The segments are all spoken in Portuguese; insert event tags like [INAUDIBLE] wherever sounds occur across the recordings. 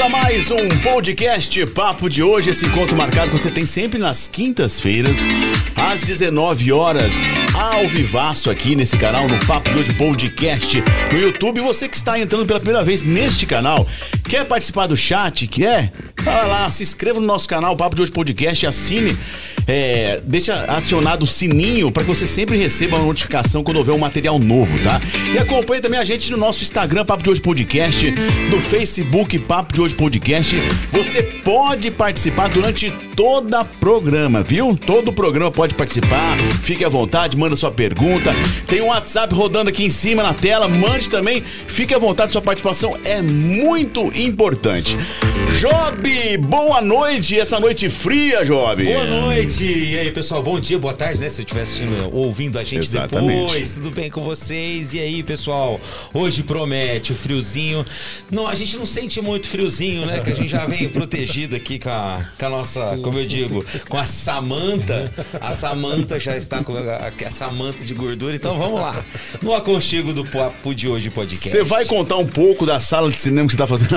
a mais um podcast Papo de hoje. Esse encontro marcado que você tem sempre nas quintas-feiras, às 19 horas, ao vivaço aqui nesse canal no Papo de Hoje Podcast no YouTube. Você que está entrando pela primeira vez neste canal, quer participar do chat? Quer? Vai lá, se inscreva no nosso canal Papo de Hoje Podcast, assine, é, deixa acionado o sininho para que você sempre receba uma notificação quando houver um material novo, tá? E acompanhe também a gente no nosso Instagram Papo de Hoje Podcast, no Facebook Papo de Hoje Podcast. Você pode participar durante toda a programa, viu? Todo programa pode participar. Fique à vontade, manda sua pergunta. Tem um WhatsApp rodando aqui em cima na tela, mande também. Fique à vontade, sua participação é muito importante. Job, boa noite, essa noite fria, Job. Boa noite! E aí, pessoal, bom dia, boa tarde, né? Se eu estiver assistindo, ouvindo a gente Exatamente. depois, tudo bem com vocês? E aí, pessoal, hoje promete o friozinho. Não, a gente não sente muito friozinho, né? Que a gente já vem [LAUGHS] protegido aqui com a, com a nossa, como eu digo, com a Samanta. A Samanta já está com a, essa manta de gordura, então vamos lá. No aconchego do Papo de Hoje podcast. Você vai contar um pouco da sala de cinema que você tá fazendo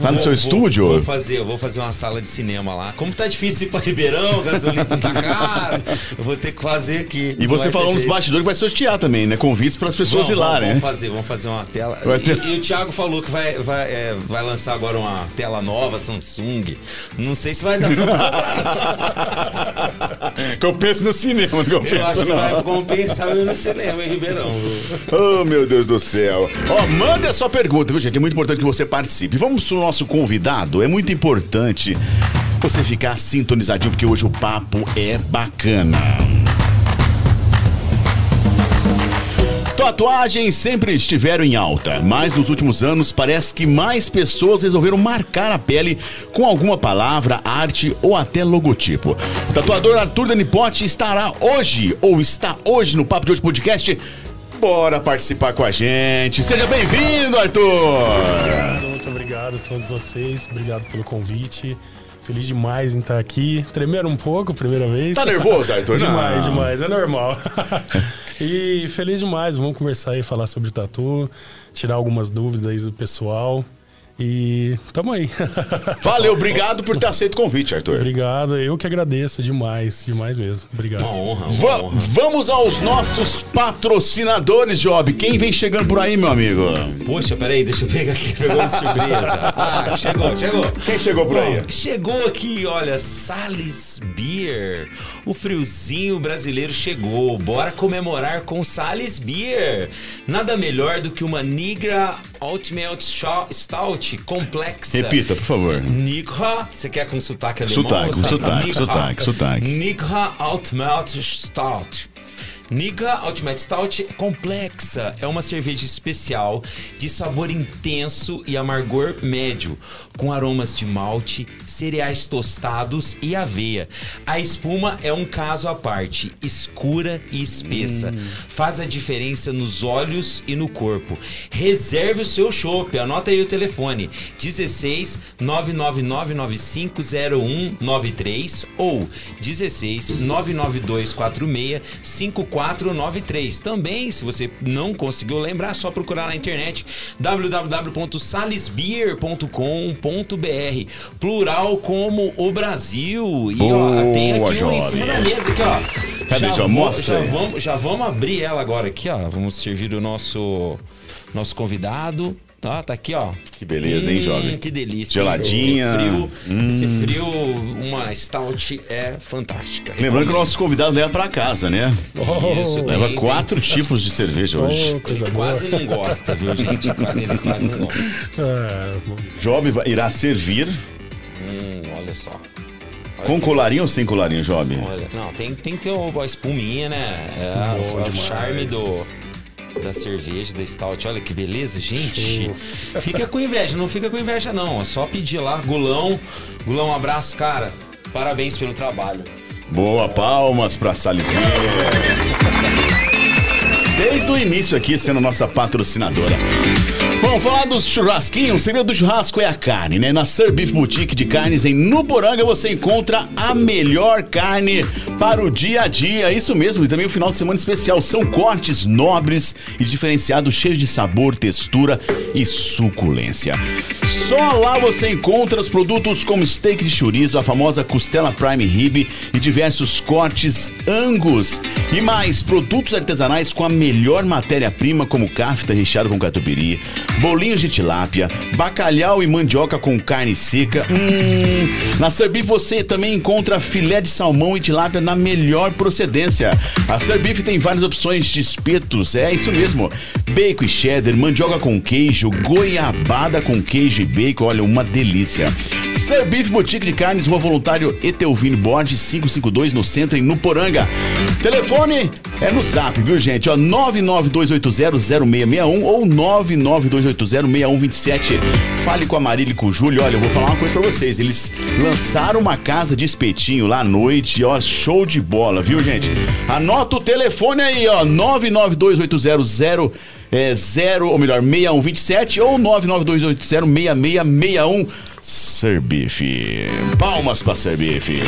lá no Vou- seu vou- estúdio? Vou fazer, eu vou fazer uma sala de cinema lá. Como tá difícil ir pra Ribeirão, gasolina tá caro, eu vou ter que fazer aqui. E você ter falou nos bastidores que vai sortear também, né? Convites para as pessoas ir lá, né? Vamos fazer, vamos fazer uma tela. Vai E, ter- e o Thiago falou que vai, vai, é, vai lançar agora uma tela nova, Samsung. Não sei se vai dar. [LAUGHS] que eu penso no cinema, que eu Eu penso acho que não. vai compensar eu no cinema em Ribeirão. Oh, meu Deus do céu. Ó, manda a sua pergunta, viu, gente? É muito importante que você participe. Vamos pro nosso convidado. É muito importante você ficar sintonizadinho, porque hoje o papo é bacana. Tatuagens sempre estiveram em alta, mas nos últimos anos parece que mais pessoas resolveram marcar a pele com alguma palavra, arte ou até logotipo. O tatuador Arthur Danipote estará hoje, ou está hoje no Papo de Hoje Podcast. Bora participar com a gente. Seja bem-vindo, Arthur! Obrigado, muito obrigado a todos vocês. Obrigado pelo convite. Feliz demais em estar aqui. Tremeram um pouco, primeira vez. Tá nervoso, Arthur? demais, Não. demais. É normal. [LAUGHS] e feliz demais. Vamos conversar e falar sobre tatu, tirar algumas dúvidas aí do pessoal. E tamo aí. [LAUGHS] Valeu, obrigado por ter aceito o convite, Arthur. obrigado. Eu que agradeço demais, demais mesmo. Obrigado. Uma honra, uma Va- honra. vamos aos nossos patrocinadores, Job. Quem vem chegando por aí, meu amigo? Poxa, peraí, deixa eu pegar aqui, pegou de surpresa. [LAUGHS] Ah, chegou, chegou. Quem chegou por aí? Bom, chegou aqui, olha, Salles Beer. O friozinho brasileiro chegou. Bora comemorar com Salles Beer. Nada melhor do que uma Nigra Ultimate Stout complexa. Repita, por favor. Nigra, você quer com sotaque alemão? Sotaque, sotaque, sotaque, sotaque. Nigra Ultimate Stout. Nigra Ultimate Stout é complexa. É uma cerveja especial de sabor intenso e amargor médio, com aromas de malte, cereais tostados e aveia. A espuma é um caso à parte, escura e espessa. Faz a diferença nos olhos e no corpo. Reserve o seu chopp. Anota aí o telefone: 16 999950193 ou 16 99246 5493. Também, se você não conseguiu lembrar, é só procurar na internet www.salesbeer.com.br. Plural como o Brasil. E ó, tem Boa, aqui um em cima da mesa aqui, ó. Cadê? Já vou- mostra já vamos, já vamos abrir ela agora aqui, ó. Vamos servir o nosso nosso convidado. Tá, tá aqui, ó. Que beleza, hein, jovem? Que delícia. Geladinha. Esse frio, Hum. esse frio, uma stout é fantástica. Lembrando que o nosso convidado leva pra casa, né? Isso, Leva tem- quatro tipos de cerveja hoje. Oh, boa. quase não gosta, viu, gente? [LAUGHS] Ele quase não gosta. É. Job irá servir Hum, olha só. Olha com colarinho ou sem colarinho, Job? Olha, não, tem, tem que ter o- a espuminha, né? É, o, o demais. charme do, da cerveja, da stout. Olha que beleza, gente. Fica com inveja, não fica com inveja não. É só pedir lá, Gulão. Gulão, um abraço, cara. Parabéns pelo trabalho. Boa, palmas pra Salisbury. Desde o início aqui, sendo nossa patrocinadora. Vamos falar dos churrasquinhos. O segredo do churrasco é a carne, né? Na Sir Beef Boutique de Carnes em Nuporanga você encontra a melhor carne para o dia a dia. Isso mesmo, e também o final de semana especial. São cortes nobres e diferenciados, cheios de sabor, textura e suculência. Só lá você encontra os produtos como steak de chorizo, a famosa costela prime rib e diversos cortes angus. E mais, produtos artesanais com a melhor matéria-prima como cafta recheado com catupiry, bolinhos de tilápia, bacalhau e mandioca com carne seca. Hum, na Serbif você também encontra filé de salmão e tilápia na melhor procedência. A Serbif tem várias opções de espetos, é isso mesmo. Bacon e cheddar, mandioca com queijo, goiabada com queijo e bacon, olha, uma delícia. Serbif Boutique de Carnes, Rua Voluntário Etelvino Borges, 552 no centro, em Nuporanga. Telefone é no zap, viu gente? Ó, 992800661 ou 992806127. Fale com a Marília e com o Júlio. Olha, eu vou falar uma coisa pra vocês. Eles lançaram uma casa de espetinho lá à noite, ó, show de bola, viu gente? Anota o telefone aí, ó, 992800661 é, 0, ou melhor, 6127 ou 992806661. Serbife. Palmas pra Serbife.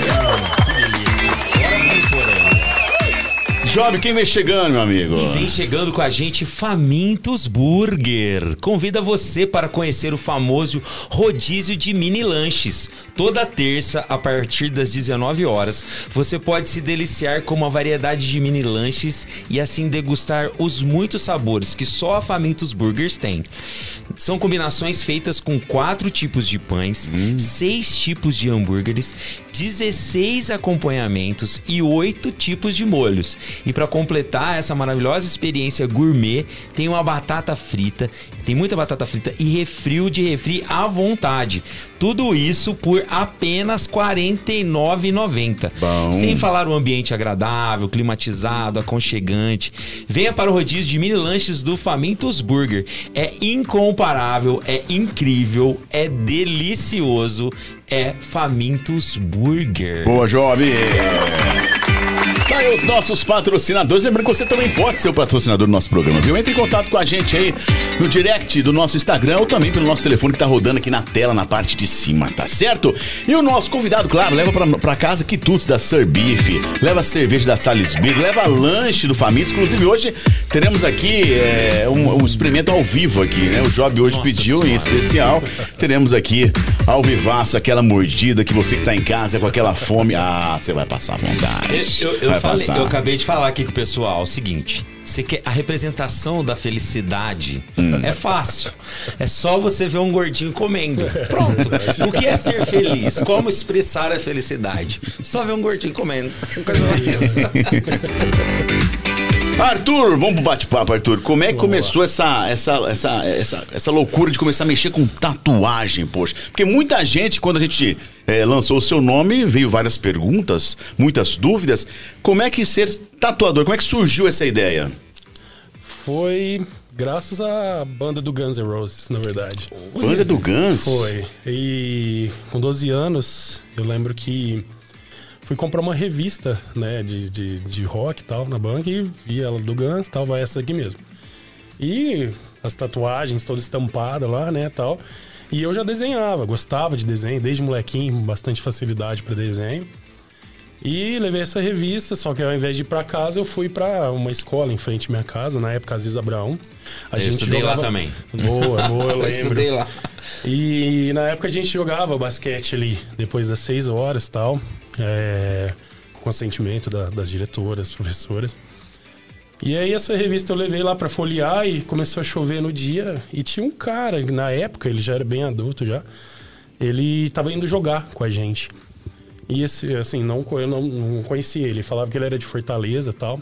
Job, quem vem chegando, meu amigo? E vem chegando com a gente Famintos Burger. Convida você para conhecer o famoso rodízio de mini lanches. Toda terça, a partir das 19 horas, você pode se deliciar com uma variedade de mini lanches e assim degustar os muitos sabores que só a Famintos Burgers tem. São combinações feitas com quatro tipos de pães, seis tipos de hambúrgueres, 16 acompanhamentos e oito tipos de molhos. E para completar essa maravilhosa experiência gourmet, tem uma batata frita, tem muita batata frita e refrio de refri à vontade. Tudo isso por apenas R$ 49,90. Bom. Sem falar o ambiente agradável, climatizado, aconchegante. Venha para o rodízio de mini lanches do Famintos Burger. É incomparável, é incrível, é delicioso, é Famintos Burger. Boa, Job! Tá aí os nossos patrocinadores. Lembrando que você também pode ser o patrocinador do nosso programa, viu? Entre em contato com a gente aí no direct do nosso Instagram ou também pelo nosso telefone que tá rodando aqui na tela, na parte de cima, tá certo? E o nosso convidado, claro, leva pra, pra casa quitutes da Sir Beef, leva cerveja da Salisbury, leva lanche do Famintos. Inclusive, hoje teremos aqui é, um, um experimento ao vivo aqui, né? O Job hoje Nossa pediu em Senhora. especial. Teremos aqui ao vivaço aquela mordida que você que tá em casa com aquela fome. Ah, você vai passar vontade. Eu, eu, eu falei- passar. eu acabei de falar aqui com o pessoal o seguinte. Você quer a representação da felicidade Hum. é fácil. É só você ver um gordinho comendo. Pronto. O que é ser feliz? Como expressar a felicidade? Só ver um gordinho comendo. Coisa [LAUGHS] Arthur, vamos pro bate-papo, Arthur. Como é que começou essa, essa, essa, essa, essa loucura de começar a mexer com tatuagem, poxa? Porque muita gente, quando a gente eh, lançou o seu nome, veio várias perguntas, muitas dúvidas. Como é que ser tatuador? Como é que surgiu essa ideia? Foi graças à banda do Guns N' Roses, na verdade. Banda do Guns? Foi. E com 12 anos, eu lembro que fui comprar uma revista, né, de, de, de rock e tal, na banca e vi ela do Guns, tal, vai essa aqui mesmo. E as tatuagens todas estampadas lá, né, tal. E eu já desenhava, gostava de desenho, desde molequinho, bastante facilidade para desenho. E levei essa revista, só que ao invés de ir pra casa, eu fui pra uma escola em frente à minha casa, na época Aziz Abraão. A Eu estudei lá também. Boa, boa, [LAUGHS] eu Eu lembro. estudei lá. E na época a gente jogava basquete ali, depois das seis horas e tal, é, com consentimento da- das diretoras, professoras. E aí essa revista eu levei lá pra folhear e começou a chover no dia. E tinha um cara, na época, ele já era bem adulto já, ele tava indo jogar com a gente. E esse, assim, não, eu não, não conhecia ele, falava que ele era de Fortaleza e tal.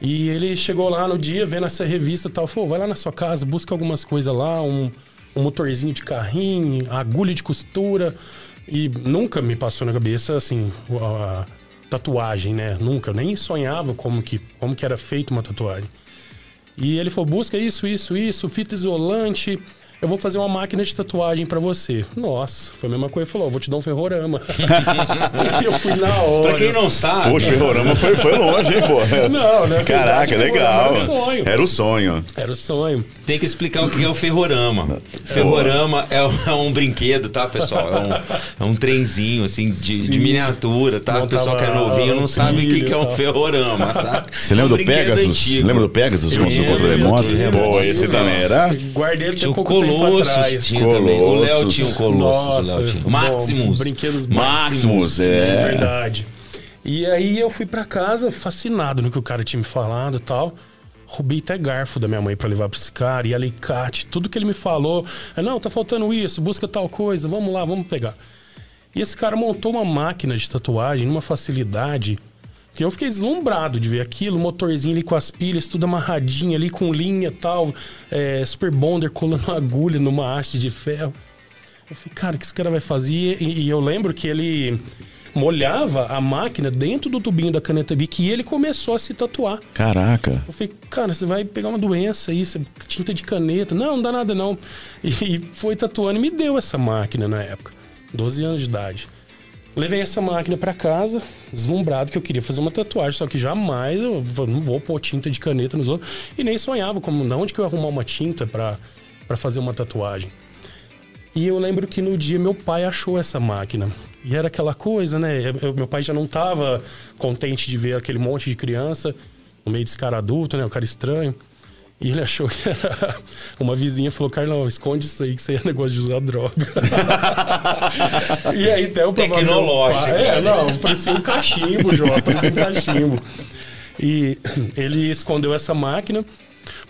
E ele chegou lá no dia, vendo essa revista e tal, falou, vai lá na sua casa, busca algumas coisas lá, um, um motorzinho de carrinho, agulha de costura. E nunca me passou na cabeça, assim, a, tatuagem, né? Nunca, nem sonhava como que, como que era feita uma tatuagem. E ele falou, busca isso, isso, isso, fita isolante. Eu vou fazer uma máquina de tatuagem pra você. Nossa, foi a mesma coisa. Ele falou, vou te dar um ferrorama. [LAUGHS] eu fui na hora. Pra quem não sabe. Poxa, o Ferrorama foi, foi longe, hein, pô? Não, né? Caraca, Verdade, legal. Era o sonho. Era o sonho. Era o sonho. Tem que explicar o que é o ferrorama. Ferrorama é um, é um brinquedo, tá, pessoal? É um, é um trenzinho, assim, de, de miniatura, tá? O pessoal que é novinho não sabe o que, que é um tal. ferrorama, tá? Você É um lembra do Pegasus? antigo. Lembra do Pegasus com o seu Lembro, controle remoto? Pô, esse também era. Guardei ele Tinha até atrás. tinha também. O Léo tinha o Colossus. o Nossa, bom. Brinquedos Maximus, É é. verdade. E aí eu fui pra casa fascinado no que o cara tinha me falado e tal. Roubei até garfo da minha mãe pra levar pra esse cara, e alicate, tudo que ele me falou. É, não, tá faltando isso, busca tal coisa, vamos lá, vamos pegar. E esse cara montou uma máquina de tatuagem numa facilidade que eu fiquei deslumbrado de ver aquilo, motorzinho ali com as pilhas, tudo amarradinho ali com linha e tal, é, super bonder colando [LAUGHS] agulha numa haste de ferro. Eu falei, cara, o que esse cara vai fazer? E, e eu lembro que ele molhava a máquina dentro do tubinho da caneta Bic e ele começou a se tatuar. Caraca. Eu falei, cara, você vai pegar uma doença aí, você- tinta de caneta. Não, não dá nada não. [LAUGHS] E foi tatuando e me deu essa máquina na época, 12 anos de idade. Levei essa máquina pra casa, deslumbrado que eu queria fazer uma tatuagem, só que jamais eu não vou pôr tinta de caneta nos outros. E nem sonhava como, de onde que eu ia arrumar uma tinta pra fazer uma tatuagem. E eu lembro que no dia meu pai achou essa máquina. E era aquela coisa, né? Eu- meu pai já não tava contente de ver aquele monte de criança no meio desse cara adulto, né? O cara estranho. E ele achou que era. [LAUGHS] Uma vizinha falou: Carlão, esconde isso aí que isso aí é negócio de usar droga. [LAUGHS] e aí até o Tecnológica. É, não, parecia um cachimbo, João, parecia um cachimbo. E [CLEARS THROAT] ele escondeu essa máquina.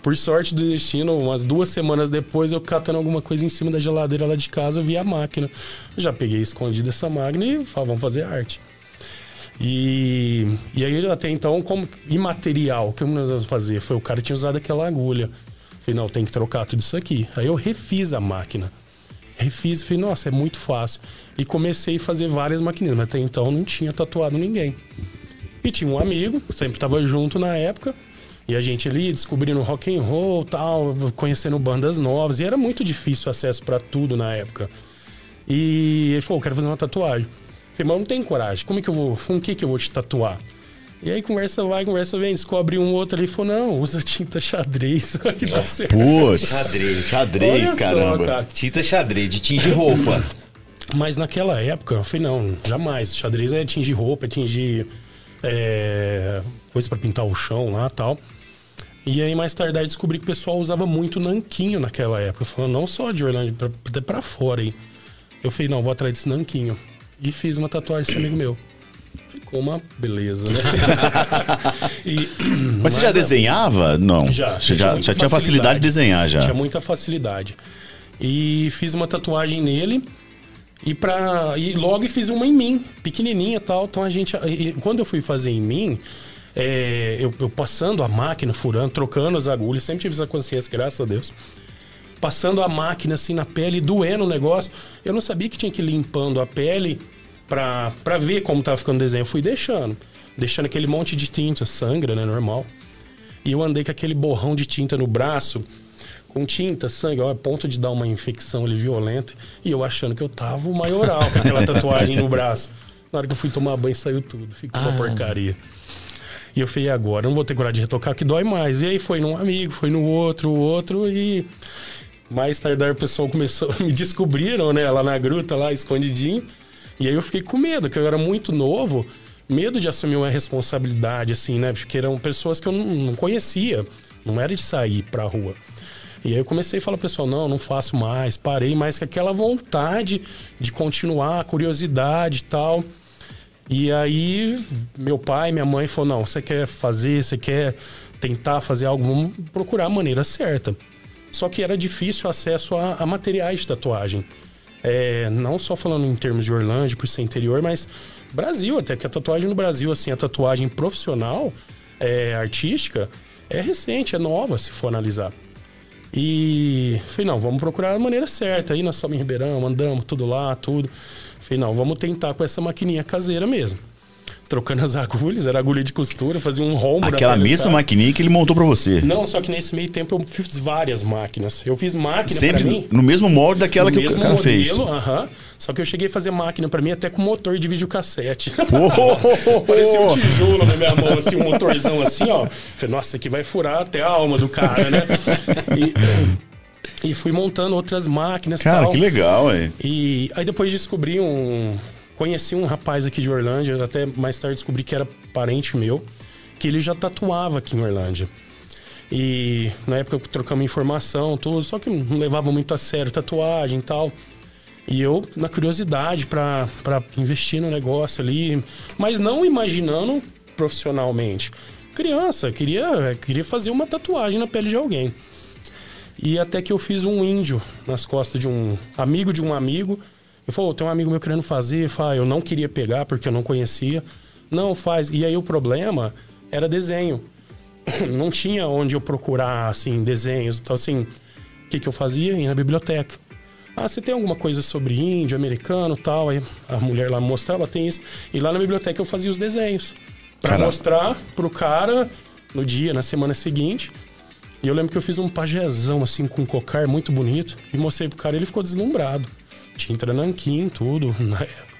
Por sorte do destino, umas duas semanas depois, eu catando alguma coisa em cima da geladeira lá de casa, vi a máquina. Já peguei escondido essa máquina e falei, vamos fazer arte. E, e aí, até então, como imaterial, o que nós vamos fazer? Foi o cara tinha usado aquela agulha. Falei, não, tem que trocar tudo isso aqui. Aí eu refiz a máquina. Refiz falei, nossa, é muito fácil. E comecei a fazer várias maquininhas, mas até então não tinha tatuado ninguém. E tinha um amigo, sempre tava junto na época. E a gente ali descobrindo rock and roll, tal, conhecendo bandas novas, e era muito difícil o acesso para tudo na época. E ele falou, quero fazer uma tatuagem. Eu falei, mas eu não tenho coragem. Como é que eu vou, com o que que eu vou te tatuar? E aí conversa vai, conversa vem, descobre um outro ali e falou, não, usa tinta xadrez, [LAUGHS] que dá certo. Putz. Xadrez. Xadrez, Olha só, caramba. cara. Tinta xadrez, de tingir roupa. [LAUGHS] Mas naquela época, eu falei, não, jamais. Xadrez é tingir roupa, é tingir é, coisa pra pintar o chão lá e tal. E aí, mais tarde, aí descobri que o pessoal usava muito nanquinho naquela época. Falando não só de pra- até pra fora aí. Eu falei, não, vou atrás desse nanquinho. E fiz uma tatuagem desse amigo meu. Ficou uma beleza, né? [LAUGHS] E- Mas você já a- desenhava? Não. Já, Você já tinha já, tinha facilidade de desenhar já. Tinha muita facilidade. E fiz uma tatuagem nele. E, pra, e logo fiz uma em mim, pequenininha e tal. Então a gente. e quando eu fui fazer em mim, é, eu, eu passando a máquina, furando, trocando as agulhas, sempre tive essa consciência, graças a Deus. Passando a máquina assim na pele, doendo o negócio. Eu não sabia que tinha que ir limpando a pele pra, pra ver como tava ficando o desenho. Eu fui deixando. Deixando aquele monte de tinta, sangra, né? Normal. E eu andei com aquele borrão de tinta no braço, com tinta, sangue, ó, a ponto de dar uma infecção ali violenta. E eu achando que eu tava o maioral com aquela [LAUGHS] tatuagem no braço. Na hora que eu fui tomar banho, saiu tudo. Ficou uma Ah. porcaria. E eu falei, agora? Não vou ter coragem de retocar, que dói mais. E aí foi num amigo, foi no outro, o outro, e mais tarde o pessoal começou, [LAUGHS] me descobriram, né, lá na gruta, lá escondidinho. E aí eu fiquei com medo, que eu era muito novo, medo de assumir uma responsabilidade, assim, né? Porque eram pessoas que eu não, conhecia, não era de sair pra rua. E aí eu comecei a falar, pessoal, não, não faço mais, parei, mas com aquela vontade de continuar, curiosidade e tal. E aí, meu pai, minha mãe falou: não, você quer fazer, você quer tentar fazer algo, vamos procurar a maneira certa. Só que era difícil o acesso a, a materiais de tatuagem. É, não só falando em termos de Orlândia, por ser interior, mas Brasil, até que a tatuagem no Brasil, assim, a tatuagem profissional, é, artística, é recente, é nova, se for analisar. E falei, não, vamos procurar a maneira certa. Aí nós somos em Ribeirão, andamos tudo lá, tudo. Falei, não, vamos tentar com essa maquininha caseira mesmo. Trocando as agulhas, era agulha de costura, fazia um rombo. Aquela mesma maquininha que ele montou pra você. Não, só que nesse meio tempo eu fiz várias máquinas. Eu fiz máquina Sempre mim. no mesmo molde daquela que o cara fez. modelo, aham. Só que eu cheguei a fazer máquina pra mim até com motor de videocassete. [LAUGHS] Pô! [LAUGHS] Parecia um tijolo na minha mão, assim, um motorzão assim, ó. Falei, nossa, aqui vai furar até a alma do cara, né? [LAUGHS] E, e fui montando outras máquinas Cara, tal. que legal, hein? E aí depois descobri um. Conheci um rapaz aqui de Orlândia, até mais tarde descobri que era parente meu, que ele já tatuava aqui em Orlândia. E na época trocamos informação, tudo, só que não levava muito a sério tatuagem e tal. E eu, na curiosidade, pra investir no negócio ali, mas não imaginando profissionalmente. Criança, queria, queria fazer uma tatuagem na pele de alguém. E até que eu fiz um índio nas costas de um amigo de um amigo. Eu falei, "Ô, tem um amigo meu querendo fazer. Fala, eu não queria pegar porque eu não conhecia. Não, faz. E aí o problema era desenho. [CLEARS THROAT] Não tinha onde eu procurar, assim, desenhos. Então, assim, o que, que eu fazia? Ia na biblioteca. Ah, você tem alguma coisa sobre índio, americano tal? Aí a mulher lá mostrava, tem isso. E lá na biblioteca eu fazia os desenhos. Pra Caraca. mostrar pro cara no dia, na semana seguinte. E eu lembro que eu fiz um pajézão, assim, com cocar muito bonito. E mostrei pro cara, ele ficou deslumbrado. Tinta nanquim, tudo, [LAUGHS] na época.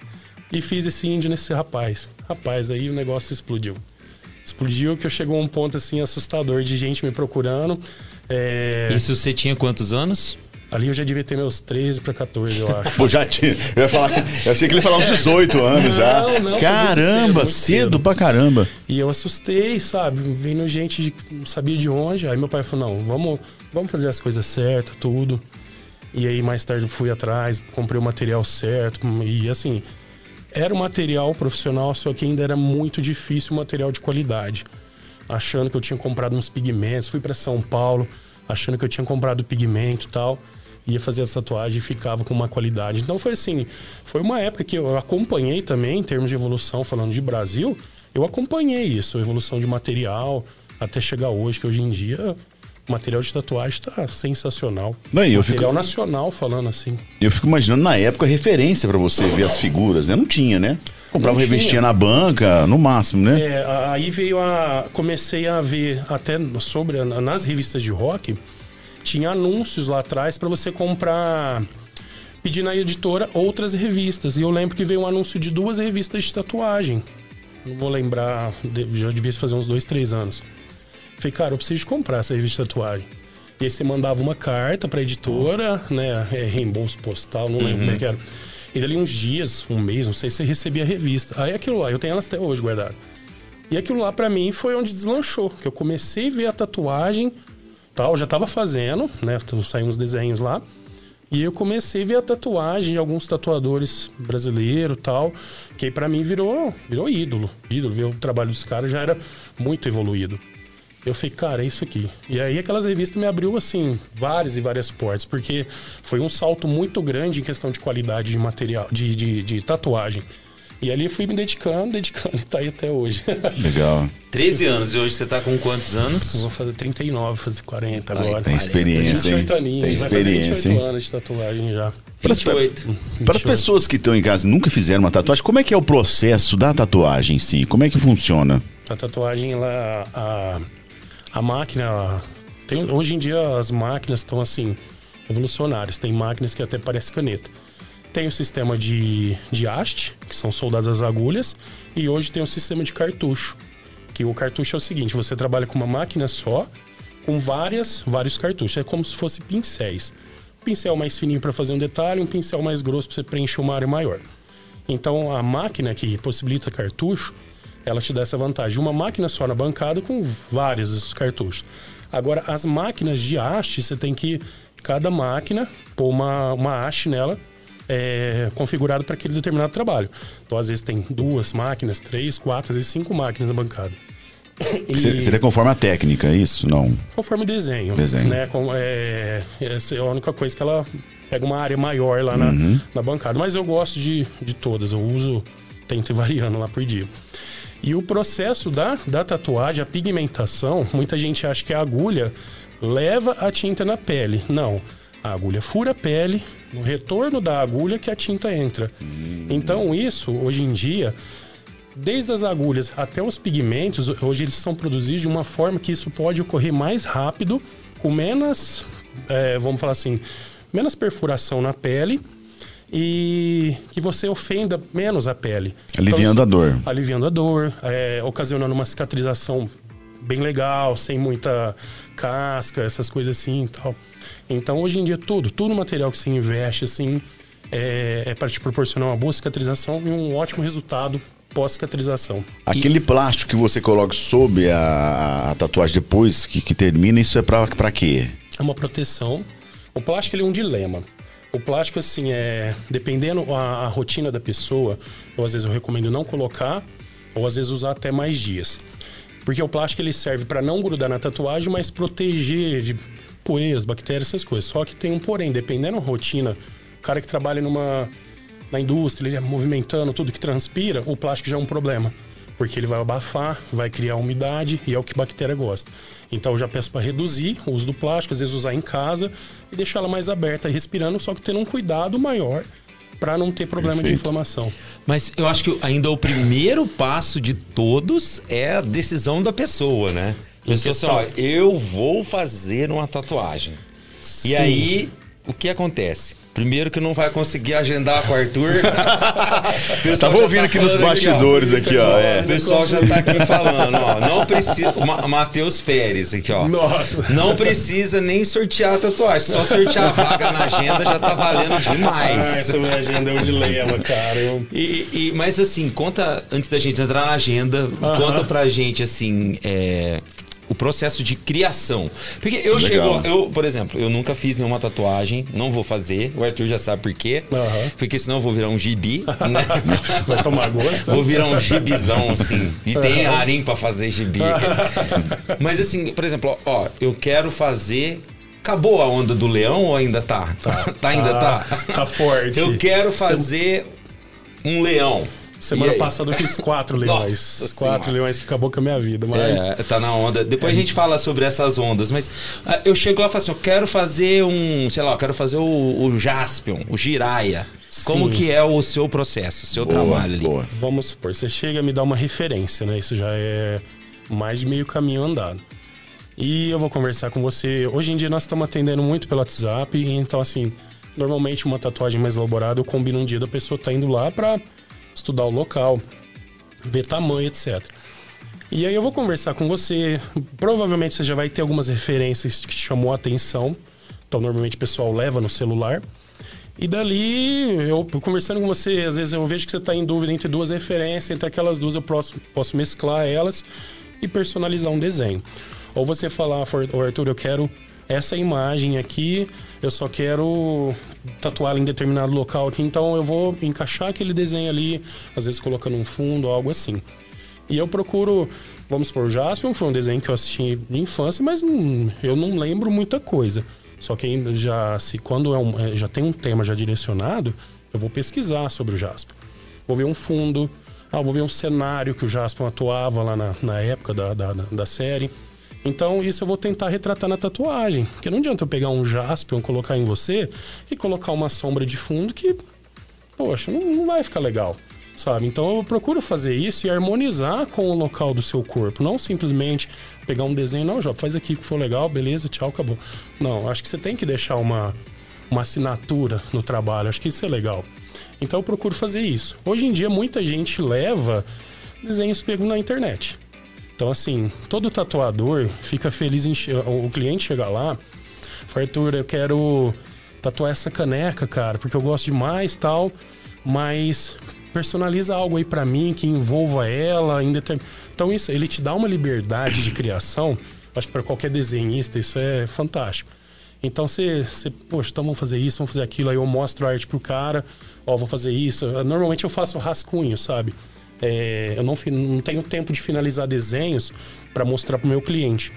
E fiz esse índio nesse rapaz. Rapaz, aí o negócio explodiu. Explodiu que eu chegou a um ponto, assim, assustador de gente me procurando. É, Isso você tinha quantos anos? Ali eu já devia ter meus 13 para 14, eu acho. [LAUGHS] Pô, já tinha. Eu, ia falar, eu achei que ele ia falar uns 18 anos já. Não, não, foi muito caramba, cedo, cedo, cedo. pra caramba. E eu assustei, sabe? Vindo gente de, não sabia de onde. Aí meu pai falou: não, vamos, vamos fazer as coisas certas, tudo. E aí mais tarde fui atrás, comprei o material certo. E assim, era um material profissional, só que ainda era muito difícil o material de qualidade. Achando que eu tinha comprado uns pigmentos, fui para São Paulo, achando que eu tinha comprado pigmento e tal. Ia fazer a tatuagem e ficava com uma qualidade. Então foi assim, foi uma época que eu acompanhei também, em termos de evolução, falando de Brasil, eu acompanhei isso, a evolução de material, até chegar hoje, que hoje em dia o material de tatuagem tá sensacional. Não, eu material fico- nacional falando assim. Eu fico imaginando na época referência pra você ver as figuras, né? Não tinha, né? Comprava revistinha tinha. na banca, no máximo, né? É, aí veio a. Comecei a ver até sobre. Nas revistas de rock, tinha anúncios lá atrás para você comprar. Pedir na editora outras revistas. E eu lembro que veio um anúncio de duas revistas de tatuagem. Não vou lembrar, já devia fazer uns dois, três anos. Falei, cara, eu preciso de comprar essa revista de tatuagem. E aí você mandava uma carta pra editora, né? é, reembolso postal, não lembro como é que era. E dali uns dias, um mês, não sei se você recebia a revista. Aí aquilo lá, eu tenho elas até hoje guardadas. E aquilo lá pra mim foi onde deslanchou, que eu comecei a ver a tatuagem, tal, já tava fazendo, né? Saiu uns desenhos lá. E eu comecei a ver a tatuagem de alguns tatuadores brasileiros tal, que aí pra mim virou, virou ídolo. Ídolo, ver o trabalho dos caras já era muito evoluído. Eu falei, cara, é isso aqui. E aí aquelas revistas me abriu, assim, várias e várias portas, porque foi um salto muito grande em questão de qualidade de material, de, de, de tatuagem. E ali eu fui me dedicando, [LAUGHS] dedicando e tá aí até hoje. Legal. 13 anos e hoje você tá com quantos Eu anos? vou fazer 39, fazer 40 agora. Tem experiência, hein? 28 aninhos, Tem vai fazer experiência, 28 hein? anos de tatuagem já. 28. Para as pessoas que estão em casa e nunca fizeram uma tatuagem, como é que é o processo da tatuagem em si? Como é que funciona? A tatuagem, ela, a, a máquina. Tem, hoje em dia as máquinas estão assim, evolucionárias. Tem máquinas que até parecem caneta. Tem o sistema de, de haste, que são soldadas as agulhas, e hoje tem o sistema de cartucho. Que o cartucho é o seguinte: você trabalha com uma máquina só, com várias, vários cartuchos. É como se fosse pincéis. Um pincel mais fininho para fazer um detalhe, um pincel mais grosso para você preencher uma área maior. Então a máquina que possibilita cartucho, ela te dá essa vantagem. Uma máquina só na bancada com vários cartuchos. Agora, as máquinas de haste, você tem que, cada máquina, pôr uma, uma haste nela é, configurada para aquele determinado trabalho. Então, às vezes, tem duas máquinas, três, quatro, às vezes cinco máquinas na bancada. E- Se- Seria conforme a técnica, é isso? Não. Conforme o desenho. Desenho. Né? Com, é, essa é a única coisa que ela pega uma área maior lá na, Uhum. na bancada. Mas eu gosto de, de todas. Eu uso, tento ir [LAUGHS] variando lá por dia. E o processo da, da tatuagem, a pigmentação, muita gente acha que a agulha leva a tinta na pele. Não. A agulha fura a pele, no retorno da agulha que a tinta entra. Então, isso, hoje em dia, desde as agulhas até os pigmentos, hoje eles são produzidos de uma forma que isso pode ocorrer mais rápido, com menos, é, vamos falar assim, menos perfuração na pele e que você ofenda menos a pele. Aliviando então, a dor. Aliviando a dor, é, ocasionando uma cicatrização bem legal, sem muita casca, essas coisas assim e tal. Então, hoje em dia, tudo, tudo material que você investe, assim, é, é para te proporcionar uma boa cicatrização e um ótimo resultado pós-cicatrização. Aquele e... plástico que você coloca sob a, a tatuagem depois que, que, termina, isso é para quê? É uma proteção. O plástico é um dilema. O plástico, assim, é. Dependendo a, a rotina da pessoa, eu às vezes eu recomendo não colocar, ou às vezes usar até mais dias. Porque o plástico ele serve para não grudar na tatuagem, mas proteger de poeiras, bactérias, essas coisas. Só que tem um porém, dependendo da rotina, o cara que trabalha numa na indústria, ele é movimentando tudo que transpira, o plástico já é um problema. Porque ele vai abafar, vai criar umidade e é o que a bactéria gosta. Então eu já peço para reduzir o uso do plástico, às vezes usar em casa e deixar ela mais aberta, respirando, só que tendo um cuidado maior para não ter problema Perfeito. de inflamação. Mas eu acho que ainda o primeiro passo de todos é a decisão da pessoa, né? Pessoa assim, ó, eu vou fazer uma tatuagem. Sim. E aí, o que acontece? Primeiro que não vai conseguir agendar com o Arthur. [LAUGHS] Tava ouvindo tá aqui nos bastidores aqui, ó. É. O pessoal já tá aqui falando, ó. Não precisa. Matheus Pérez aqui, ó. Nossa. Não precisa nem sortear a tatuagem. Só sortear a vaga na agenda já tá valendo demais. Ah, essa minha agenda é um dilema, cara. Eu... E, e, mas assim, conta, antes da gente entrar na agenda, uh -huh. conta pra gente assim. É, o processo de criação. Porque eu Legal. chego, eu, por exemplo, eu nunca fiz nenhuma tatuagem, não vou fazer. O Arthur já sabe por quê. Uhum. Porque senão eu vou virar um gibi, [LAUGHS] né? Vai tomar gosto. Vou virar um gibizão, assim. E uhum. tem arim para fazer gibi. [LAUGHS] Mas assim, por exemplo, ó, eu quero fazer Acabou a onda do leão ou ainda tá? Tá, [LAUGHS] tá ainda tá. Tá forte. Eu quero fazer Você... um leão. Semana passada eu fiz quatro [LAUGHS] leões. Nossa quatro leões que acabou com a minha vida, mas... É, tá na onda. Depois é. a gente fala sobre essas ondas, mas uh, eu chego lá e falo assim, eu quero fazer um, sei lá, eu quero fazer o, o Jaspion, o Giraia. Sim. Como que é o seu processo, o seu boa, trabalho ali? Boa. Vamos supor, você chega a me dar uma referência, né? Isso já é mais de meio caminho andado. E eu vou conversar com você. Hoje em dia nós estamos atendendo muito pelo WhatsApp, então assim, normalmente uma tatuagem mais elaborada, eu combino um dia da pessoa tá indo lá para estudar o local, ver tamanho, etc. E aí eu vou conversar com você. Provavelmente você já vai ter algumas referências que te chamou a atenção. Então, normalmente o pessoal leva no celular. E dali, eu conversando com você, às vezes eu vejo que você está em dúvida entre duas referências, entre aquelas duas eu posso, posso mesclar elas e personalizar um desenho. Ou você falar, Arthur, eu quero essa imagem aqui, eu só quero tatuá-la em determinado local aqui, então eu vou encaixar aquele desenho ali, às vezes colocando um fundo, algo assim. E eu procuro, vamos supor, Jaspion foi um desenho que eu assisti de infância, mas eu não lembro muita coisa. Só que já se quando é um, é, já tem um tema já direcionado, eu vou pesquisar sobre o Jaspion. Vou ver um fundo, ah, vou ver um cenário que o Jaspion atuava lá na, na época da, da, da série. Então, isso eu vou tentar retratar na tatuagem. Porque não adianta eu pegar um jaspion, colocar em você e colocar uma sombra de fundo que, poxa, não, não vai ficar legal sabe? Então eu procuro fazer isso e harmonizar com o local do seu corpo, não simplesmente pegar um desenho, não, já faz aqui que for legal, beleza, tchau, acabou. Não, acho que você tem que deixar uma, uma assinatura no trabalho, acho que isso é legal. Então eu procuro fazer isso. Hoje em dia muita gente leva desenhos pegos na internet. Então, assim, todo tatuador fica feliz em o cliente chegar lá, fala, Arthur, eu quero tatuar essa caneca, cara, porque eu gosto demais tal, mas personaliza algo aí para mim que envolva ela em determin... Então, isso, ele te dá uma liberdade de criação, acho que para qualquer desenhista isso é fantástico. Então você, você, poxa, então vamos fazer isso, vamos fazer aquilo, aí eu mostro a arte pro cara, ó, vou fazer isso. Normalmente eu faço rascunho, sabe? É, eu não, não tenho tempo de finalizar desenhos para mostrar para o meu cliente.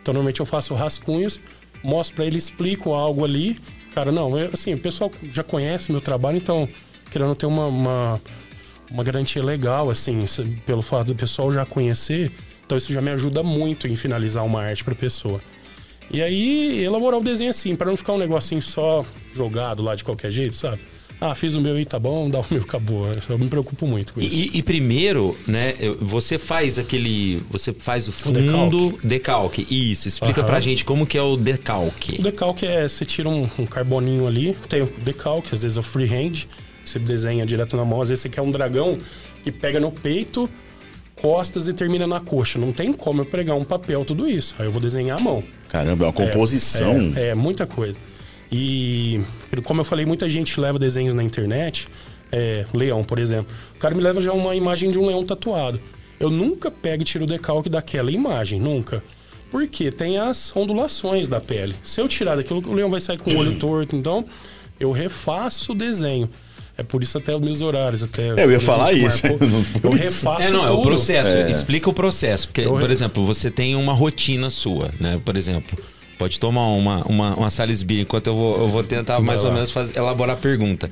Então, normalmente eu faço rascunhos, mostro para ele, explico algo ali. Cara, não, eu, assim, o pessoal já conhece meu trabalho, então, querendo ter uma, uma, uma garantia legal, assim, pelo fato do pessoal já conhecer. Então, isso já me ajuda muito em finalizar uma arte para pessoa. E aí, elaborar o desenho assim, para não ficar um negocinho só jogado lá de qualquer jeito, sabe? Ah, fiz o meu e tá bom, dá o meu, acabou. Eu me preocupo muito com isso. E, e primeiro, né, você faz aquele. Você faz o fundo decalque. decalque. Isso, explica Aham. pra gente como que é o decalque. O decalque é, você tira um, um carboninho ali, tem o decalque, às vezes é o freehand, você desenha direto na mão, às vezes você quer um dragão que pega no peito, costas e termina na coxa. Não tem como eu pregar um papel, tudo isso. Aí eu vou desenhar à mão. Caramba, é uma composição. É, é, muita coisa. E, como eu falei, muita gente leva desenhos na internet. É, leão, por exemplo. O cara me leva já uma imagem de um leão tatuado. Eu nunca pego e tiro o decalque daquela imagem, nunca. Porque tem as ondulações da pele. Se eu tirar daquilo, o leão vai sair com o olho torto. Então, eu refaço o desenho. É por isso até os meus horários. Até É, eu ia falar isso. [LAUGHS] marcou. Eu refaço É, não, é o tudo. processo. É. Explica o processo. Porque, Eu- por exemplo, você tem uma rotina sua, né? Por exemplo, pode tomar uma, uma, uma Salisbury enquanto eu vou, eu vou tentar mais ou menos fazer, elaborar a pergunta.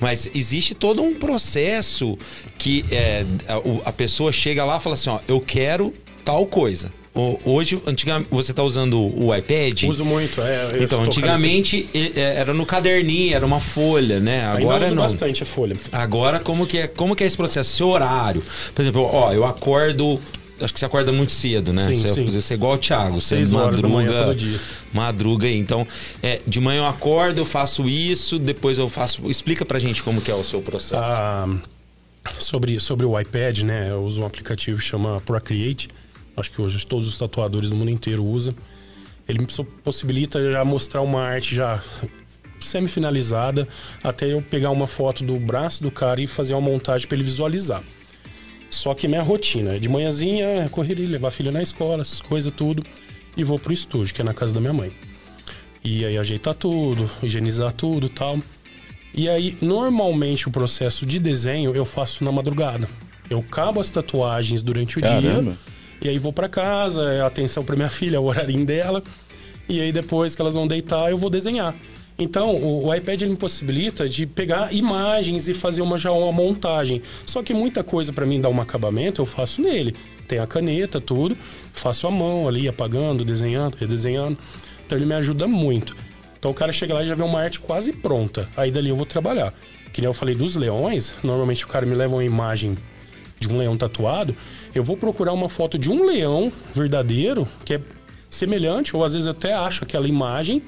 Mas existe todo um processo que é, a, a pessoa chega lá e fala assim, ó, eu quero tal coisa. Hoje, antigamente, você está usando o iPad? Uso muito. É, Então, antigamente é, era no caderninho, era uma folha, né? Ainda Agora uso não. bastante a folha. Agora, como que, é, como que é esse processo? Seu horário. Por exemplo, ó, eu acordo. Acho que você acorda muito cedo, né? Sim, você, sim. você é igual o Thiago. Você Seis horas da madruga, manhã todo dia. Madruga aí. Então, é, de manhã eu acordo, eu faço isso, depois eu faço. Explica pra gente como que é o seu processo. Ah, sobre, sobre o iPad, né? Eu uso um aplicativo que chama Procreate. Acho que hoje todos os tatuadores do mundo inteiro usam. Ele me possibilita já mostrar uma arte já semi-finalizada até eu pegar uma foto do braço do cara e fazer uma montagem para ele visualizar. Só que minha rotina é de manhãzinha, é correria, levar a filha na escola, essas coisas tudo, e vou pro estúdio, que é na casa da minha mãe. E aí ajeitar tudo, higienizar tudo tal. E aí, normalmente, o processo de desenho eu faço na madrugada. Eu cabo as tatuagens durante o Caramba. dia. E aí vou pra casa, é atenção pra minha filha, é o horarinho dela. E aí depois que elas vão deitar, eu vou desenhar. Então, o, o iPad ele me possibilita de pegar imagens e fazer uma já uma montagem. Só que muita coisa pra mim dar um acabamento, eu faço nele. Tem a caneta, tudo, faço a mão ali, apagando, desenhando, redesenhando. Então ele me ajuda muito. Então o cara chega lá e já vê uma arte quase pronta. Aí dali eu vou trabalhar. Que nem eu falei dos leões, normalmente o cara me leva uma imagem de um leão tatuado, eu vou procurar uma foto de um leão verdadeiro, que é semelhante, ou às vezes até acho aquela imagem,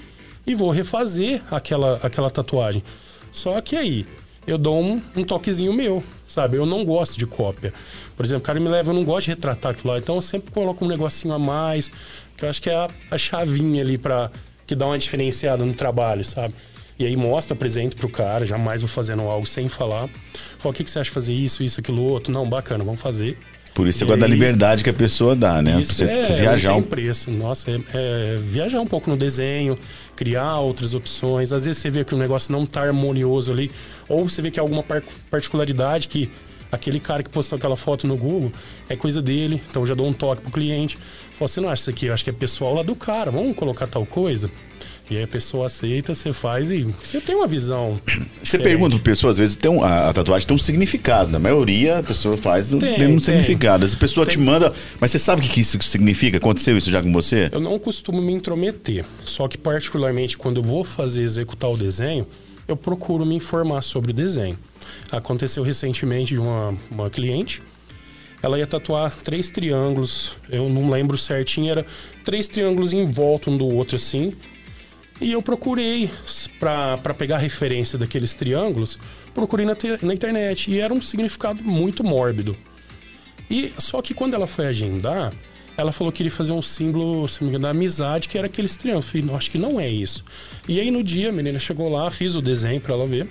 e vou refazer aquela, aquela tatuagem. Só que aí, eu dou um, um toquezinho meu, sabe? Eu não gosto de cópia. Por exemplo, o cara me leva, eu não gosto de retratar aquilo lá, então eu sempre coloco um negocinho a mais, que eu acho que é a, a chavinha ali para que dá uma diferenciada no trabalho, sabe? E aí mostra, apresento pro cara, jamais vou fazendo algo sem falar. Fala, o que, que você acha de fazer isso, isso, aquilo, outro? Não, bacana, vamos fazer. Por isso você gosta da liberdade que a pessoa dá, né? Isso pra você, é, viajar não um tem preço. Nossa, é, é viajar um pouco no desenho, criar outras opções. Às vezes você vê que o negócio não tá harmonioso ali, ou você vê que há alguma par- particularidade que aquele cara que postou aquela foto no Google é coisa dele, então eu já dou um toque pro cliente. Fala, você não acha isso aqui? Eu acho que é pessoal lá do cara, vamos colocar tal coisa? E aí a pessoa aceita, você faz e você tem uma visão. [COUGHS] Você pergunta pra pessoa, às vezes tem um- a, a tatuagem tem um significado. Na maioria, a pessoa faz Tem, tem um tem. significado. Essa pessoa te Tem. manda. Mas você sabe o que que isso significa? Aconteceu isso já com você? Eu não costumo me intrometer, só que particularmente quando eu vou fazer executar o desenho, eu procuro me informar sobre o desenho. Aconteceu recentemente de uma, uma cliente, ela ia tatuar três triângulos, eu não lembro certinho, era três triângulos em volta um do outro assim. E eu procurei para pegar referência daqueles triângulos, procurei na, na internet e era um significado muito mórbido. E só que quando ela foi agendar, ela falou que iria fazer um símbolo, se me engano, da amizade, que era aqueles triângulos. Eu falei, acho que não é isso. E aí no dia a menina chegou lá, fiz o desenho para ela ver.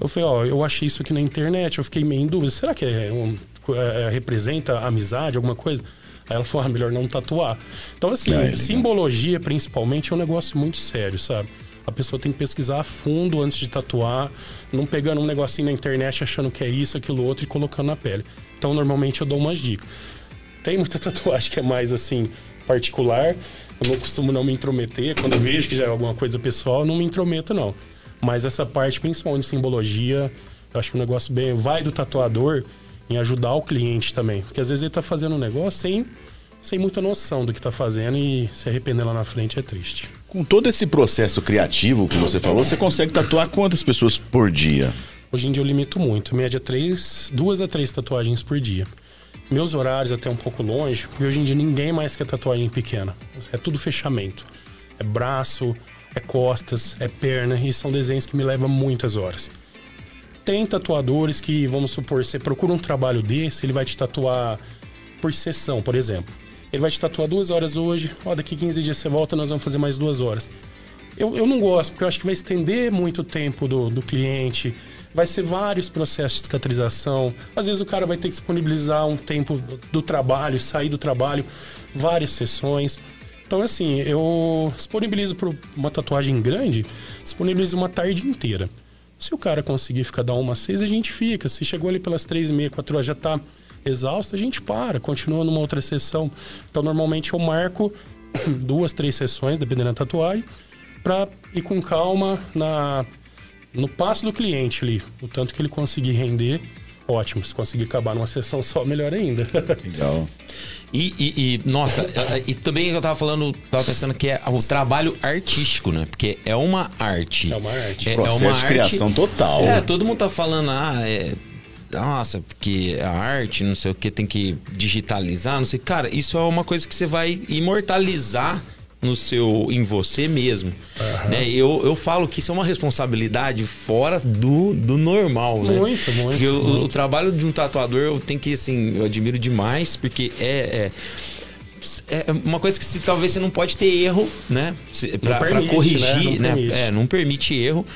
Eu falei, ó, eu achei isso aqui na internet, eu fiquei meio em dúvida. Será que é um- é- representa amizade, alguma coisa? Aí ela falou, ah, melhor não tatuar. Então, assim, Ah, é simbologia, principalmente, é um negócio muito sério, sabe? A pessoa tem que pesquisar a fundo antes de tatuar, não pegando um negocinho na internet achando que é isso, aquilo outro e colocando na pele. Então, normalmente, eu dou umas dicas. Tem muita [LAUGHS] tatuagem que é mais assim, particular. Eu não costumo não me intrometer. Quando eu vejo que já é alguma coisa pessoal, eu não me intrometo, não. Mas essa parte, principalmente de simbologia, eu acho que o negócio bem. Vai do tatuador em ajudar o cliente também. Porque às vezes ele tá fazendo um negócio sem, sem muita noção do que tá fazendo e se arrepender lá na frente é triste. Com todo esse processo criativo que você falou, você consegue tatuar quantas pessoas por dia? Hoje em dia eu limito muito, média três, duas a três tatuagens por dia. Meus horários até um pouco longe, porque hoje em dia ninguém mais quer tatuagem pequena. É tudo fechamento. É braço, é costas, é perna, e são desenhos que me levam muitas horas. Tem tatuadores que, vamos supor, você procura um trabalho desse, ele vai te tatuar por sessão, por exemplo. Ele vai te tatuar duas horas hoje, ó, daqui 15 dias você volta, nós vamos fazer mais duas horas. Eu, eu não gosto, porque eu acho que vai estender muito o tempo do, do cliente, vai ser vários processos de cicatrização. Às vezes o cara vai ter que disponibilizar um tempo do trabalho, sair do trabalho, várias sessões. Então, assim, eu disponibilizo para uma tatuagem grande, disponibilizo uma tarde inteira. Se o cara conseguir ficar da uma às seis, a gente fica. Se chegou ali pelas três e meia, quatro horas, já está exausto, a gente para, continua numa outra sessão. Então, normalmente eu marco [COUGHS] duas, três sessões, dependendo da tatuagem, para ir com calma na no passo do cliente ali, o tanto que ele conseguir render, ótimo. Se conseguir acabar numa sessão só, melhor ainda. [LAUGHS] Legal. E, e, e, nossa, é, é, e também eu tava falando, tava pensando que é o trabalho artístico, né? Porque é uma arte. É uma arte. É, Processo é uma de criação arte, total. É, todo mundo tá falando, ah, é. Nossa, porque a arte, não sei o que, tem que digitalizar, não sei. Cara, isso é uma coisa que você vai imortalizar no seu em você mesmo Aham. né eu, eu falo que isso é uma responsabilidade fora do, do normal né Muito, muito, porque o- o, muito. trabalho de um tatuador eu tenho que assim eu admiro demais porque é, é é uma coisa que se, talvez você não pode ter erro, né? Permite, corrigir, né? né? Não permite. É, não permite erro.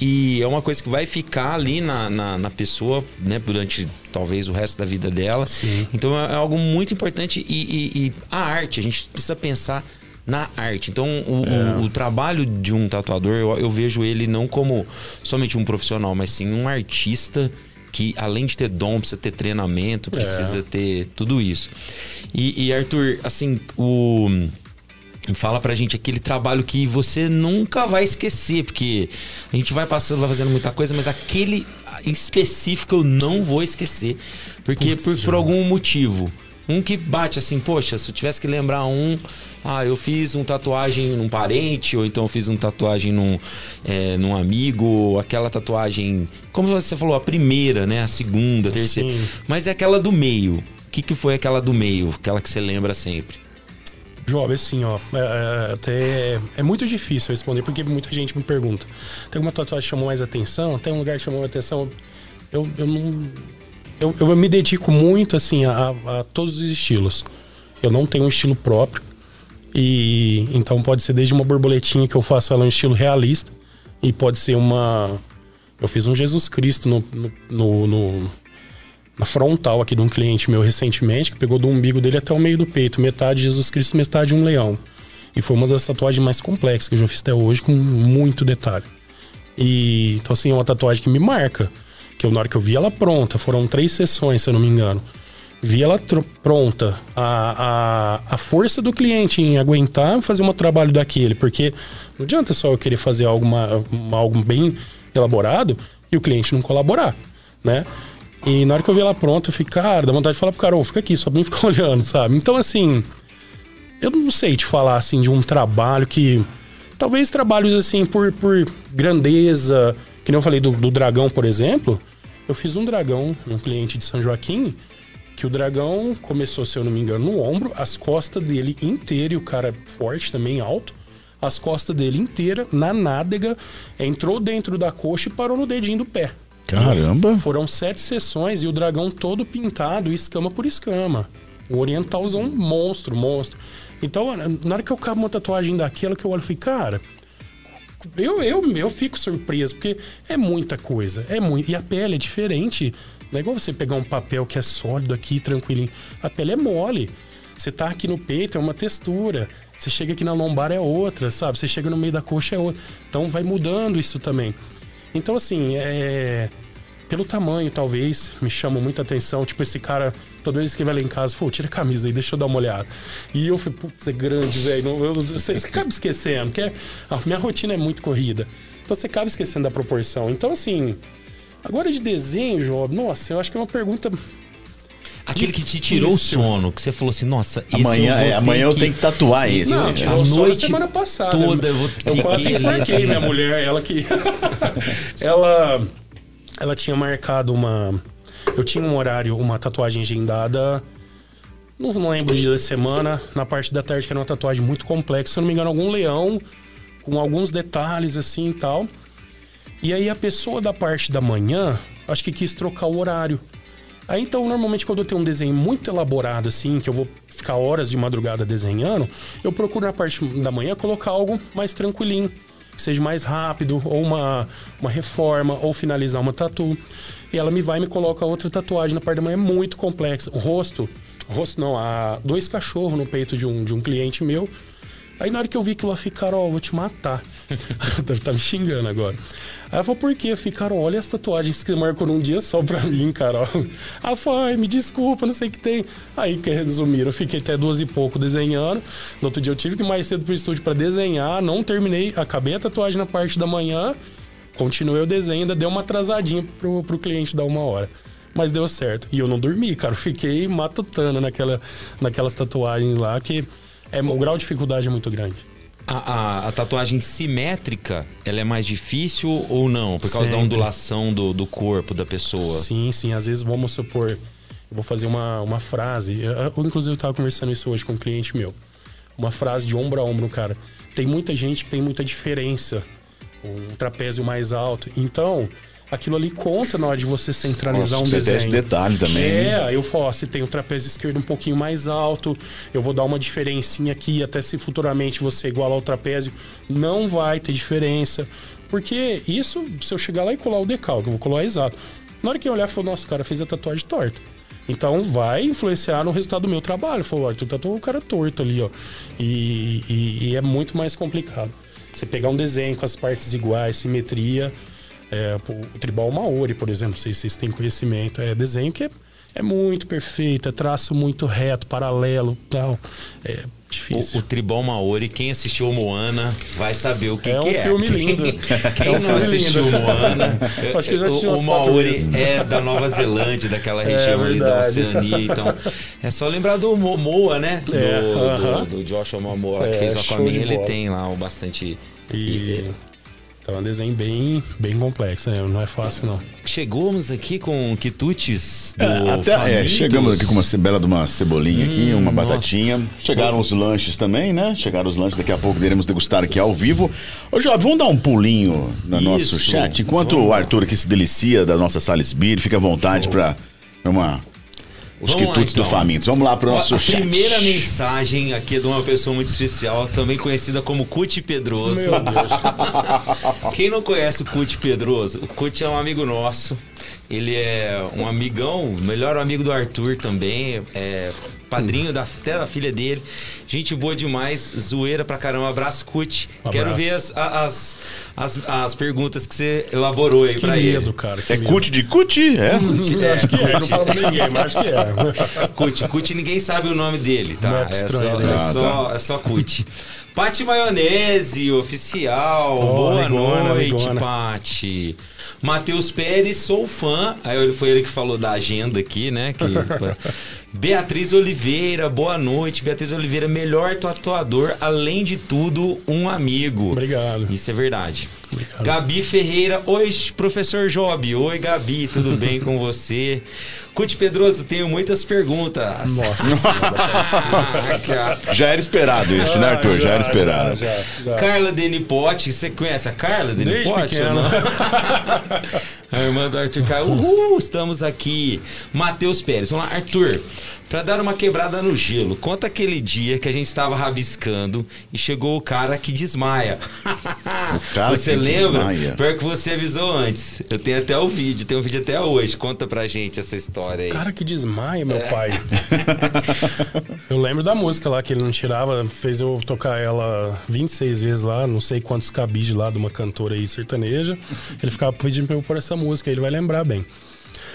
E é uma coisa que vai ficar ali na, na, na pessoa, né? Durante talvez o resto da vida dela. Sim. Então é algo muito importante. E, e- e a arte, a gente precisa pensar na arte. Então o, É. o- o trabalho de um tatuador, eu, eu vejo ele não como somente um profissional, mas sim um artista que além de ter dom, precisa ter treinamento, precisa É. ter tudo isso. E, e, Arthur, assim, o fala pra gente aquele trabalho que você nunca vai esquecer, porque a gente vai passando, vai fazendo muita coisa, mas aquele específico eu não vou esquecer, porque Putz, por, por algum motivo. Um que bate assim, poxa, se eu tivesse que lembrar um, ah, eu fiz um tatuagem num parente, ou então eu fiz um tatuagem num, é, num amigo, ou aquela tatuagem, como você falou, a primeira, né? A segunda, a terceira. Sim. Mas é aquela do meio. O que, que foi aquela do meio? Aquela que você lembra sempre? Job, assim, ó, é, é, até é muito difícil responder, porque muita gente me pergunta. Tem alguma tatuagem que chamou mais atenção? Tem um lugar que chamou mais atenção? Eu, eu não... Eu, eu me dedico muito, assim, a, a todos os estilos. Eu não tenho um estilo próprio. E então pode ser desde uma borboletinha que eu faço ela em estilo realista. E pode ser uma... Eu fiz um Jesus Cristo no, no, no- na frontal aqui de um cliente meu recentemente, que pegou do umbigo dele até o meio do peito, metade Jesus Cristo, metade um leão. E foi uma das tatuagens mais complexas que eu já fiz até hoje, com muito detalhe. E então, assim, é uma tatuagem que me marca. Que eu, na hora que eu vi ela pronta, foram três sessões, se eu não me engano. Vi ela pronta. A, a, a força do cliente em aguentar fazer um trabalho daquele, porque não adianta só eu querer fazer algo, uma- uma- algo bem elaborado e o cliente não colaborar, né? E na hora que eu vi ela pronta, eu fiquei, cara, dá vontade de falar pro cara, ô, fica aqui, só pra mim ficar [LAUGHS] olhando, sabe? Então, assim, eu não sei te falar assim de um trabalho que. Talvez trabalhos assim por, por grandeza. Que nem eu falei do, do dragão, por exemplo. Eu fiz um dragão, um cliente de São Joaquim, que o dragão começou, se eu não me engano, no ombro, as costas dele inteira, e o cara é forte também, alto. As costas dele inteira, na nádega, entrou dentro da coxa e parou no dedinho do pé. Caramba. Foram sete sessões e o dragão todo pintado, escama por escama. O orientalzão monstro, monstro. Então, na hora que eu acabo uma tatuagem daquela que eu olho e fico, cara, eu, eu, eu fico surpreso, porque é muita coisa. É muito. E a pele é diferente. Não é igual você pegar um papel que é sólido aqui, tranquilinho. A pele é mole. Você tá aqui no peito, é uma textura. Você chega aqui na lombar, é outra, sabe? Você chega no meio da coxa, é outra. Então vai mudando isso também. Então, assim, é. Pelo tamanho, talvez, me chama muita atenção. Tipo, esse cara, toda vez que vai lá em casa, pô, tira a camisa aí, deixa eu dar uma olhada. E eu falei, putz, é grande, velho. Você acaba esquecendo, porque a minha rotina é muito corrida. Então você acaba esquecendo da proporção. Então, assim, agora de desenho, Job, nossa, eu acho que é uma pergunta. Aquele que te tirou o sono, que você falou assim, nossa, esse Amanhã, eu vou é, ter amanhã eu tenho que tatuar esse. Não, É. tirou A noite semana passada. toda eu vou- Eu quase enforquei assim. minha mulher, ela que. [LAUGHS] ela. Ela tinha marcado uma. Eu tinha um horário, uma tatuagem agendada. Não, lembro o dia da semana. Na parte da tarde, que era uma tatuagem muito complexa. Se eu não me engano, algum leão, com alguns detalhes assim e tal. E aí a pessoa da parte da manhã, acho que quis trocar o horário. Aí então, normalmente, quando eu tenho um desenho muito elaborado, assim, que eu vou ficar horas de madrugada desenhando, eu procuro na parte da manhã colocar algo mais tranquilinho, que seja mais rápido, ou uma, uma reforma, ou finalizar uma tatu. E ela me vai e me coloca outra tatuagem na parte da manhã muito complexa. O rosto, rosto não, há dois cachorros no peito de um, de um cliente meu. Aí na hora que eu vi que ela ó, eu vou te matar. [LAUGHS] Deve tá me xingando agora. Aí ela falou, por quê? Ficaram, olha as tatuagens que você marcou num dia só pra [LAUGHS] mim, Carol. Ela falou, me desculpa, não sei o que tem. Aí, que resumiram, eu fiquei até duas e pouco desenhando. No outro dia eu tive que ir mais cedo pro estúdio pra desenhar, não terminei, acabei a tatuagem na parte da manhã, continuei o desenho, ainda deu uma atrasadinha pro, pro cliente dar uma hora. Mas deu certo. E eu não dormi, cara. Fiquei matutando naquela, naquelas tatuagens lá, que é, o grau de dificuldade é muito grande. A, a- a tatuagem simétrica, ela é mais difícil ou não? Por causa da Sempre. ondulação do, do corpo da pessoa. Sim, sim. Às vezes, vamos supor, eu vou fazer uma, uma frase. Eu, eu, inclusive, eu tava conversando isso hoje com um cliente meu. Uma frase de ombro a ombro, cara. Tem muita gente que tem muita diferença. Um trapézio mais alto. Então, aquilo ali conta na hora de você centralizar Nossa, um desenho. esse detalhe também. É, eu falo, ó, se tem o trapézio esquerdo um pouquinho mais alto, eu vou dar uma diferencinha aqui, até se futuramente você igualar o trapézio, não vai ter diferença. Porque isso, se eu chegar lá e colar o decalque, eu vou colar exato. Na hora que eu olhar, eu falo, nossa, o cara fez a tatuagem torta. Então vai influenciar no resultado do meu trabalho. Falou, ó, tu tatuou o cara torto ali, ó. E, e- e é muito mais complicado. Você pegar um desenho com as partes iguais, simetria. É, o tribal Maori, por exemplo, não sei se vocês têm conhecimento, é desenho que é, é muito perfeito, é traço muito reto, paralelo tal. É O, difícil. o Tribal Maori, quem assistiu Moana vai saber o que É que um é. filme Quem- lindo. [LAUGHS] Quem É um não assistiu lindo. Moana, [LAUGHS] Acho que já o, o Maori é da Nova Zelândia, daquela [LAUGHS] região ali da. Oceania. Então, é só lembrar do Mo- Moa, né? Do, É, do, aham. do Joshua Momoa, que É, fez o Aquaman. Ele bola. tem lá o bastante... E, então é um desenho bem, bem complexo, né? Não é fácil, não. Chegamos aqui com quitutes do É, até, é, chegamos aqui com uma bela de uma cebolinha aqui, Hum, uma nossa. batatinha. Chegaram os lanches também, né? Chegaram os lanches, daqui a pouco iremos degustar aqui ao vivo. Ô, Job, vamos dar um pulinho no nosso Isso, chat? Enquanto vamos o. Arthur aqui se delicia da nossa Salisbury, fica à vontade para uma... Os Vamos lá, quitutes do então. Famintos. Vamos lá para o nosso a chat. primeira mensagem aqui é de uma pessoa muito especial, também conhecida como Cuti Pedroso. Meu Deus. [LAUGHS] Quem não conhece o Cuti Pedroso? O Cuti é um amigo nosso. Ele é um amigão, melhor amigo do Arthur também. É padrinho da, até da filha dele. Gente boa demais, zoeira pra caramba. Abraço, Cuti. Um Quero ver as, as, as, as perguntas que você elaborou aí Que pra medo, ele. cara. Que É cut de cut? É? Cuti, é, Acho que é, não fala pra ninguém, mas acho que é. [LAUGHS] Cuti, Cuti, ninguém sabe o nome dele, tá? Não é É estranho, só, né? é só, é só Cuti. Pati Maionese, oficial. Oh, Boa amigona, noite, amigona. Pati. Matheus Pérez, sou fã. Aí foi ele que falou da agenda aqui, né? Que, [LAUGHS] Beatriz Oliveira, boa noite. Beatriz Oliveira, melhor tatuador, além de tudo, um amigo. Obrigado. Isso é verdade. Obrigado. Gabi Ferreira, oi, professor Job. Oi, Gabi, tudo [LAUGHS] bem com você? Cute Pedroso, tenho muitas perguntas. Nossa. [LAUGHS] Ah. Já era esperado isso, né, Arthur? Já, era esperado. já, já. Carla Denipote, você conhece a Carla Denipote ou não? [LAUGHS] a irmã do Arthur Caio. Uhul, estamos aqui. Matheus Pérez, vamos lá, Arthur. Pra dar uma quebrada no gelo, conta aquele dia que a gente estava rabiscando e chegou o cara que desmaia. [LAUGHS] O cara você que lembra? desmaia. Pior que você avisou antes. Eu tenho até o vídeo, tem um vídeo até hoje. Conta pra gente essa história aí. Cara que desmaia, meu É. pai. [LAUGHS] eu lembro da música lá que ele não tirava, fez eu tocar ela 26 vezes lá, não sei quantos cabide lá de uma cantora aí sertaneja. Ele ficava pedindo pra eu pôr essa música, ele vai lembrar bem.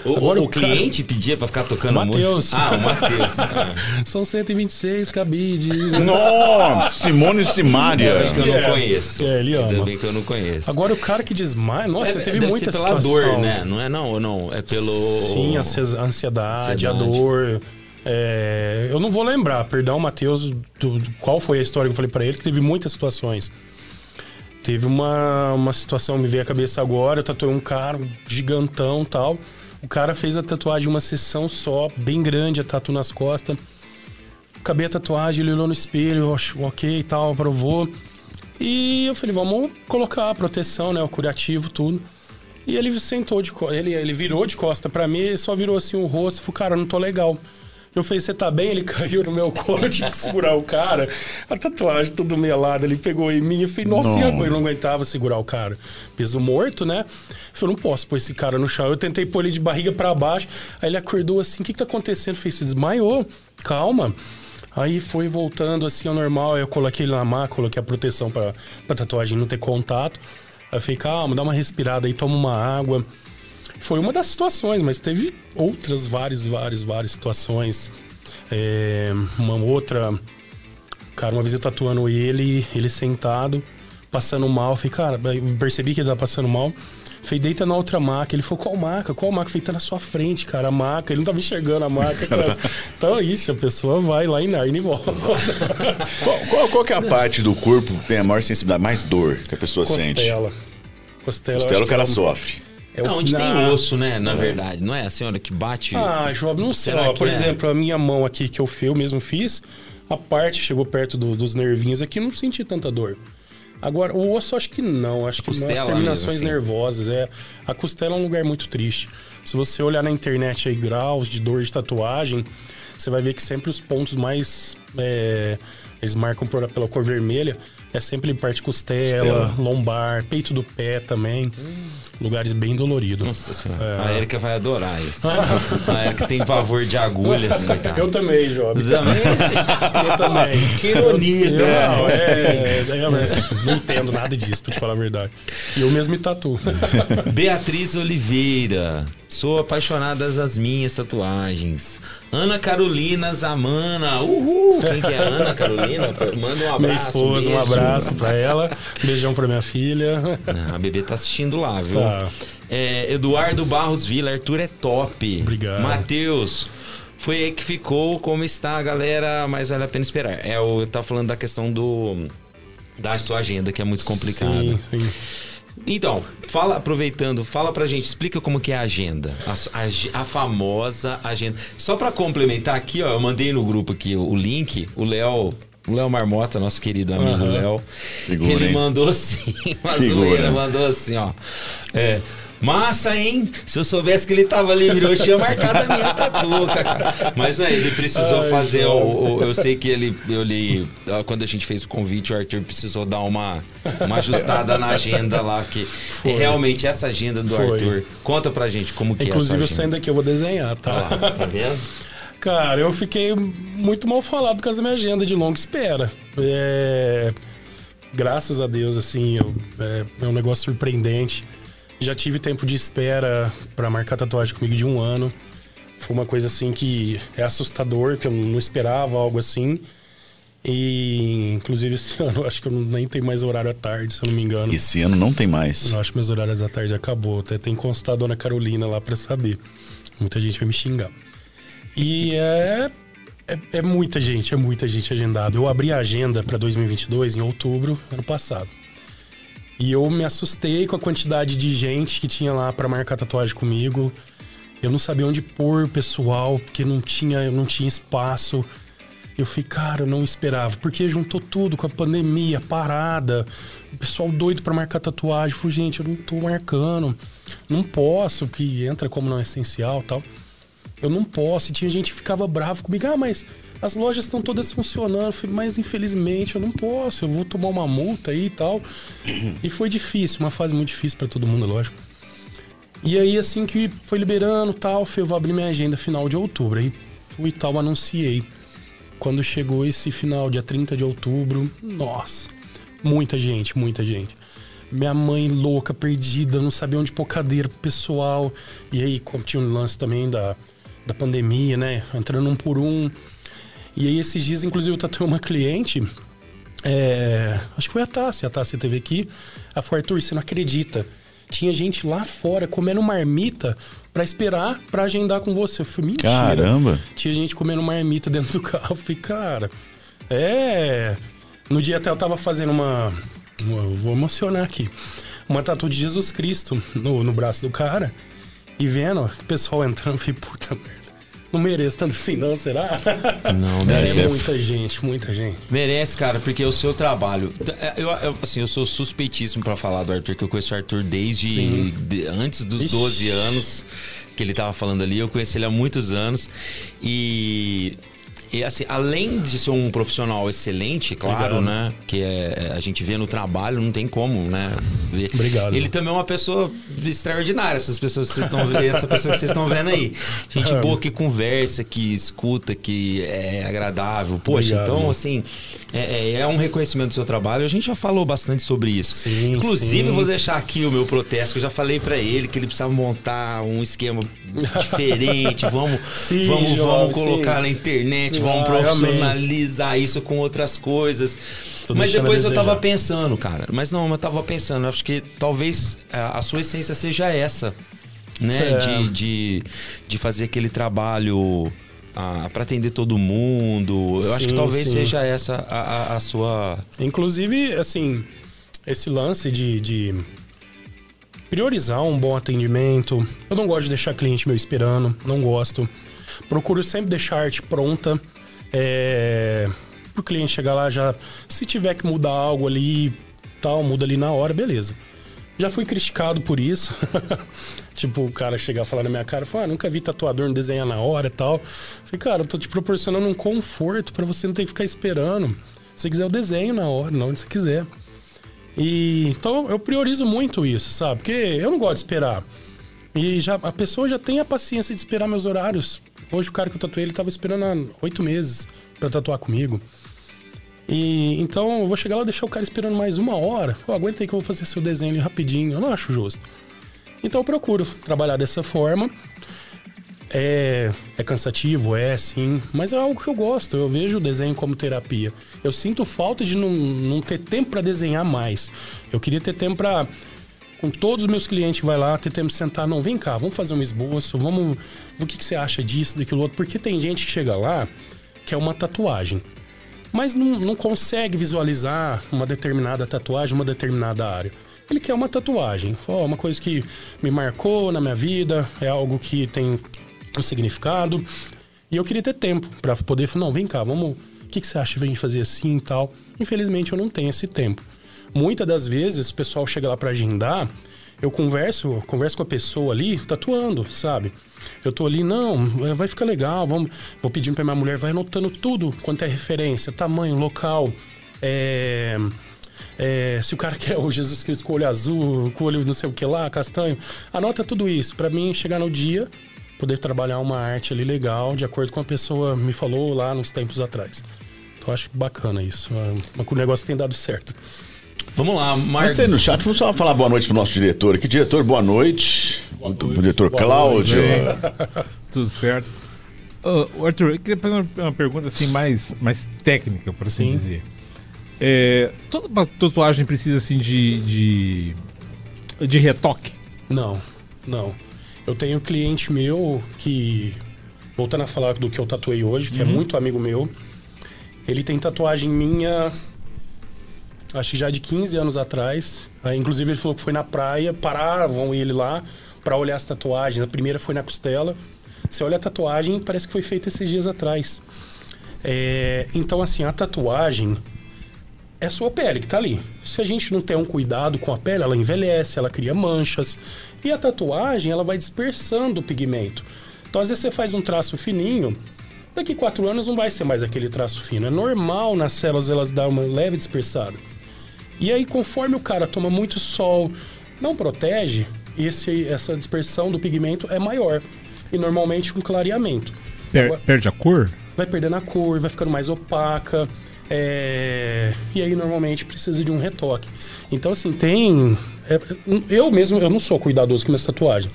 O, Agora o o cara- cliente pedia pra ficar tocando Mateus. música? Ah, o Matheus. [LAUGHS] São 126 cabides. Nossa, Simone Simaria. Ainda bem que eu não conheço. É, ele Ainda ama. bem que eu não conheço. Agora o cara que desmaia, nossa, É, teve deve muita ser pela situação. dor, né? Não é não, ou não? É pelo... Sim, a ansi- a ansiedade, a Ansiedade. dor. É, eu não vou lembrar, perdão, Matheus, do- do- qual foi a história que eu falei pra ele, que teve muitas situações. Teve uma, uma situação, me veio à cabeça agora, eu tatuei um cara, gigantão tal. O cara fez a tatuagem uma sessão só, bem grande, a tatu nas costas. Acabei a tatuagem, ele olhou no espelho, ok e tal, aprovou. E eu falei, vamos colocar a proteção, né? O curativo, tudo. E ele sentou de ele ele virou de costa pra mim, só virou assim o rosto, falou, cara, não tô legal. Eu falei, você tá bem? Ele [LAUGHS] caiu no meu colo, tinha que segurar o cara. A tatuagem tudo melada, ele pegou em mim. Eu falei, nossa, Não. eu não aguentava segurar o cara. Peso morto, né? Eu falei, não posso pôr esse cara no chão. Eu tentei pôr ele de barriga pra baixo. Aí ele acordou assim, o que que tá acontecendo? Eu falei, você desmaiou? Calma. Aí foi voltando assim ao normal. Eu coloquei ele na maca, coloquei a proteção pra, pra tatuagem não ter contato. Aí eu falei, calma, dá uma respirada aí, toma uma água. Foi uma das situações, mas teve outras várias, várias, várias situações. É, uma outra. Cara, uma vez eu tatuando ele, ele sentado, passando mal. Falei, cara, percebi que ele tava passando mal. Falei, deita na outra maca. Ele falou, qual maca? Qual maca? Falei, tá na sua frente, cara, a maca. Ele não tava enxergando a maca, sabe? [LAUGHS] Então é isso, a pessoa vai lá em Narnia e volta. [LAUGHS] Qual, qual, qual que é a parte do corpo que tem a maior sensibilidade, mais dor que a pessoa sente? Costela. Costela, eu Costela acho o cara que é sofre. É É onde tem na- osso, né? Na verdade. Não é a senhora que bate... Ah, João, não sei. Ó, por é? exemplo, a minha mão aqui que eu, fi- eu mesmo fiz, a parte chegou perto do- dos nervinhos aqui, não senti tanta dor. Agora, o osso acho que não, acho que costela nas terminações assim. nervosas. É, a costela é um lugar muito triste. Se você olhar na internet aí graus de dor de tatuagem, você vai ver que sempre os pontos mais. é, eles marcam por- pela cor vermelha. É sempre parte costela, Costela. lombar, peito do pé também. Lugares bem doloridos. Nossa senhora. É. A Erika vai adorar isso. [LAUGHS] a Erika tem pavor de agulhas, coitada. Eu também, Job. Também? [LAUGHS] Eu também. Que ironia, né? não, é, é, mas [LAUGHS] não entendo nada disso, pra te falar a verdade. E eu mesmo me tatuo. Beatriz Oliveira. Sou apaixonada das minhas tatuagens. Ana Carolina Zamana. Uhul! Quem que é a Ana Carolina? Manda um abraço. Minha esposa, um beijo. abraço pra ela. Um beijão pra minha filha. Ah, a bebê tá assistindo lá, viu? Tá. É, Eduardo Barros Vila, Arthur é top. Obrigado. Matheus, foi aí que ficou. Como está, galera? Mas vale a pena esperar. É, eu tava falando da questão do. Da sua agenda, que é muito complicada. Sim, sim. Então, fala, aproveitando, fala pra gente, explica como que é a agenda. A, a- a famosa agenda. Só pra complementar aqui, ó, eu mandei no grupo aqui o, link, o Léo. O Léo Marmota, nosso querido amigo Aham. Léo, Figura, ele hein? mandou [LAUGHS] assim, uma Figura. zoeira, mandou assim, ó. É, massa, hein? Se eu soubesse que ele tava livre, eu tinha marcado a minha tatuca, cara. Mas aí, ele precisou Ai, fazer o, o- Eu sei que ele. Eu li. ó, Quando a gente fez o convite, o Arthur precisou dar uma, uma ajustada na agenda lá, que realmente essa agenda do Foi. Arthur. Conta pra gente como que Inclusive, é eu essa saindo daqui, eu vou desenhar, tá? tá vendo? Cara, eu fiquei muito mal falado por causa da minha agenda de longa espera. É, Graças a Deus, assim, eu- é, é um negócio surpreendente. Já tive tempo de espera pra marcar tatuagem comigo de um ano. Foi uma coisa assim que é assustador, que eu não esperava algo assim. E inclusive esse [LAUGHS] ano eu acho que eu nem tenho mais horário à tarde, se eu não me engano. Esse ano não tem mais. Eu acho que meus horários à tarde acabou. Até tem que constar a dona Carolina lá pra saber. Muita gente vai me xingar. E é, é, é muita gente, é muita gente agendada. Eu abri a agenda pra 2022 em outubro, ano passado. E eu me assustei com a quantidade de gente que tinha lá pra marcar tatuagem comigo. Eu não sabia onde pôr o pessoal, porque não tinha, não tinha espaço. Eu falei, cara, eu não esperava. Porque juntou tudo com a pandemia, parada. O pessoal doido pra marcar tatuagem. Eu falei, gente, eu não tô marcando. Não posso, que entra como não é essencial tal. Eu não posso. E tinha gente que ficava bravo comigo. Ah, mas as lojas estão todas funcionando. Falei, mas infelizmente eu não posso. Eu vou tomar uma multa aí e tal. E foi difícil, uma fase muito difícil pra todo mundo, lógico. E aí, assim que foi liberando tal, falei, eu vou abrir minha agenda final de outubro. Aí fui e tal, anunciei. Quando chegou esse final, dia 30 de outubro, nossa, muita gente, muita gente. Minha mãe louca, perdida, não sabia onde pôr cadeira pro pessoal. E aí, como tinha um lance também da, da pandemia, né? Entrando um por um. E aí, esses dias, inclusive, eu tatuei uma cliente. é, acho que foi a Tassi. A Tassi teve aqui. A falou, Arthur, você não acredita. Tinha gente lá fora comendo marmita pra esperar pra agendar com você. Eu falei, mentira. Caramba. Tinha gente comendo marmita [LAUGHS] dentro do carro. Eu falei, cara, é. No dia até eu tava fazendo uma. eu vou emocionar aqui. Uma tatu de Jesus Cristo no, no braço do cara. E vendo ó, o pessoal entrando, eu falei, puta merda. Não mereço tanto assim, não, será? Não, É, merece. muita gente, muita gente. Merece, cara, porque o seu trabalho. Eu, eu- assim, eu sou suspeitíssimo pra falar do Arthur, que eu conheço o Arthur desde de- antes dos Ixi. 12 anos que ele tava falando ali. Eu conheci ele há muitos anos. E. E assim, além de ser um profissional excelente, claro, Obrigado. né? Que é, a gente vê no trabalho, não tem como, né? Ver. Obrigado. Ele também é uma pessoa extraordinária, essas pessoas que vocês estão vendo, essa pessoa que vocês estão vendo aí. Gente [LAUGHS] boa que conversa, que escuta, que é agradável. Poxa, Obrigado, então, assim, é, é- é um reconhecimento do seu trabalho. A gente já falou bastante sobre isso. Sim, Inclusive, sim. eu vou deixar aqui o meu protesto, que eu já falei pra ele que ele precisava montar um esquema diferente. [LAUGHS] Vamos, Sim, vamos, jovem, vamos colocar na internet, vamos Ah, amei. profissionalizar isso com outras coisas. Tô mas depois eu tava pensando, cara. Mas não, eu tava pensando, acho que talvez a, a sua essência seja essa, né? É. De, de, de fazer aquele trabalho ah, para atender todo mundo. Eu acho que Sim, talvez sim. seja essa a, a- a sua. Inclusive, assim, esse lance de, de priorizar um bom atendimento. Eu não gosto de deixar cliente meu esperando, não gosto. Procuro sempre deixar a arte pronta. É, pro cliente chegar lá já. Se tiver que mudar algo ali, tal, muda ali na hora, beleza. Já fui criticado por isso. [LAUGHS] tipo, o cara chegar a falar na minha cara, falar, ah, nunca vi tatuador não desenhar na hora e tal. Falei, cara, eu tô te proporcionando um conforto pra você não ter que ficar esperando. Se você quiser, eu desenho na hora, não onde você quiser. E então eu priorizo muito isso, sabe? Porque eu não gosto de esperar. E já, a pessoa já tem a paciência de esperar meus horários. Hoje o cara que eu tatuei, ele tava esperando há oito meses pra tatuar comigo. E então eu vou chegar lá e deixar o cara esperando mais uma hora. Ó, aguenta aí que eu vou fazer seu desenho rapidinho. Eu não acho justo. Então eu procuro trabalhar dessa forma. É, é cansativo, é sim, mas é algo que eu gosto. Eu vejo o desenho como terapia. Eu sinto falta de não, não ter tempo para desenhar mais. Eu queria ter tempo para com todos os meus clientes vai lá, ter tempo de sentar, não, vem cá, vamos fazer um esboço, vamos, o que, que você acha disso, daquilo outro, porque tem gente que chega lá que é uma tatuagem, mas não, não consegue visualizar uma determinada tatuagem, uma determinada área. Ele quer uma tatuagem, Ó, uma coisa que me marcou na minha vida, é algo que tem um significado. E eu queria ter tempo para poder falar, não, vem cá, vamos, o que, que você acha de gente fazer assim e tal? Infelizmente eu não tenho esse tempo. Muitas das vezes o pessoal chega lá para agendar, eu converso, converso com a pessoa ali, tatuando, sabe? Eu tô ali, não, é, vai ficar legal, vamos, vou pedindo pra minha mulher, vai anotando tudo quanto é referência, tamanho, local, é, é, se o cara [LAUGHS] quer o Jesus Cristo com olho azul, com o olho não sei o que lá, castanho, anota tudo isso pra mim chegar no dia, poder trabalhar uma arte ali legal, de acordo com a pessoa me falou lá nos tempos atrás. Então acho bacana isso, é, o negócio tem dado certo. Vamos lá, Antes Marcos. aí no chat, vamos só falar boa noite pro nosso diretor aqui. Diretor, boa noite. o, o diretor Boa Cláudio. [LAUGHS] Tudo certo. Ô, Arthur, eu queria fazer uma, uma pergunta assim mais, mais técnica, por assim Sim. dizer. É, toda tatuagem precisa assim de, de, de retoque? Não, não. Eu tenho cliente meu que, voltando a falar do que eu tatuei hoje, que é muito amigo meu, ele tem tatuagem minha, acho que já de 15 anos atrás. Aí, inclusive, ele falou que foi na praia, paravam ele lá pra olhar as tatuagens. A primeira foi na costela. Você olha a tatuagem, parece que foi feita esses dias atrás. É, então, assim, a tatuagem é a sua pele que tá ali. Se a gente não tem um cuidado com a pele, ela envelhece, ela cria manchas. E a tatuagem, ela vai dispersando o pigmento. Então, às vezes, você faz um traço fininho, daqui quatro anos não vai ser mais aquele traço fino. É normal nas células elas dar uma leve dispersada. E aí, conforme o cara toma muito sol, não protege, esse, essa dispersão do pigmento é maior. E normalmente com clareamento. Per- Agora- perde a cor? vai perdendo a cor, vai ficando mais opaca. É, E aí normalmente precisa de um retoque. Então assim, tem. é, eu mesmo, eu não sou cuidadoso com minhas tatuagens.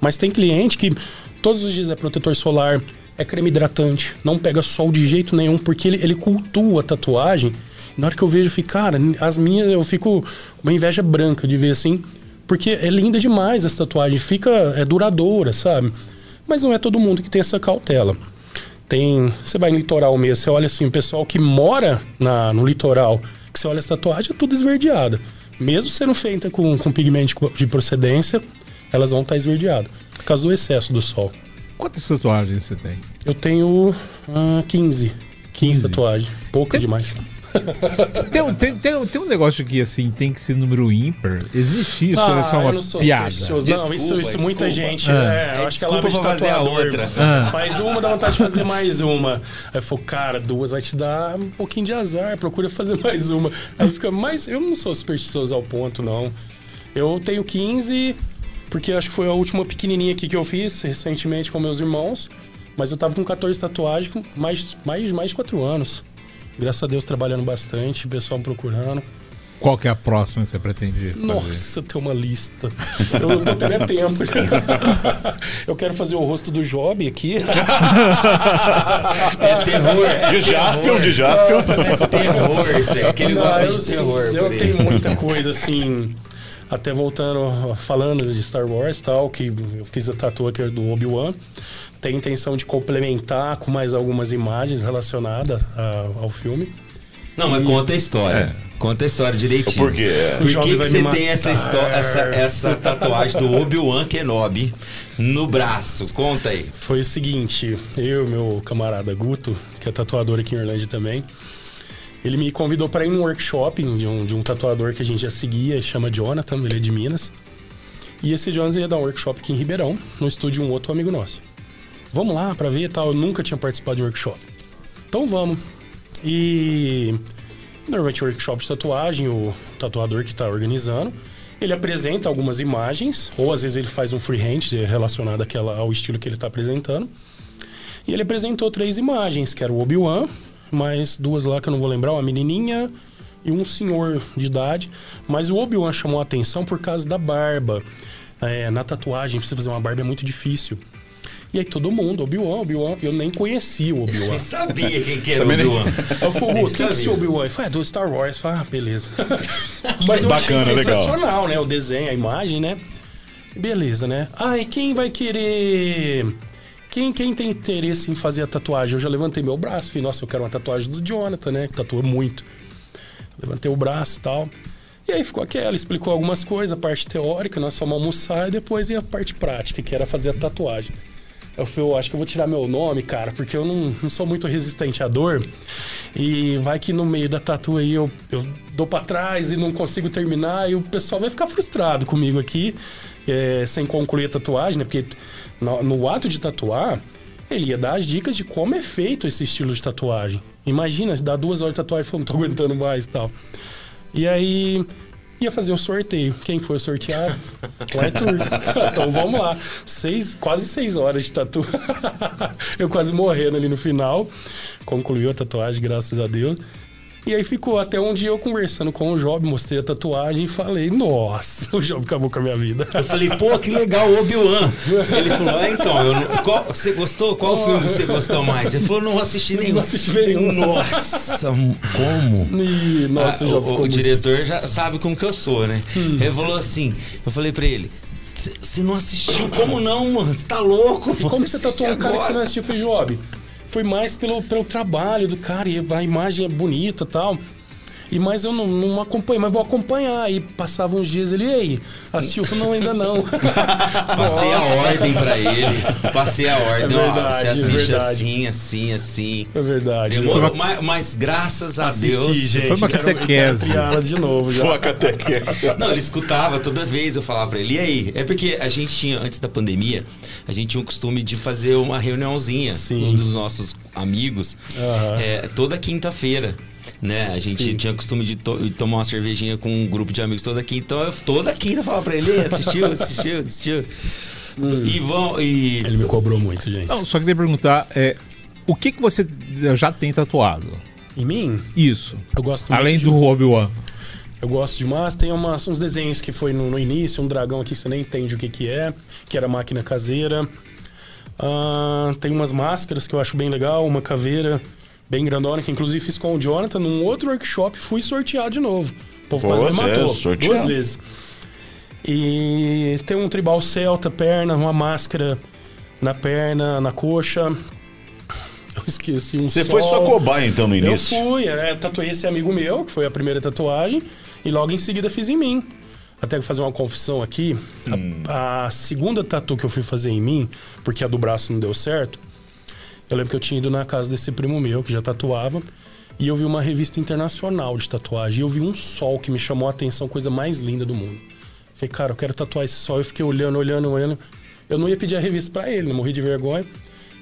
Mas tem cliente que todos os dias é protetor solar, é creme hidratante, não pega sol de jeito nenhum, porque ele, ele cultua a tatuagem. Na hora que eu vejo, eu fico, cara, as minhas eu fico uma inveja branca de ver assim, porque é linda demais essa tatuagem, fica é duradoura, sabe? Mas não é todo mundo que tem essa cautela. Tem, você vai no litoral mesmo, você olha assim, o pessoal que mora na, no litoral, que você olha essa tatuagem, é tudo esverdeada. Mesmo sendo feita com, com pigmento de procedência, elas vão estar esverdeadas, por causa do excesso do sol. Quantas tatuagens você tem? Eu tenho ah, 15. 15 tatuagens. Pouca Tem- demais. [LAUGHS] Tem, um- tem, tem, tem um negócio que assim tem que ser número ímpar. Existe isso? ou é só Ah, eu uma não sou piada? supersticioso. Não, isso, Desculpa, isso muita desculpa. gente. Ah. É, eu É acho que é lábio de pra fazer a outra. Ah. Faz uma, dá vontade de fazer mais uma. Aí eu falo, cara, duas vai te dar um pouquinho de azar, procura fazer [LAUGHS] mais uma. Aí fica, mas eu não sou supersticioso ao ponto, não. Eu tenho 15, porque acho que foi a última pequenininha aqui que eu fiz recentemente com meus irmãos. Mas eu tava com 14 tatuagens, com mais, mais, mais de 4 anos. Graças a Deus trabalhando bastante, o pessoal me procurando. Qual que é a próxima que você pretende fazer? Nossa, eu tenho uma lista. Eu não teria tempo. [LAUGHS] Eu quero fazer o rosto do Job aqui. É terror. É De Jaspion, de Jaspion. É terror, isso aí. Aquele Não, gosta eu, de terror. eu tenho muita [LAUGHS] coisa assim. Até voltando, falando de Star Wars tal, que eu fiz a tatu aqui do Obi-Wan. Tem intenção de complementar com mais algumas imagens relacionadas a- ao filme. Não, mas conta a história. Conta a história direitinho. Por quê? Por que, que você tem essa, essa, essa tatuagem do Obi-Wan Kenobi no braço? Conta aí. Foi o seguinte, eu e meu camarada Guto, que é tatuador aqui em Orlândia também, ele me convidou para ir num workshop de um, de um tatuador que a gente já seguia, chama Jonathan, ele é de Minas. E esse Jonathan ia dar um workshop aqui em Ribeirão, no estúdio de um outro amigo nosso. Vamos lá para ver e tal, eu nunca tinha participado de workshop. Então vamos. E normalmente workshop de tatuagem, o tatuador que está organizando, ele apresenta algumas imagens, ou às vezes ele faz um freehand relacionado àquela, ao estilo que ele está apresentando. E ele apresentou três imagens, que era o Obi-Wan, mais duas lá que eu não vou lembrar, uma menininha e um senhor de idade. Mas o Obi-Wan chamou a atenção por causa da barba. É, na tatuagem, pra você fazer uma barba é muito difícil. E aí todo mundo, Obi-Wan, Obi-Wan, eu nem conhecia o Obi-Wan. Nem sabia quem que era o Obi-Wan. [LAUGHS] Eu falei, Nem "Ô, quem que é esse. Obi-Wan? Ele falou, é do Star Wars. Eu falei, ah, beleza. [LAUGHS] Mas eu Bacana, achei legal. sensacional, né? O desenho, a imagem, né? Beleza, né? Ah, e quem vai querer... Quem, quem tem interesse em fazer a tatuagem? Eu já levantei meu braço. Falei, nossa, eu quero uma tatuagem do Jonathan, né? Que tatua muito. Levantei o braço e tal. E aí ficou aquela, explicou algumas coisas, a parte teórica, nós fomos almoçar e depois ia a parte prática, que era fazer a tatuagem. Eu falei, eu acho que eu vou tirar meu nome, cara, porque eu não, não sou muito resistente à dor. E vai que no meio da tatu aí eu, eu dou pra trás e não consigo terminar, e o pessoal vai ficar frustrado comigo aqui, é, sem concluir a tatuagem, né? Porque no, no ato de tatuar, ele ia dar as dicas de como é feito esse estilo de tatuagem. Imagina, dá duas horas de tatuagem e falou, não tô aguentando mais e tal. E aí ia fazer o sorteio. Quem foi sorteado? [LAUGHS] Arthur. então vamos lá. Seis, quase seis horas de tatu. [LAUGHS] Eu quase morrendo ali no final. Concluiu a tatuagem, graças a Deus. E aí ficou até um dia eu conversando com o Job, mostrei a tatuagem e falei, nossa, [LAUGHS] o Job acabou com a minha vida. Eu falei, pô, que legal, Obi-Wan. Ele falou, ah, então, eu não- qual- você gostou? Qual filme você gostou mais? Ele falou, não assisti nenhum. Não assisti nenhum. Nossa, como? E, nossa, Ah, o Job o, o diretor já sabe como que eu sou, né? Ele falou assim, eu falei pra ele, você não assistiu? Como não, mano? Você tá louco? E como você tatuou um cara que você não assistiu, foi Job? Foi mais pelo, pelo trabalho do cara, e a imagem é bonita tal. E mas eu não, não acompanhei, mas vou acompanhar. E passava uns dias ele, e aí, assistiu? Falei, não, ainda não. [LAUGHS] Passei a ordem pra ele. Passei a ordem. É ó, verdade, você é assiste verdade. assim, assim, assim. É verdade. Demorou, mas, mas graças a Assisti, Deus. gente. Foi uma catequese. quero de novo já. Foca até que. Não, ele escutava toda vez eu falava pra ele, e aí? É porque a gente tinha, antes da pandemia, a gente tinha o costume de fazer uma reuniãozinha Sim. um dos nossos amigos Aham. é, toda quinta-feira. Né? A gente Sim. tinha costume de, to- de tomar uma cervejinha com um grupo de amigos toda quinta. Então eu toda quinta eu falava pra ele, "Ei, assistiu, assistiu, assistiu. E vão. E, Ele me cobrou muito, gente. Não, só queria perguntar, é, o que, que você já tem tatuado? Em mim, Isso. eu gosto Além muito do Obi-Wan. Eu gosto demais. Tem umas, uns desenhos que foi no, no início, um dragão aqui que você nem entende o que, que é, que era máquina caseira. Ah, tem umas máscaras que eu acho bem legal, uma caveira bem grandona, que inclusive fiz com o Jonathan num outro workshop fui sortear de novo. O povo quase me Você matou. Duas vezes. E tem um tribal celta, perna, uma máscara na perna, na coxa. Eu esqueci um Você foi sua sol. cobaia, então, no Eu início? fui, é, tatuei esse amigo meu, que foi a primeira tatuagem, e logo em seguida fiz em mim. Até que fazer uma confissão aqui, a- Hum. a, segunda tatu que eu fui fazer em mim, porque a do braço não deu certo, eu lembro que eu tinha ido na casa desse primo meu, que já tatuava, e eu vi uma revista internacional de tatuagem, e eu vi um sol que me chamou a atenção, coisa mais linda do mundo. Falei, cara, eu quero tatuar esse sol. Eu fiquei olhando, olhando, olhando. Eu não ia pedir a revista pra ele, não morri de vergonha.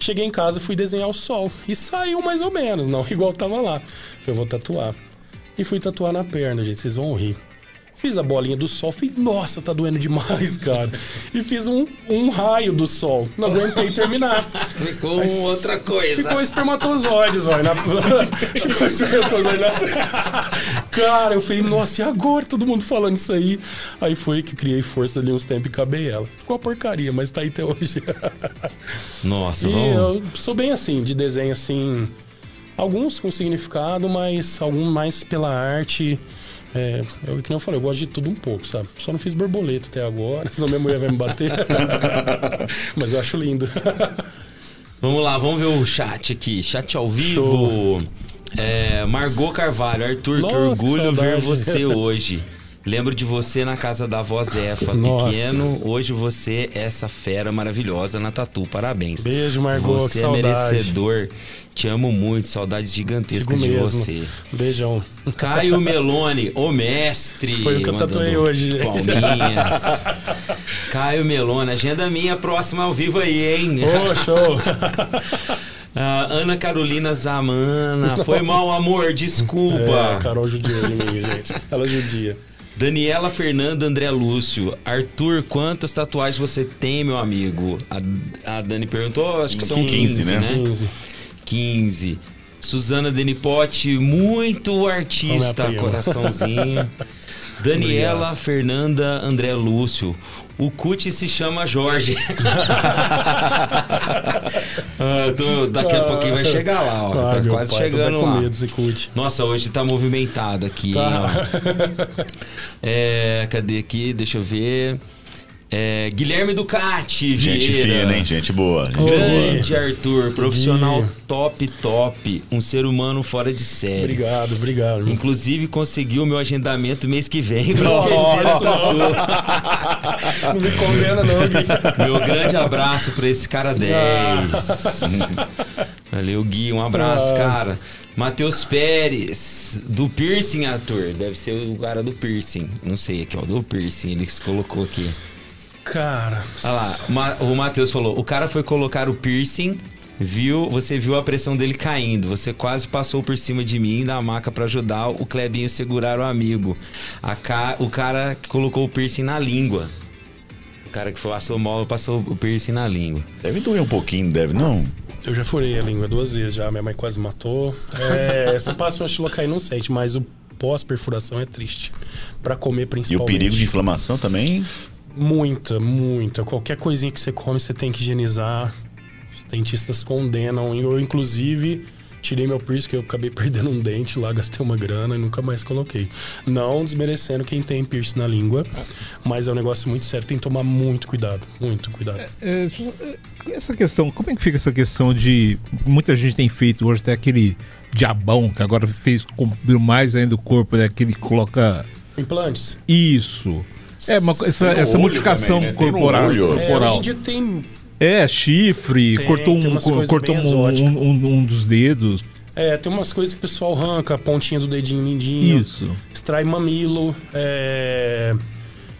Cheguei em casa, fui desenhar o sol. E saiu mais ou menos, não [LAUGHS] igual tava lá. Falei, vou tatuar. E fui tatuar na perna, gente, vocês vão rir. Fiz a bolinha do sol, falei, nossa, tá doendo demais, cara. E fiz um, um raio do sol. Não aguentei terminar. Ficou Mas outra coisa. Ficou espermatozoides, olha. [LAUGHS] Ficou espermatozoide na... Cara, eu falei, nossa, e agora todo mundo falando isso aí? Aí foi que criei força ali uns tempos e acabei ela. Ficou uma porcaria, mas tá aí até hoje. [LAUGHS] Nossa, e vamos. eu sou bem assim, de desenho assim. Alguns com significado, mas alguns mais pela arte. É, eu, que eu falei, eu gosto de tudo um pouco, sabe? Só não fiz borboleta até agora, [LAUGHS] senão minha mulher vai me bater. [LAUGHS] mas eu acho lindo. [LAUGHS] Vamos lá, vamos ver o chat aqui. Chat ao vivo. É, Margot Carvalho, Arthur, Nossa, que que orgulho ver saudade. você hoje. Lembro de você na casa da avó Zefa, Nossa. pequeno. Hoje você é essa fera maravilhosa na Tatu. Parabéns. Beijo, Margot, Você é merecedor. Te amo muito. Saudades gigantescas de você. Beijão. Caio [LAUGHS] Meloni, o mestre. Foi o que eu tatuei hoje, gente. Palminhas. [LAUGHS] Caio Meloni, agenda minha próxima ao vivo aí, hein? Ô, show! [LAUGHS] Ah, Ana Carolina Zamana. Foi mal, amor, desculpa. É, Carol judia de mim, gente. Ela judia. Daniela Fernanda André Lúcio. Arthur, quantas tatuagens você tem, meu amigo? A, a Dani perguntou, acho que são 15, 15, né? né? 15. 15. Suzana Denipote, muito artista, minha prima. coraçãozinho. [LAUGHS] Daniela Fernanda André Lúcio. O Cut se chama Jorge. [LAUGHS] Ah, tô- daqui a pouquinho vai chegar lá, ó. Ah, tá quase pai, chegando lá. Nossa, hoje tá movimentado aqui, Tá. hein. [LAUGHS] É, cadê aqui? Deixa eu ver. É, Guilherme Ducati, Gente Vieira. fina, hein? Gente boa. Gente Ô, boa. Grande Arthur, profissional top, top. Um ser humano fora de série. Obrigado, obrigado. irmão. Inclusive conseguiu o meu agendamento mês que vem pra terceira tatu. Não me condena, não, Gui. Meu grande abraço pra esse cara 10. Ah. [LAUGHS] Valeu, Gui. Um abraço, Ah. cara. Matheus Pérez, do Piercing, Arthur. Deve ser o cara do Piercing. Não sei aqui, ó. Do Piercing, ele se colocou aqui. Cara. Olha lá, o Ma- o Matheus falou: o cara foi colocar o piercing, viu, você viu a pressão dele caindo. Você quase passou por cima de mim da maca pra ajudar o Clebinho segurar o amigo. A ca- o cara que colocou o piercing na língua. O cara que foi passou mola passou o piercing na língua. Deve doer um pouquinho, deve, não? Eu já furei a língua duas vezes já, minha mãe quase matou. É, [LAUGHS] você passa uma xilocaína não sente, mas o pós-perfuração é triste. Pra comer E o principalmente. perigo de inflamação também? Muita, muita. Qualquer coisinha que você come, você tem que higienizar. Os dentistas condenam. Eu, inclusive, tirei meu piercing, que eu acabei [LAUGHS] perdendo um dente lá, gastei uma grana e nunca mais coloquei. Não desmerecendo quem tem piercing na língua, mas é um negócio muito sério. Tem que tomar muito cuidado, muito cuidado. É, essa questão, como é que fica essa questão de. Muita gente tem feito hoje até aquele diabão que agora fez cobriu mais ainda o corpo, né? Que ele coloca Implantes? isso. É, uma, essa, essa modificação também, né? Corporal. olho. É, hoje em dia tem É, chifre, Tem, cortou, tem um, cortou um, um- um- um dos dedos. É, tem umas coisas que o pessoal arranca, a pontinha do dedinho mindinho, Isso. extrai mamilo, é...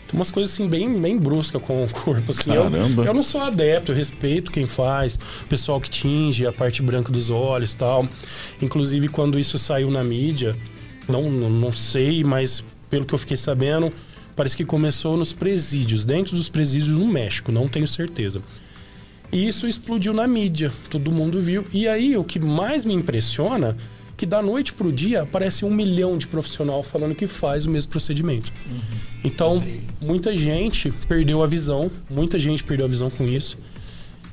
Tem umas coisas assim bem, bem bruscas com o corpo. Assim. Eu, Caramba. eu não sou adepto, eu respeito quem faz, o pessoal que tinge a parte branca dos olhos e tal. Inclusive, quando isso saiu na mídia, não, não, não sei, mas pelo que eu fiquei sabendo, parece que começou nos presídios, dentro dos presídios no México, não tenho certeza. E isso explodiu na mídia, todo mundo viu. E aí, o que mais me impressiona que da noite pro dia aparece um milhão de profissional falando que faz o mesmo procedimento. Então, muita gente perdeu a visão, muita gente perdeu a visão com isso.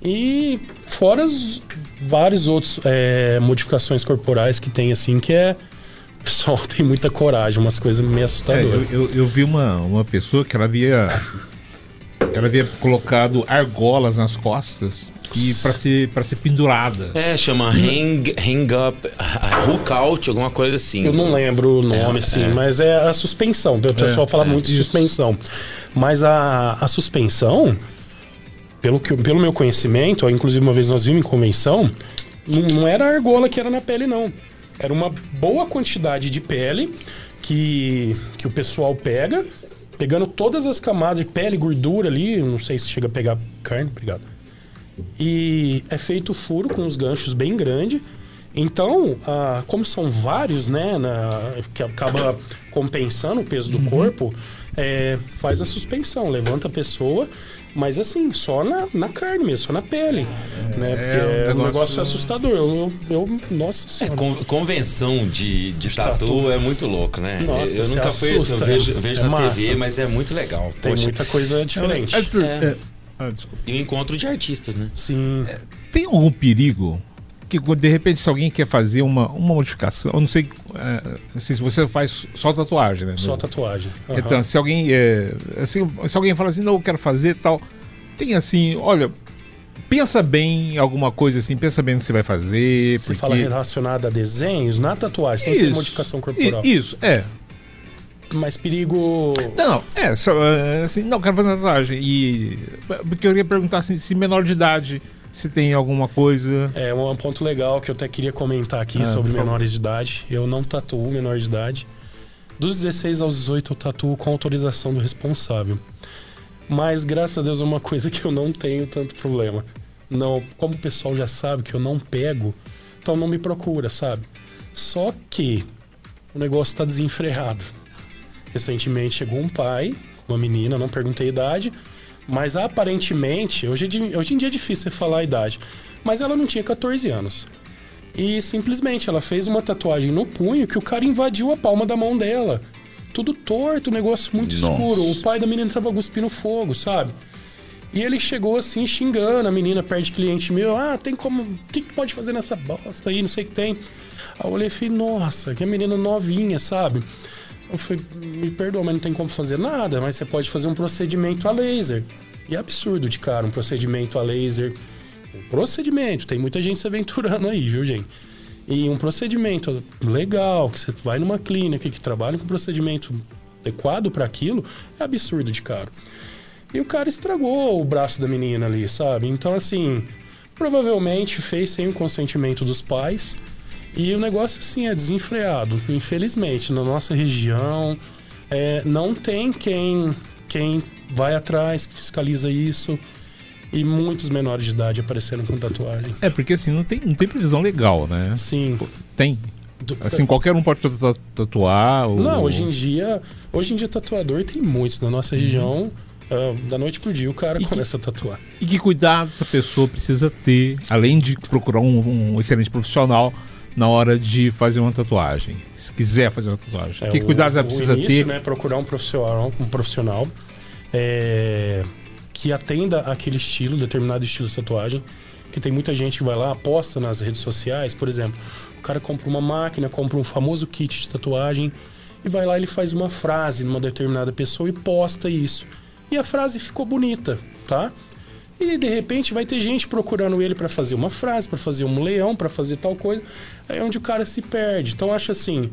E fora as várias outras é, modificações corporais que tem, assim, que é... O pessoal [LAUGHS] tem muita coragem, umas coisas meio É, assustadoras. eu, eu, eu vi uma, uma pessoa que ela havia. Ela havia colocado argolas nas costas e para ser, pra ser pendurada. É, chama hang, hang up, hook out, alguma coisa assim. Eu não lembro o nome, É, assim, é. mas é a suspensão. O pessoal É, fala é, muito de suspensão. Mas a, a suspensão, pelo, que, pelo meu conhecimento, inclusive uma vez nós vimos em convenção, não, não era a argola que era na pele, não. Era uma boa quantidade de pele que, que o pessoal pega, pegando todas as camadas de pele, gordura ali, não sei se chega a pegar carne, obrigado. E é feito furo com os ganchos bem grandes. Então, ah, como são vários, né, na- que acaba compensando o peso do Uhum. corpo, é, faz a suspensão, levanta a pessoa, mas assim, só na, na carne mesmo, só na pele. né, porque um é um negócio- negócio assustador. Eu, eu, nossa É, senhora. con- convenção de, de tatu, tatu. é muito louco, né? Nossa, eu nunca fui, assim, eu vejo, é- vejo é na massa. TV, mas é muito legal. Tem Poxa, muita coisa diferente. Arthur, É. é, ah. E o encontro de artistas, né? Sim. Tem algum perigo que de repente se alguém quer fazer uma, uma modificação, eu não sei é, assim, se você faz só tatuagem, né? Só tatuagem. Aham. Então, se alguém é, assim, se alguém fala assim, não, eu quero fazer tal, tem assim, olha, pensa bem em alguma coisa assim, pensa bem no que você vai fazer, Você porque fala relacionado a desenhos na tatuagem, sem ser modificação corporal. Isso, é. Mas perigo. Não, é, só, é, assim, não, quero fazer uma tatuagem. E. Porque eu queria perguntar assim, se menor de idade, se tem alguma coisa. É um ponto legal que eu até queria comentar aqui Ah, sobre menores de idade. Eu não tatuo menor de idade. Dos 16 aos 18 eu tatuo com autorização do responsável. Mas graças a Deus é uma coisa que eu não tenho tanto problema. Não, como o pessoal já sabe que eu não pego, então não me procura, sabe? Só que o negócio tá desenfreado. Recentemente chegou um pai, uma menina, não perguntei a idade, mas aparentemente, hoje, é hoje em dia é difícil você falar a idade, mas ela não tinha 14 anos. E simplesmente ela fez uma tatuagem no punho que o cara invadiu a palma da mão dela. Tudo torto, negócio muito Nossa. escuro. O pai da menina tava cuspindo fogo, sabe? E ele chegou assim, xingando a menina perto de cliente meu. Ah, tem como. O que, que pode fazer nessa bosta aí? Não sei o que tem. Aí eu olhei e falei, nossa, que a menina novinha, sabe? Eu falei, me perdoa, mas não tem como fazer nada, mas você pode fazer um procedimento a laser. E é absurdo de cara, um procedimento a laser. Um procedimento, tem muita gente se aventurando aí, viu, gente? E um procedimento legal, que você vai numa clínica que trabalha com procedimento adequado para aquilo, é absurdo de caro. E o cara estragou o braço da menina ali, sabe? Então, assim, provavelmente fez sem o consentimento dos pais. E o negócio, assim, é desenfreado. Infelizmente, na nossa região, é, não tem quem, quem vai atrás, que fiscaliza isso. E muitos menores de idade apareceram com tatuagem. É, porque assim, não tem, não tem previsão legal, né? Assim, Tem. Assim, qualquer um pode tatu- tatuar. Ou... Não, hoje em dia, hoje em dia tatuador tem muitos na nossa região. ah, da noite pro dia o cara E que- começa a tatuar. E que cuidado essa pessoa precisa ter, além de procurar um, um excelente profissional na hora de fazer uma tatuagem. Se quiser fazer uma tatuagem. É, que o- cuidados ela o precisa início, ter? né, procurar um profissional, um profissional é, que atenda aquele estilo, determinado estilo de tatuagem. Que tem muita gente que vai lá, aposta nas redes sociais, por exemplo. O cara compra uma máquina, compra um famoso kit de tatuagem e vai lá ele faz uma frase numa determinada pessoa e posta isso. E a frase ficou bonita, tá? E de repente vai ter gente procurando ele para fazer uma frase, para fazer um leão, para fazer tal coisa. Aí é onde o cara se perde. Então acho assim,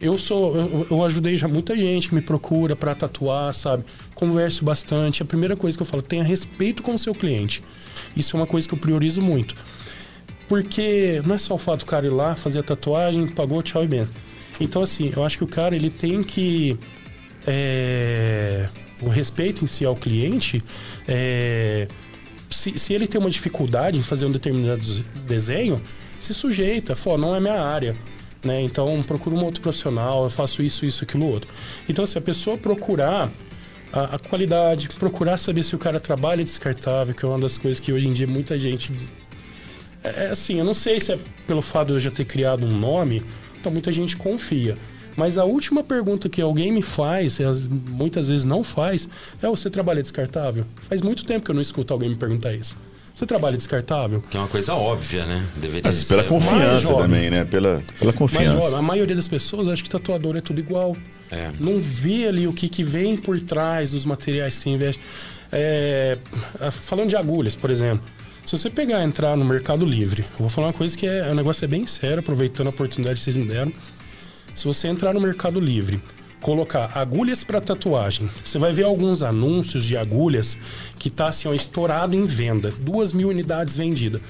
eu sou, eu, eu ajudei já muita gente que me procura para tatuar, sabe? Converso bastante. A primeira coisa que eu falo, tenha respeito com o seu cliente. Isso é uma coisa que eu priorizo muito. Porque não é só o fato do cara ir lá, fazer a tatuagem, pagou, tchau e bem. Então, assim, eu acho que o cara ele tem que. é, o respeito em si ao cliente. é, se, se ele tem uma dificuldade em fazer um determinado des- desenho, se sujeita, fala, não é minha área. Né? Então, procura um outro profissional, eu faço isso, isso, aquilo, outro. Então, se a pessoa procurar a, a qualidade, procurar saber se o cara trabalha descartável, que é uma das coisas que hoje em dia muita gente. É é assim, eu não sei se é pelo fato de eu já ter criado um nome Então muita gente confia. Mas a última pergunta que alguém me faz, e as- muitas vezes não faz, é: você trabalha descartável? Faz muito tempo que eu não escuto alguém me perguntar isso. Você trabalha descartável? Que é uma coisa óbvia, né? Deveria Mas pela ser. confiança jovem. também, né? Pela, pela Mas confiança. olha, a maioria das pessoas acha que tatuador é tudo igual. É. Não vê ali o que, que vem por trás dos materiais que você investe. É, falando de agulhas, por exemplo. Se você pegar e entrar no Mercado Livre, eu vou falar uma coisa que é, o negócio é bem sério, aproveitando a oportunidade que vocês me deram. Se você entrar no Mercado Livre, colocar agulhas para tatuagem, você vai ver alguns anúncios de agulhas que tá assim, ó, estourado em venda. Duas mil unidades vendidas.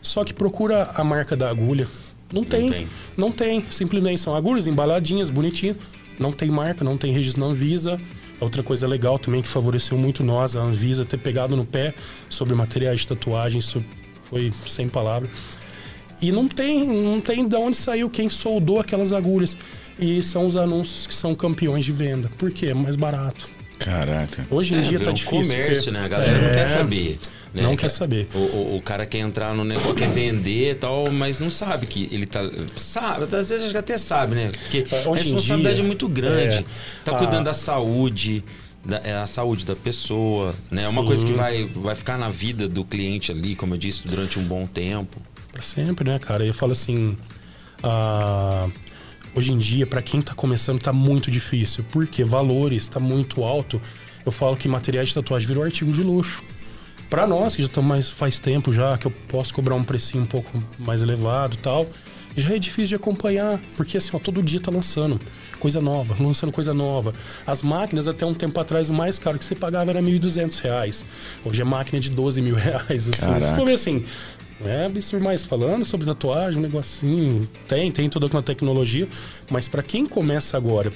Só que procura a marca da agulha. Não tem. tem. Não tem. Simplesmente são agulhas embaladinhas, bonitinhas. Não tem marca, não tem registro na Anvisa. Outra coisa legal também que favoreceu muito nós, a Anvisa, ter pegado no pé sobre materiais de tatuagem. Isso foi sem palavras. E não tem, não tem de onde saiu quem soldou aquelas agulhas. E são os anúncios que são campeões de venda. Por quê? É mais barato. Caraca. Hoje em É, dia tá difícil. comércio, porque- né? A galera não É, quer saber. né? Não quer saber. O, o, o cara quer entrar no negócio, quer vender e tal, mas não sabe que ele tá. Sabe, às vezes acho que até sabe, né? Porque É, a hoje em responsabilidade dia, é muito grande. é, tá a- cuidando da saúde. Da, é a saúde da pessoa, né? É uma coisa que vai, vai ficar na vida do cliente ali, como eu disse, durante um bom tempo. Pra sempre, né, cara? Eu falo assim. ah, hoje em dia, pra quem tá começando, tá muito difícil. Porque valores tá muito alto. Eu falo que materiais de tatuagem virou artigo de luxo. Pra nós, que já estamos mais faz tempo já, que eu posso cobrar um precinho um pouco mais elevado e tal, já é difícil de acompanhar. Porque assim, ó, todo dia tá lançando coisa nova, lançando coisa nova. As máquinas, até um tempo atrás, o mais caro que você pagava era 1.200 reais. Hoje é máquina de 12 mil reais. Assim. Se for ver assim, é absurdo mais falando sobre tatuagem, um negocinho. Tem, tem toda uma tecnologia. Mas para quem começa agora,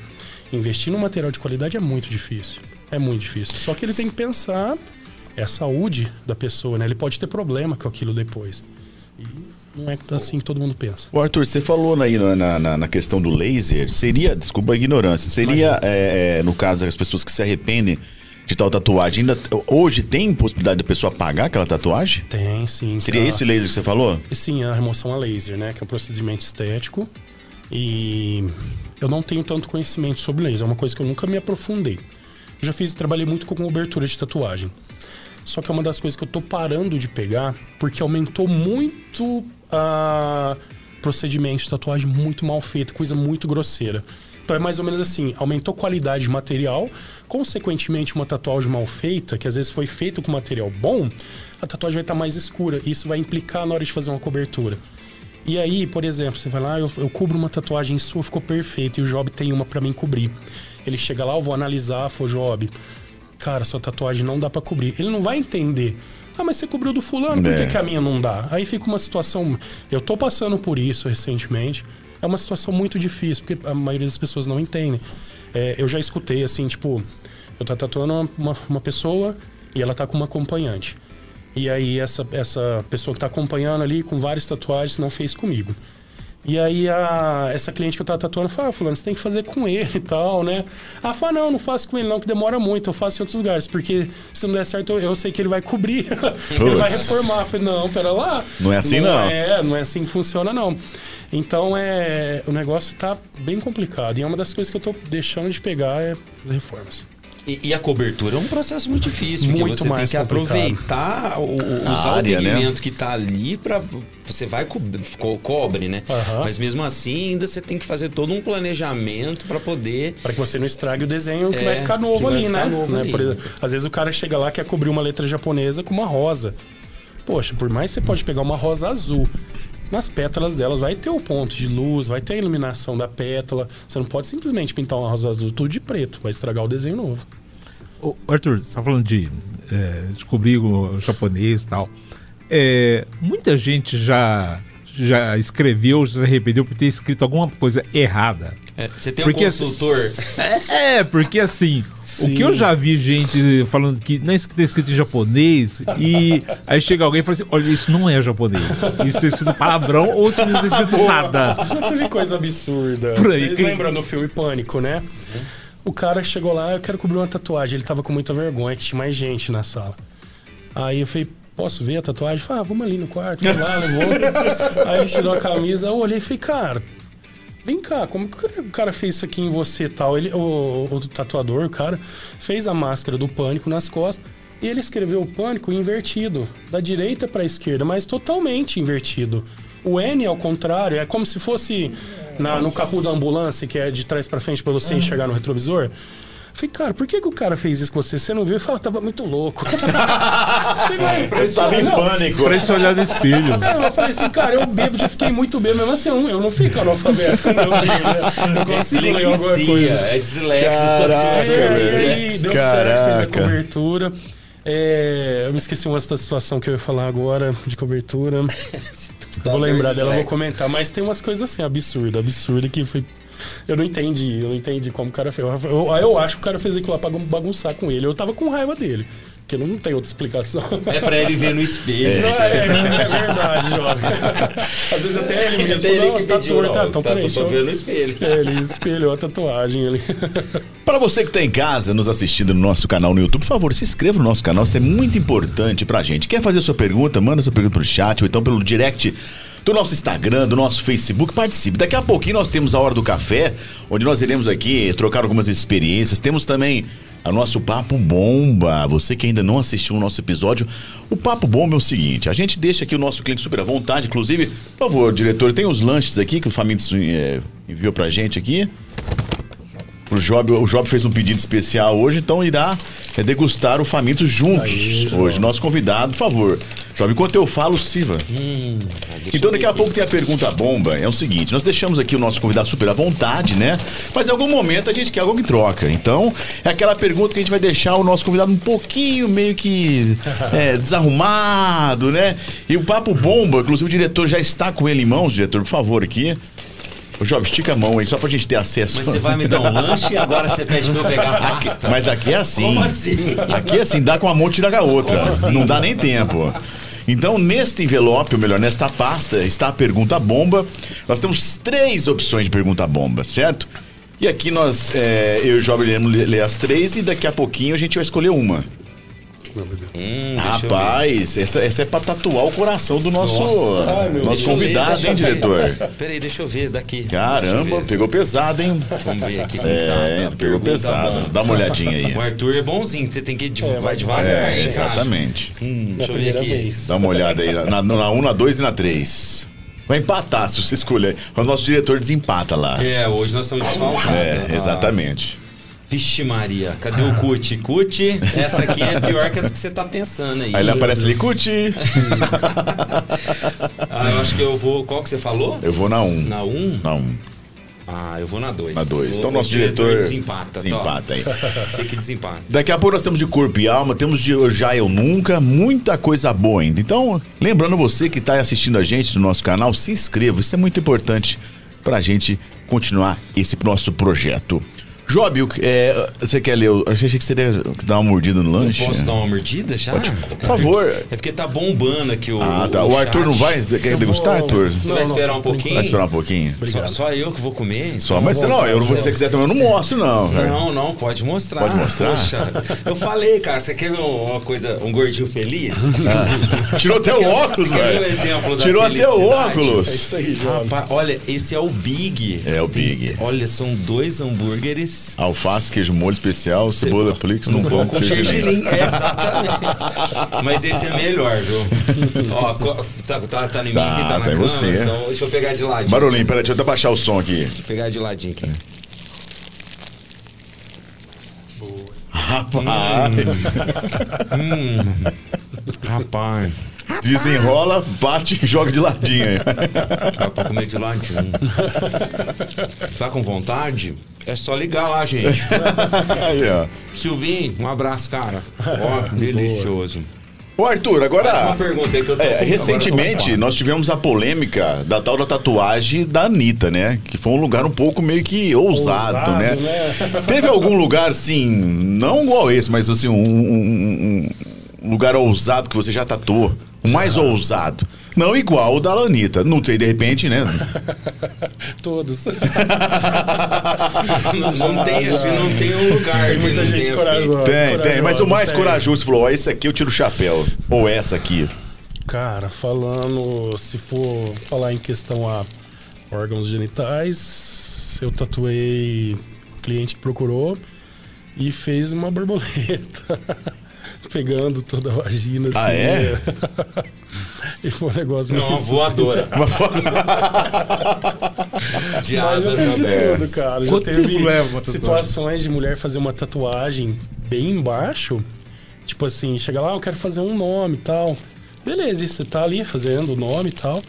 investir num material de qualidade é muito difícil. É muito difícil. Só que ele tem que pensar é a saúde da pessoa, né? Ele pode ter problema com aquilo depois. E não é assim que todo mundo pensa. O Arthur, você falou aí na, na, na questão do laser, seria, desculpa a ignorância, seria, é, é, no caso, as pessoas que se arrependem de tal tatuagem, ainda, hoje tem possibilidade da pessoa pagar aquela tatuagem? Tem, sim. Seria tá? esse laser que você falou? Sim, a remoção a laser, né? Que é um procedimento estético. E eu não tenho tanto conhecimento sobre laser. É uma coisa que eu nunca me aprofundei. Eu já fiz, trabalhei muito com cobertura de tatuagem. Só que é uma das coisas que eu tô parando de pegar, porque aumentou muito a procedimento de tatuagem muito mal feito, coisa muito grosseira. Então é mais ou menos assim, aumentou a qualidade de material, consequentemente uma tatuagem mal feita, que às vezes foi feita com material bom, a tatuagem vai estar mais escura. E isso vai implicar na hora de fazer uma cobertura. E aí, por exemplo, você vai lá, eu, eu cubro uma tatuagem sua, ficou perfeita, e o Job tem uma pra mim cobrir. Ele chega lá, eu vou analisar, for Job, cara, sua tatuagem não dá pra cobrir. Ele não vai entender. Ah, mas você cobriu do fulano, por É. que, que a minha não dá? Aí fica uma situação. Eu tô passando por isso recentemente. É uma situação muito difícil, porque a maioria das pessoas não entendem. É, eu já escutei assim, tipo, eu tô tatuando uma, uma, uma pessoa e ela tá com uma acompanhante. E aí essa, essa pessoa que tá acompanhando ali com várias tatuagens não fez comigo. E aí a, essa cliente que eu tava tatuando falou, ah, fulano, você tem que fazer com ele e tal, né? Ah, fala, não, não faço com ele não, que demora muito, eu faço em outros lugares, porque se não der certo, eu, eu sei que ele vai cobrir, [LAUGHS] ele vai reformar. Eu falei, não, pera lá. Não é assim, não. É, não é assim que funciona, não. Então, é, o negócio tá bem complicado. E é uma das coisas que eu tô deixando de pegar é as reformas. E, e a cobertura é um processo muito difícil, porque Muito você mais tem que complicado. aproveitar, o, usar área, o né? que tá ali para Você vai co co cobre, né? Aham. Mas mesmo assim, ainda você tem que fazer todo um planejamento para poder. Para que você não estrague o desenho que É, vai ficar novo vai ali, ficar né? novo Né? ali. Por exemplo, às vezes o cara chega lá e quer cobrir uma letra japonesa com uma rosa. Poxa, por mais que você pode pegar uma rosa azul. Nas pétalas delas vai ter o ponto de luz, vai ter a iluminação da pétala. Você não pode simplesmente pintar uma rosa azul tudo de preto, vai estragar o desenho novo. Ô, Arthur, você tá falando de é, descobrir o japonês e tal. É, muita gente já, já escreveu, já se arrependeu por ter escrito alguma coisa errada. É, você tem Porque um assim- consultor. [LAUGHS] É, porque assim, o Sim. que eu já vi gente falando que não é escrito, escrito em japonês, e aí chega alguém e fala assim: olha, isso não é japonês. Isso tá escrito palavrão ou isso não tá escrito nada. Já teve coisa absurda. Por aí, Vocês quem- lembram do filme Pânico, né? O cara chegou lá, eu quero cobrir uma tatuagem. Ele tava com muita vergonha, que tinha mais gente na sala. Aí eu falei, posso ver a tatuagem? Falei, ah, vamos ali no quarto. Lá, levou. [LAUGHS] Aí ele tirou a camisa, eu olhei e falei, cara, Vem cá, como que o cara fez isso aqui em você e tal? Ele, o, o tatuador, o cara, fez a máscara do pânico nas costas e ele escreveu o pânico invertido, da direita para a esquerda, mas totalmente invertido. O N, ao contrário, é como se fosse na, no capô da ambulância, que é de trás para frente para você enxergar no retrovisor. Falei, cara, por que, que o cara fez isso com você? Você não viu? Eu falei, ah, tava muito louco. [LAUGHS] Ele tava em pânico. Pra isso olhar no espelho. É, eu falei assim, cara, eu bebo, já fiquei muito bêbado, mesmo assim, eu, eu não fico analfabeto quando eu bebo, né? Eu consigo ler alguma coisa. É dislexia. Caraca, É, aí, deu certo, fez a Caraca. cobertura. É, eu me esqueci uma outra situação que eu ia falar agora de cobertura. [LAUGHS] Eu vou lembrar dela, eu vou comentar. Mas tem umas coisas assim, absurdas, absurdas que foi. Eu não entendi, eu não entendi como o cara fez. Eu, eu, eu acho que o cara fez aquilo lá pra bagunçar com ele. Eu tava com raiva dele. Porque não tem outra explicação. É pra ele ver no espelho. Não, é, é verdade, jovem. Às vezes até ele mesmo ele que "Nossa, tá pediu, torto, tá, não, então tá, peraí, tô vendo no espelho. É, ele espelhou a tatuagem ali. Para você que está em casa nos assistindo no nosso canal no YouTube, por favor, se inscreva no nosso canal, isso é muito importante pra gente. Quer fazer sua pergunta? Manda sua pergunta pro chat ou então pelo direct do nosso Instagram, do nosso Facebook, participe. Daqui a pouquinho nós temos a Hora do Café, onde nós iremos aqui trocar algumas experiências. Temos também o nosso Papo Bomba. Você que ainda não assistiu o nosso episódio, o Papo Bomba é o seguinte, a gente deixa aqui o nosso cliente super à vontade, inclusive, por favor, diretor, tem os lanches aqui que o Famintos eh, enviou pra gente aqui. Pro Job, o Job fez um pedido especial hoje, então irá degustar o Famintos juntos. Aí, hoje, nosso convidado, por favor. Job, enquanto eu falo, Siva. Então daqui a pouco tem a pergunta bomba. É o seguinte, nós deixamos aqui o nosso convidado super à vontade, né? Mas em algum momento a gente quer algo em troca. Então, é aquela pergunta que a gente vai deixar o nosso convidado um pouquinho meio que [LAUGHS] é, desarrumado, né? E o papo bomba, inclusive o diretor já está com ele em mãos, diretor, por favor, aqui. Ô, Job, estica a mão aí, só pra gente ter acesso. Mas você vai me dar um lanche e agora você pede pra eu pegar a pasta? Mas aqui é assim. Como assim? Aqui é assim, dá com a mão, tira com a outra. Assim? Não dá nem tempo. Então, neste envelope, ou melhor, nesta pasta, está a pergunta bomba. Nós temos três opções de pergunta bomba, certo? E aqui nós, é, eu e o Jovem iremos ler as três e daqui a pouquinho a gente vai escolher uma. Hum, ver. Rapaz, essa, essa é pra tatuar o coração do nosso, Nossa. Ai, nosso ver, convidado, eu hein, ver. diretor? Peraí, deixa eu ver daqui. Caramba, ver. pegou pesado, hein? Vamos ver aqui como É, tá. tá. pegou Pergunta pesado. bomba. Dá uma olhadinha aí. O Arthur é bonzinho, você tem que divulgar vai devagar, É, exatamente. Hum, deixa eu ver aqui. vez. Dá uma olhada aí na, na 1, na 2 e na 3. Vai empatar se você escolher. O nosso diretor desempata lá. É, hoje nós estamos desfalcados. É, exatamente. Vixe Maria, cadê o Cut? Cut, essa aqui é pior que as que você tá pensando aí. Aí ele aparece ali, Cuti. [LAUGHS] Ah, eu acho que eu vou. Qual que você falou? Eu vou na 1. Na 1? Um? Na 1. Ah, eu vou na 2. Na 2. Então, nosso diretor desempata. desempata aí. Você que desempata. Daqui a pouco nós temos de corpo e alma, temos de já eu nunca, muita coisa boa ainda. Então, lembrando você que está assistindo a gente no nosso canal, se inscreva, isso é muito importante para a gente continuar esse nosso projeto. Job, o é, você quer ler? Eu achei que você ia dar uma mordida no lanche. Posso dar uma mordida já? Por favor. É porque tá bombando aqui o. Ah, tá. O Arthur chat. não vai? Quer Eu degustar, vou- Arthur? Você Não, vai não, esperar um pouquinho? Vai esperar um pouquinho? Só, só eu que vou comer? Só, Então, mas você não, eu não, se você quiser também, eu não mostro, não. cara. Não, não, pode mostrar. Pode mostrar? Poxa, eu falei, cara, você quer ver uma coisa, um gordinho feliz? [LAUGHS] Tirou até o óculos, um velho. exemplo da Tirou até o felicidade? É óculos. isso aí. Rapaz, olha, esse é o Big. É o Big. Olha, são dois hambúrgueres. Alface, queijo molho especial, cebola flix, num pão com gergelim. é, [LAUGHS] exatamente. Mas esse é melhor, viu? Ó, tá, tá, tá em mim Tá, aqui, tá na tá em câmera, você. então deixa eu pegar de ladinho. Barulhinho, peraí, deixa eu até baixar o som aqui. Deixa eu pegar de ladinho aqui. Rapaz, [LAUGHS] Rapaz, desenrola, bate e joga de ladinho aí. dá pra comer de ladinho. Tá com vontade? É só ligar lá, gente. Aí, ó. Silvinho, um abraço, cara. Ó, delicioso. Ô, Arthur, Mais uma agora. pergunta aí que eu tô é, com- agora eu tô recentemente nós tivemos a polêmica da tal da tatuagem da Anitta, né? Que foi um lugar um pouco meio que ousado, Ousado, né? né? Teve algum lugar assim, não igual esse, mas assim, um, um- um lugar ousado que você já tatuou? O mais ousado. Não igual o da Anitta. Não sei, de repente, né? [LAUGHS] Todos. [LAUGHS] Não, não tem, assim, não tem um lugar. Tem muita gente corajosa. Tem, tem. Mas o mais tem. corajoso, falou, ó, esse aqui eu tiro o chapéu. Ou essa aqui. Cara, falando, se for falar em questão a órgãos genitais. Eu tatuei o cliente que procurou e fez uma borboleta. [LAUGHS] Pegando toda a vagina. Ah, assim, é? [LAUGHS] e foi um negócio Não, uma voadora. [LAUGHS] De Mas já asas de abertas. tudo, cara. Já Quanto teve uma tatuagem? situações de mulher fazer uma tatuagem bem embaixo. Tipo assim, chega lá, eu quero fazer um nome e tal. Beleza, e você tá ali fazendo o nome e tal.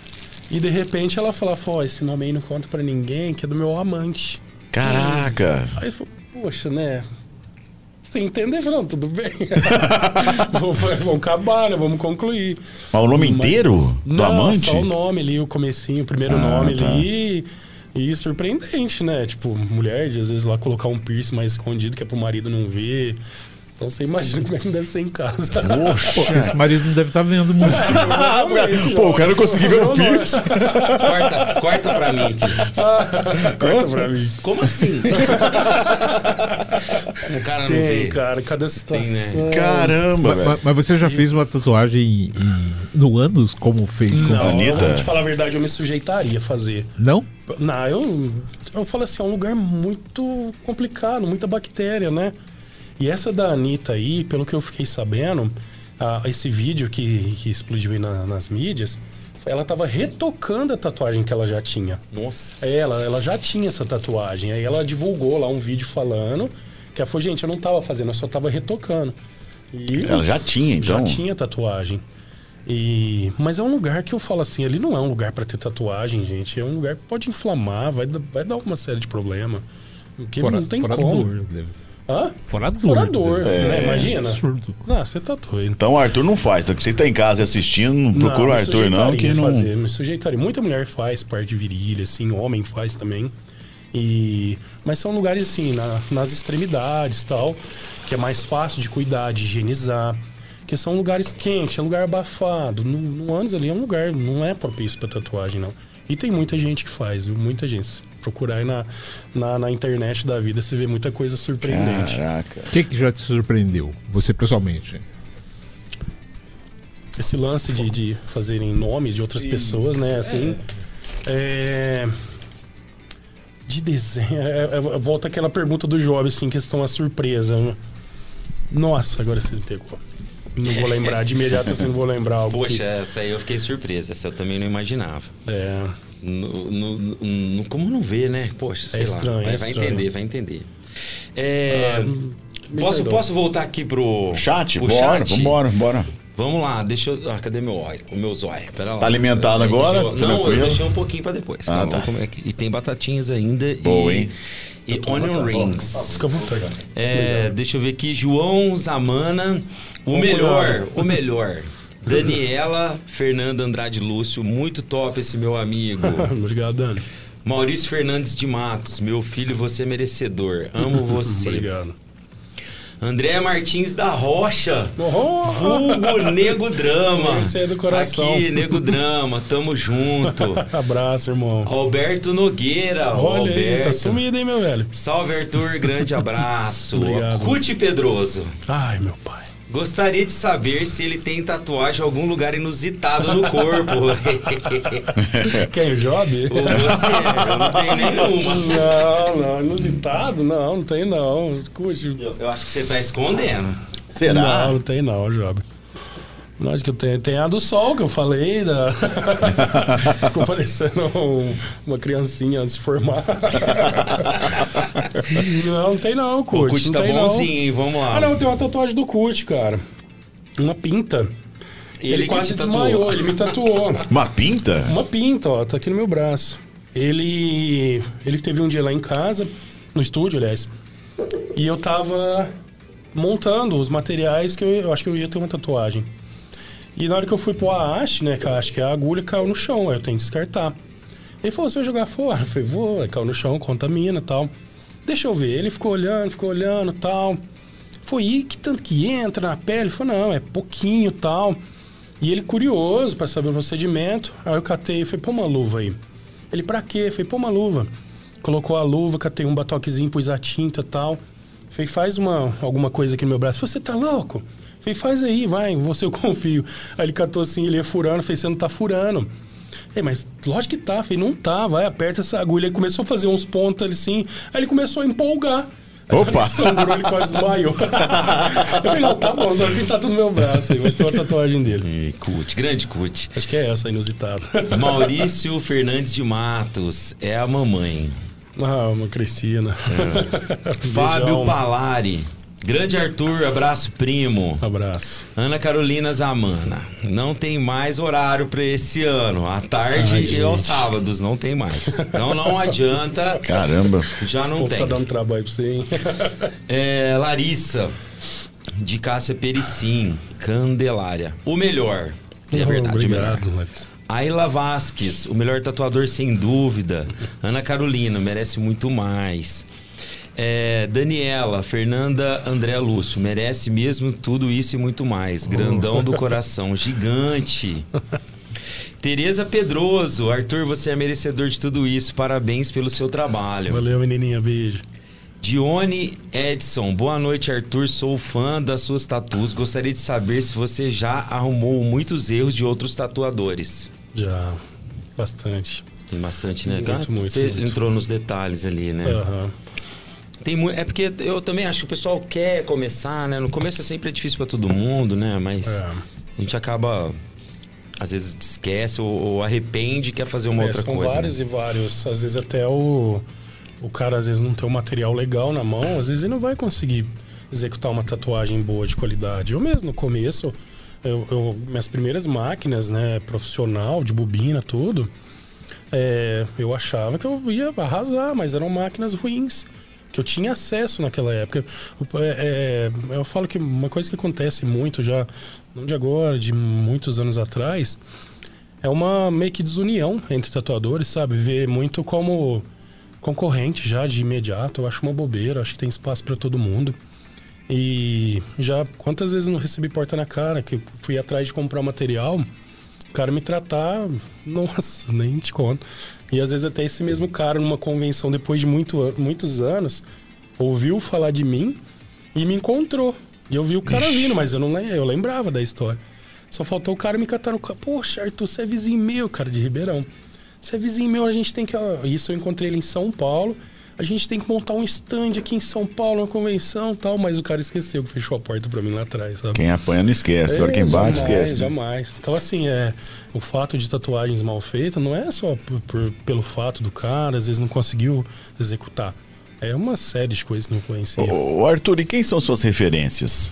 E de repente ela fala, ó, esse nome aí não conta pra ninguém, que é do meu amante. Caraca. Aí eu falo, poxa, né? Você entende? Eu falei, Não, tudo bem. [LAUGHS] vamos, vamos acabar, né? Vamos concluir. Mas o nome Mas- inteiro do Não, amante? só o nome ali, o comecinho, o primeiro Ah, nome tá. ali. E surpreendente, né? Tipo, mulher, de às vezes lá colocar um piercing mais escondido que é pro marido não ver. Então você imagina [LAUGHS] como é que deve ser em casa. Pô, esse marido não deve estar vendo muito. [LAUGHS] Provavelmente, Pô, o cara não conseguiu ver o piercing. Corta, corta pra mim aqui. Corta pra mim. Como assim? O cara não Tem, vê. cara, cada situação. Caramba, Mas, velho. mas- você já fez uma tatuagem em- no ânus, como fez? com- Não, Anitta? pra te falar a verdade, eu me sujeitaria a fazer. Não? Não, eu, eu falo assim, é um lugar muito complicado, muita bactéria, né? E essa da Anitta aí, pelo que eu fiquei sabendo, ah, esse vídeo que, que explodiu aí na- nas mídias, ela tava retocando a tatuagem que ela já tinha. Nossa. É, Ela, ela já tinha essa tatuagem. Aí ela divulgou lá um vídeo falando que ela falou, gente, eu não tava fazendo, eu só tava retocando. E Ela já tinha, então. já tinha tatuagem. E... Mas é um lugar que eu falo assim, ali não é um lugar pra ter tatuagem, gente. É um lugar que pode inflamar, vai, dar- vai dar uma série de problema. Porque não tem fora como. dor. Hã? Fora dor. Fora dor, deve ser. né? Imagina. Absurdo. Não, você tá doido. Então o Arthur não faz. Então, que você tá em casa assistindo, não procura o me Arthur, não, que não. Fazer, me sujeitaria. Muita mulher faz parte de virilha, assim, homem faz também. E... Mas são lugares assim, na- nas extremidades tal, que é mais fácil de cuidar, de higienizar. Que são lugares quentes, é lugar abafado. No, no ânus ali é um lugar, não é propício para tatuagem, não. E tem muita gente que faz, viu? Muita gente. Se procurar aí na, na, na internet da vida, você vê muita coisa surpreendente. Caraca. O que, que já te surpreendeu, você pessoalmente? esse lance de, de fazerem nomes de outras pessoas, né? Assim. É. De desenho. é- é- volta aquela pergunta do Job, assim, questão a surpresa. Nossa, agora vocês me pegou. Não vou lembrar, de imediato assim, não vou lembrar algo. Poxa, que- essa aí eu fiquei surpresa. Essa eu também não imaginava. É. No, no- no- como não vê, né? Poxa, sei lá. estranho, Vai, é vai estranho. entender, vai entender. É, me posso, posso voltar aqui pro Chat? pro Bora, chat? vambora, vambora. Vamos lá, deixa eu. Ah, cadê meu óleo? O meu zóio? Pera lá. Tá alimentado É, agora? deixa eu- Não, eu deixei um pouquinho pra depois. Ah, tá. como é que- E tem batatinhas ainda. Boa, e, hein? E onion rings. Fica à vontade. É, deixa eu ver aqui. João Zamana. O melhor, o melhor. Daniela Fernanda Andrade Lúcio. Muito top esse meu amigo. [LAUGHS] Obrigado, Dani. Maurício Fernandes de Matos. Meu filho, você é merecedor. Amo [LAUGHS] você. Obrigado. André Martins da Rocha. Oh! Vulgo Nego Drama. Esse é do coração. Aqui, Nego Drama. Tamo junto. [LAUGHS] Abraço, irmão. Alberto Nogueira. Olha aí, Alberto. tá sumido, hein, meu velho? Salve, Arthur. Grande abraço. [LAUGHS] Obrigado. Cuti Pedroso. Ai, meu pai. Gostaria de saber se ele tem tatuagem em algum lugar inusitado no corpo. Quem, o Job? Ou você? Eu não tenho nenhuma. Não, não, inusitado? Não, não tem não. Curte. Eu, eu acho que você tá escondendo. Será? Não, não tem não, Job. Lógico tenho. Tem a do sol que eu falei, da... [LAUGHS] Ficou parecendo um- uma criancinha antes de formar. [LAUGHS] não, não tem não, O Kurt. Cuti não tá tem, bonzinho, hein? Vamos lá. Ah, não, tem uma tatuagem do Kurt, cara. Uma pinta. Ele Ele, quase desmaiou, ele me tatuou. [LAUGHS] Uma pinta? Uma pinta, ó, tá aqui no meu braço. Ele ele teve um dia lá em casa, no estúdio, aliás. E eu tava montando os materiais que eu, eu acho que eu ia ter uma tatuagem. E na hora que eu fui pôr a haste, né, que acho que a agulha caiu no chão, aí eu tenho que descartar. Ele falou, você vai jogar fora? [LAUGHS] Eu falei, vou, caiu no chão, contamina e tal. Deixa eu ver. Ele ficou olhando, ficou olhando e tal. Foi aí que tanto que entra na pele? Ele falou, não, é pouquinho e tal. E ele curioso para saber o procedimento. Aí eu catei e falei, pô uma luva aí. Ele, pra quê? Eu falei, pô uma luva. Colocou a luva, catei um batoquezinho, pus a tinta e tal. Falei, faz uma, alguma coisa aqui no meu braço. Falei, você tá louco? Falei, faz aí, vai, você eu [LAUGHS] confio. Aí ele catou assim, ele ia furando, falei, você não tá furando. É, mas lógico que tá, falei, não tá, vai, aperta essa agulha. Ele começou a fazer uns pontos ali assim, aí ele começou a empolgar. Opa! ele sangrou, ele quase desmaiou. [LAUGHS] eu falei, não, tá bom, só pintar tudo no meu braço aí, mas tem uma tatuagem dele. E Cut, grande Cut. Acho que é essa, inusitada. [LAUGHS] Maurício Fernandes de Matos é a mamãe. ah, uma Cristina. Fábio Beijão. Palari. Grande Arthur, abraço primo. Abraço. Ana Carolina Zamana. Não tem mais horário pra esse ano. À tarde Ai, e aos sábados não tem mais. Então não [LAUGHS] adianta. Caramba. Já Esse não povo tem. tá dando trabalho pra você, hein? [LAUGHS] É, Larissa, de Cássia Pericim, Candelária. O melhor. É verdade, o melhor. Obrigado, Larissa. Ayla Vasques, o melhor tatuador sem dúvida. Ana Carolina, merece muito mais. É, Daniela, Fernanda André Lúcio, merece mesmo tudo isso e muito mais. Grandão do coração, gigante. [LAUGHS] Tereza Pedroso, Arthur, você é merecedor de tudo isso. Parabéns pelo seu trabalho. Valeu, menininha. Beijo. Dione Edson, boa noite, Arthur. Sou fã das suas tatuas. Gostaria de saber se você já arrumou muitos erros de outros tatuadores. Já. Bastante. Tem bastante, né? Muito, muito, Você muito. entrou nos detalhes ali, né? Aham. Tem É porque eu também acho que o pessoal quer começar, né? No começo é sempre difícil pra todo mundo, né? Mas É. a gente acaba, às vezes, esquece ou, ou arrepende e quer fazer uma É, outra são coisa. vários né? e vários. Às vezes até o, o cara às vezes não tem um material legal na mão, às vezes ele não vai conseguir executar uma tatuagem boa de qualidade. Eu mesmo, no começo, eu, eu- minhas primeiras máquinas, né, profissional, de bobina, tudo, é, eu achava que eu ia arrasar, mas eram máquinas ruins. Que eu tinha acesso naquela época. É, é, eu falo que uma coisa que acontece muito já, não de agora, de muitos anos atrás, é uma meio que desunião entre tatuadores, sabe? Ver muito como concorrente já de imediato. Eu acho uma bobeira, acho que tem espaço para todo mundo. E já quantas vezes não recebi porta na cara, que fui atrás de comprar material, o cara me tratar, [LAUGHS] nossa, nem te conto. E às vezes até esse mesmo cara, numa convenção, depois de muito, muitos anos, ouviu falar de mim e me encontrou. E eu vi o cara vindo, mas eu não eu lembrava da história. Só faltou o cara me catar no carro. Poxa, Arthur, você é vizinho meu, cara, de Ribeirão. Você é vizinho meu, a gente tem que. Isso eu encontrei ele em São Paulo. A gente tem que montar um stand aqui em São Paulo, uma convenção e tal. Mas o cara esqueceu que fechou a porta pra mim lá atrás, sabe? Quem apanha não esquece. Agora quem É, bate, jamais, esquece. né? Jamais. Então, assim, é, o fato de tatuagens mal feitas não é só por- por- pelo fato do cara, às vezes não conseguiu executar. É uma série de coisas que influenciam. Ô, ô, Arthur, e quem são suas referências?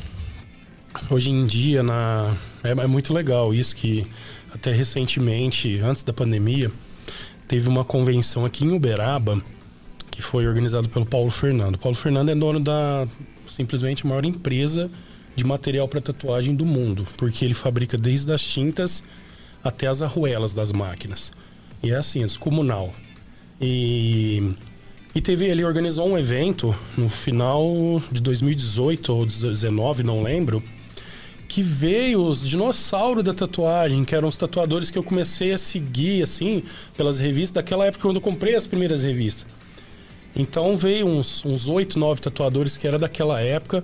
Hoje em dia, na... é, é muito legal isso que até recentemente, antes da pandemia, teve uma convenção aqui em Uberaba que foi organizada pelo Paulo Fernando. Paulo Fernando é dono da simplesmente maior empresa de material para tatuagem do mundo, porque ele fabrica desde as tintas até as arruelas das máquinas. E é assim, é descomunal. E e teve, ele organizou um evento no final de 2018 ou 2019, não lembro, que veio os dinossauros da tatuagem, que eram os tatuadores que eu comecei a seguir, assim, pelas revistas, daquela época quando eu comprei as primeiras revistas. Então veio uns, uns 8, 9 tatuadores que era daquela época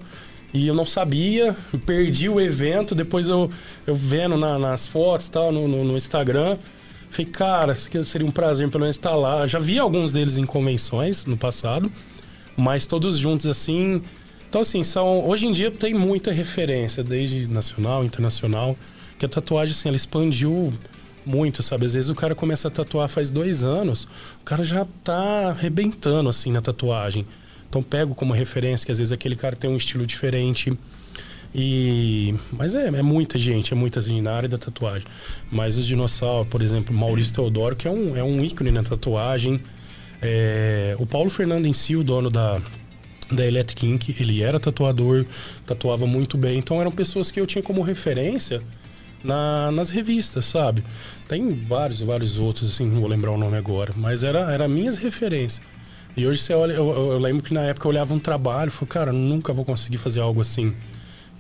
e eu não sabia, perdi o evento, depois eu, eu vendo na- nas fotos e tal, no, no- no Instagram, falei, cara, seria um prazer pelo menos estar lá. Já vi alguns deles em convenções no passado, mas todos juntos assim. Então, assim, são, hoje em dia tem muita referência, desde nacional, internacional, que a tatuagem, assim, ela expandiu muito, sabe? Às vezes o cara começa a tatuar faz dois anos, o cara já tá arrebentando, assim, na tatuagem. Então, pego como referência que às vezes aquele cara tem um estilo diferente. E... Mas é, é muita gente, é muita gente na área da tatuagem. Mas os dinossauros, por exemplo, Maurício Teodoro, que é um, é um ícone na tatuagem. É, o Paulo Fernando em si, o dono da, da Electric Ink, ele era tatuador, tatuava muito bem. Então eram pessoas que eu tinha como referência na- nas revistas, sabe? Tem vários, vários outros, assim, não vou lembrar o nome agora. Mas era, era minhas referências. E hoje você olha, eu, eu- lembro que na época eu olhava um trabalho e falei, cara, nunca vou conseguir fazer algo assim.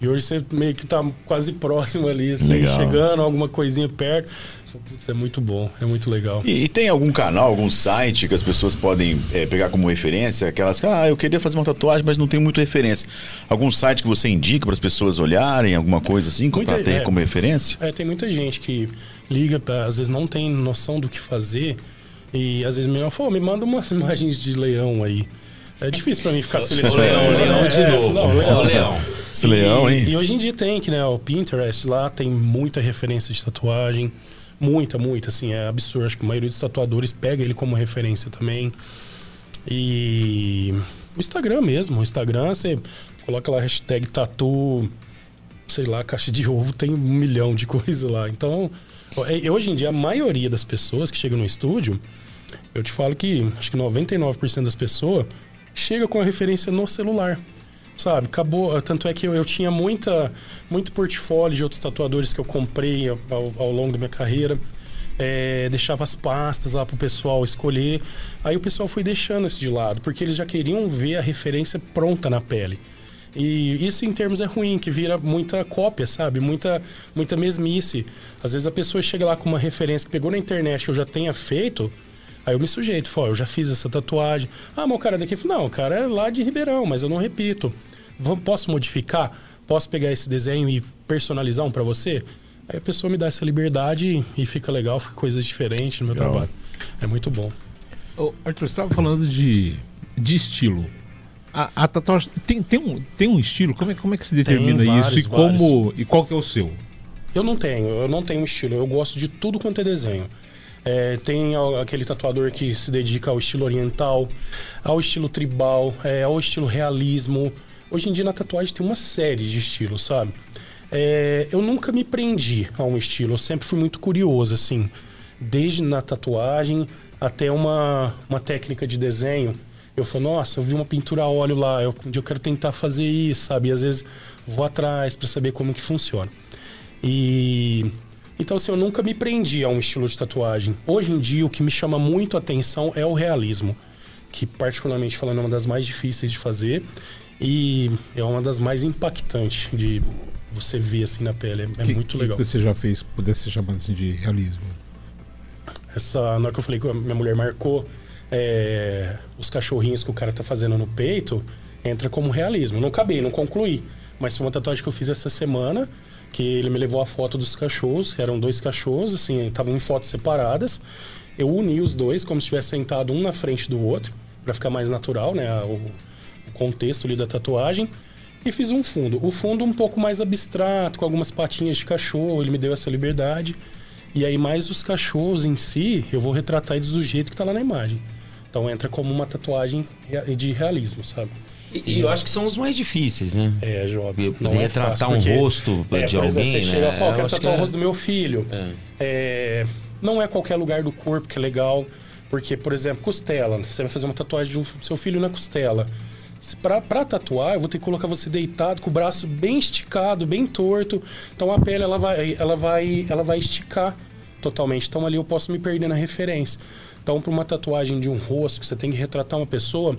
E hoje você meio que tá quase próximo ali, assim, Legal. chegando, alguma coisinha perto. Putz, é muito bom, é muito legal. E, e tem algum canal, algum site que as pessoas podem é, pegar como referência? Aquelas que, ah, eu queria fazer uma tatuagem, mas não tem muita referência. Algum site que você indica para as pessoas olharem, alguma coisa assim, para ter é. como referência? É, tem muita gente que liga, pra, às vezes não tem noção do que fazer. E às vezes me fala, me manda umas [LAUGHS] imagens de leão aí. É difícil pra mim ficar O selecionando. leão, leão de É, novo. não, Ó, o leão. Esse leão, e, hein? E hoje em dia tem que, né? O Pinterest lá tem muita referência de tatuagem. Muita, muita, assim, é absurdo. Acho que a maioria dos tatuadores pega ele como referência também. E o Instagram mesmo. O Instagram, você coloca lá a hashtag tatu, sei lá, caixa de ovo, tem um milhão de [LAUGHS] coisas lá. Então, é- hoje em dia, a maioria das pessoas que chegam no estúdio, eu te falo que acho que 99% das pessoas chega com a referência no celular. Sabe, acabou. Tanto é que eu, eu tinha muita, muito portfólio de outros tatuadores que eu comprei ao, ao- longo da minha carreira. É, deixava as pastas lá pro pessoal escolher. Aí o pessoal foi deixando isso de lado, porque eles já queriam ver a referência pronta na pele. E isso em termos é ruim, que vira muita cópia, sabe? Muita, muita mesmice. Às vezes a pessoa chega lá com uma referência que pegou na internet que eu já tenha feito, aí eu me sujeito, falo, eu já fiz essa tatuagem. Ah, mas o cara daqui, não, o cara é lá de Ribeirão, mas eu não repito. Vamos- Posso modificar? Posso pegar esse desenho e personalizar um pra você? Aí a pessoa me dá essa liberdade e fica legal, fica coisas diferentes no meu Legal. trabalho. É muito bom. Ô, Arthur, você estava falando de, de estilo. A, a tatuagem tem, tem, um, tem um estilo? Como é, como é que se determina vários, isso? E, como, e qual que é o seu? Eu não tenho, eu não tenho estilo. Eu gosto de tudo quanto é desenho. É, tem aquele tatuador que se dedica ao estilo oriental, ao estilo tribal, é, ao estilo realismo. Hoje em dia na tatuagem tem uma série de estilos, sabe? É, eu nunca me prendi a um estilo, eu sempre fui muito curioso, assim. Desde na tatuagem até uma, uma técnica de desenho. Eu falo, nossa, eu vi uma pintura a óleo lá, eu, eu quero tentar fazer isso, sabe? E às vezes vou atrás para saber como que funciona. E então assim, eu nunca me prendi a um estilo de tatuagem. Hoje em dia o que me chama muito a atenção é o realismo, que particularmente falando é uma das mais difíceis de fazer e é uma das mais impactantes de você ver assim na pele, é, é que, muito legal. que você já fez pudesse ser chamado assim de realismo? Essa, na hora que eu falei que a minha mulher marcou é, os cachorrinhos que o cara tá fazendo no peito, entra como realismo. Não acabei, não concluí. Mas foi uma tatuagem que eu fiz essa semana, que ele me levou a foto dos cachorros, eram dois cachorros, assim, estavam em fotos separadas. Eu uni os dois como se estivesse sentado um na frente do outro, para ficar mais natural, né? O, o contexto ali da tatuagem. E fiz um fundo. O fundo um pouco mais abstrato, com algumas patinhas de cachorro, ele me deu essa liberdade. E aí, mais os cachorros em si, eu vou retratar eles do jeito que tá lá na imagem. Então entra como uma tatuagem de realismo, sabe? E, e eu acho que são os mais difíceis, né? É, jovem. Poder retratar um rosto é, de por exemplo, alguém, você chega e né? fala, eu Eu quero tatuar o é- rosto do meu filho. É. É, não é qualquer lugar do corpo que é legal. Porque, por exemplo, costela. Você vai fazer uma tatuagem do seu filho na costela. Pra tatuar, eu vou ter que colocar você deitado, com o braço bem esticado, bem torto. Então a pele ela vai, ela vai, ela vai esticar totalmente. Então ali eu posso me perder na referência. Então, para uma tatuagem de um rosto que você tem que retratar uma pessoa,